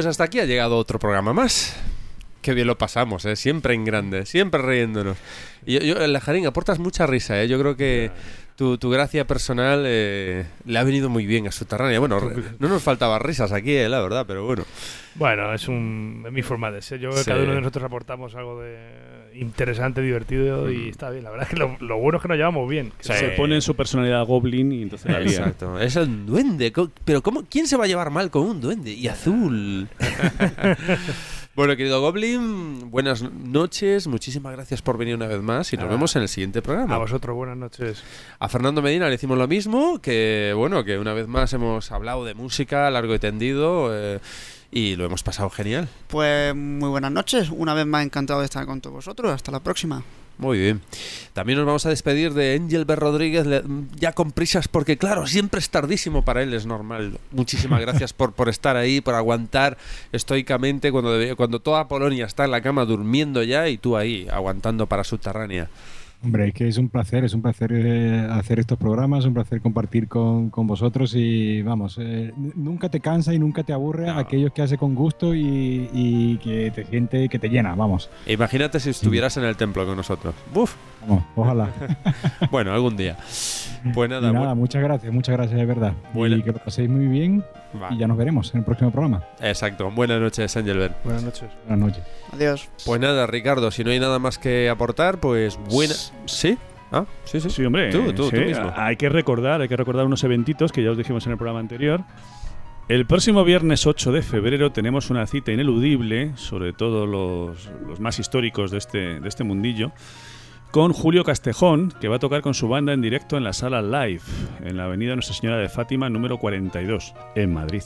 Speaker 1: Pues hasta aquí ha llegado otro programa más. Qué bien lo pasamos, ¿eh? siempre en grande, siempre riéndonos. Y yo, yo, Lajarín, aportas mucha risa, ¿eh? yo creo que tu, tu gracia personal eh, le ha venido muy bien a Subterránea. Bueno, no nos faltaban risas aquí, eh, la verdad, pero bueno.
Speaker 2: Bueno, es, un, es mi forma de ser. Yo creo que
Speaker 1: Sí.
Speaker 2: cada uno de nosotros aportamos algo de interesante, divertido y está bien. La verdad es que lo, lo bueno es que nos llevamos bien.
Speaker 3: Se pone en su personalidad Goblin y entonces la lía.
Speaker 1: Exacto, es el duende. Pero ¿cómo, ¿quién se va a llevar mal con un duende? Y azul. *laughs* bueno, querido Goblin, buenas noches. Muchísimas gracias por venir una vez más y nos
Speaker 2: Nada.
Speaker 1: vemos en el siguiente programa.
Speaker 2: A vosotros, buenas noches.
Speaker 1: A Fernando Medina le decimos lo mismo, que bueno, que una vez más hemos hablado de música largo y tendido eh, y lo hemos pasado genial.
Speaker 4: Pues muy buenas noches. Una vez más encantado de estar con todos vosotros. Hasta la próxima.
Speaker 1: Muy bien. También nos vamos a despedir de Angel B. Rodríguez, ya con prisas, porque claro, siempre es tardísimo para él, es normal. Muchísimas gracias por, por estar ahí, por aguantar estoicamente cuando, cuando toda Polonia está en la cama durmiendo ya y tú ahí, aguantando para subterránea.
Speaker 5: Hombre, es que es un placer, es un placer eh, hacer estos programas, un placer compartir con, con vosotros y vamos, eh, nunca te cansa y nunca te aburre aquellos que hace con gusto y, y que te siente, que te llena, vamos.
Speaker 1: Imagínate si estuvieras en el templo con nosotros. Uf.
Speaker 5: Vamos, ojalá. *laughs*
Speaker 1: bueno, algún día. Pues nada,
Speaker 5: Y nada,
Speaker 1: bu-
Speaker 5: muchas gracias, muchas gracias de verdad.
Speaker 1: Buena-
Speaker 5: Y que lo paséis muy bien
Speaker 1: Va.
Speaker 5: y ya nos veremos en el próximo programa.
Speaker 1: Exacto. Buenas noches, Angelbert.
Speaker 2: Buenas noches.
Speaker 5: Buenas noches.
Speaker 4: Adiós.
Speaker 1: Pues nada, Ricardo, si no hay nada más que aportar, pues buena. ¿Sí? Ah, sí, sí.
Speaker 3: Sí, hombre.
Speaker 1: Tú, tú,
Speaker 3: sí,
Speaker 1: tú mismo.
Speaker 3: Hay que recordar, hay que recordar unos eventitos que ya os dijimos en el programa anterior. El próximo viernes 8 de febrero tenemos una cita ineludible, sobre todo los, los más históricos de este, de este mundillo, con Julio Castejón, que va a tocar con su banda en directo en la sala Live, en la avenida Nuestra Señora de Fátima número 42, en Madrid.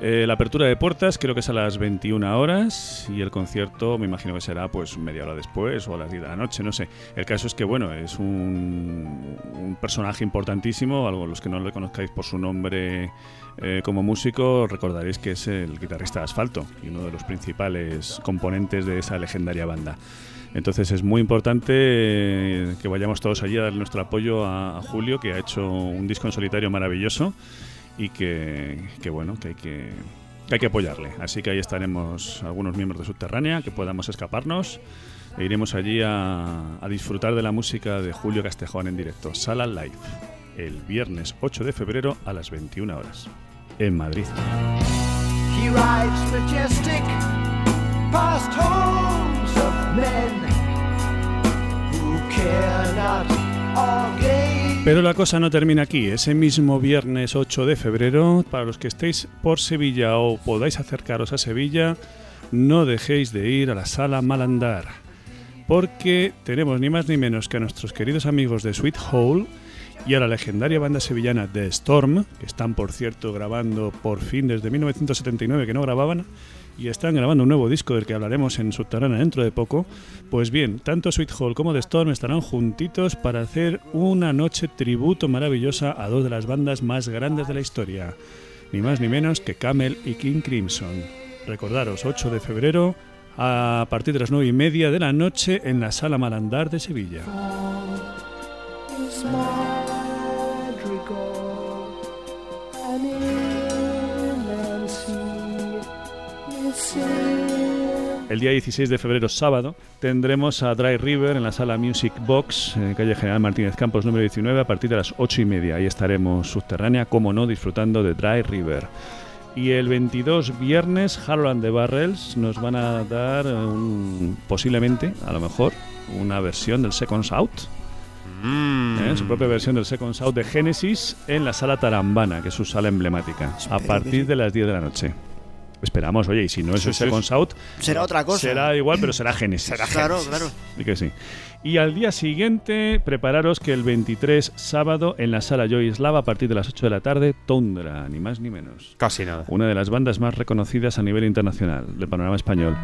Speaker 3: Eh, la apertura de puertas creo que es a las 21 horas y el concierto me imagino que será pues media hora después o a las 10 de la noche, no sé. El caso es que bueno, es un, personaje importantísimo, algo los que no le conozcáis por su nombre eh, como músico recordaréis que es el guitarrista de Asfalto y uno de los principales componentes de esa legendaria banda. Entonces es muy importante eh, que vayamos todos allí a dar nuestro apoyo a, Julio, que ha hecho un disco en solitario maravilloso y que, bueno, que hay que, hay que apoyarle. Así que ahí estaremos algunos miembros de Subterránea, que podamos escaparnos e iremos allí a, a disfrutar de la música de Julio Castejón en directo, Sala Live, el viernes 8 de febrero a las 21 horas, en Madrid.
Speaker 8: He rides majestic past homes
Speaker 3: Pero la cosa no termina aquí. Ese mismo viernes 8 de febrero, para los que estéis por Sevilla o podáis acercaros a Sevilla, no dejéis de ir a la sala Malandar. Porque tenemos ni más ni menos que a nuestros queridos amigos de Sweet Hole y a la legendaria banda sevillana The Storm, que están por cierto grabando por fin desde 1979 que no grababan, y están grabando un nuevo disco del que hablaremos en Subterránea dentro de poco. Pues bien, tanto Sweet Hole como The Storm estarán juntitos para hacer una noche tributo maravillosa a dos de las bandas más grandes de la historia, ni más ni menos que Camel y King Crimson. Recordaros, 8 de febrero a partir de las 9 y media de la noche en la Sala Malandar de Sevilla. El día 16 de febrero, sábado, tendremos a Dry River en la sala Music Box, en calle General Martínez Campos número 19, a partir de las 8 y media. Ahí estaremos subterránea, como no, disfrutando de Dry River. Y el 22 viernes, Harold and the Barrels nos van a dar un- posiblemente, a lo mejor, una versión del Seconds Out. ¿eh? Su propia versión del Seconds Out de Genesis en la sala Tarambana, que es su sala emblemática, a partir de las 10 de la noche. Esperamos, oye, y si no es
Speaker 4: sí.
Speaker 3: Seconds Out,
Speaker 4: Será otra cosa.
Speaker 3: Será igual, pero será Genesis.
Speaker 4: Claro, claro.
Speaker 3: Y que sí. Y al día siguiente, prepararos que el 23 sábado en la sala Joyslava a partir de las 8 de la tarde, Tundra, ni más ni menos.
Speaker 1: Casi nada.
Speaker 3: Una de las bandas más reconocidas a nivel internacional del panorama español.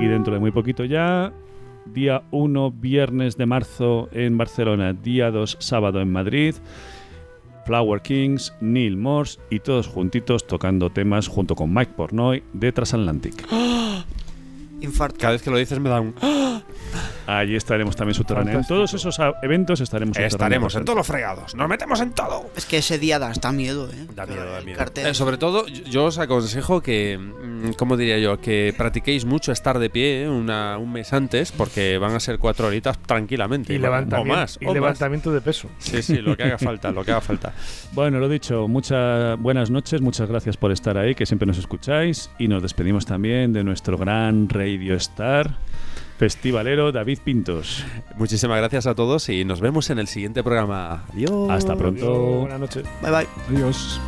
Speaker 3: Y dentro de muy poquito ya, día 1, viernes de marzo en Barcelona, día 2, sábado en Madrid, Flower Kings, Neil Morse y todos juntitos tocando temas junto con Mike Pornoy de Transatlantic.
Speaker 4: Infarto. *gasps*
Speaker 1: Cada vez que lo dices me da un... *gasps*
Speaker 3: Allí estaremos también subterráneos. En todos esos eventos estaremos.
Speaker 1: Estaremos en todos los fregados. Nos metemos en todo.
Speaker 4: Es que ese día da hasta miedo, ¿eh?
Speaker 1: Da miedo, da miedo. Eh, sobre todo, yo- os aconsejo que, mm, ¿cómo diría yo? Que practiquéis mucho estar de pie ¿eh? una, un mes antes, porque van a ser cuatro horitas tranquilamente.
Speaker 2: Y
Speaker 1: o
Speaker 2: levantamiento,
Speaker 1: más.
Speaker 2: y
Speaker 1: o más.
Speaker 2: levantamiento de peso.
Speaker 1: Sí, sí, lo que haga falta, lo que haga falta. *laughs*
Speaker 3: Bueno, lo dicho, muchas buenas noches, muchas gracias por estar ahí, que siempre nos escucháis y nos despedimos también de nuestro gran Radio Star festivalero David Pintos.
Speaker 1: Muchísimas gracias a todos y nos vemos en el siguiente programa. Adiós.
Speaker 3: Hasta pronto.
Speaker 2: Adiós, Buenas noches.
Speaker 4: Bye bye.
Speaker 5: Adiós.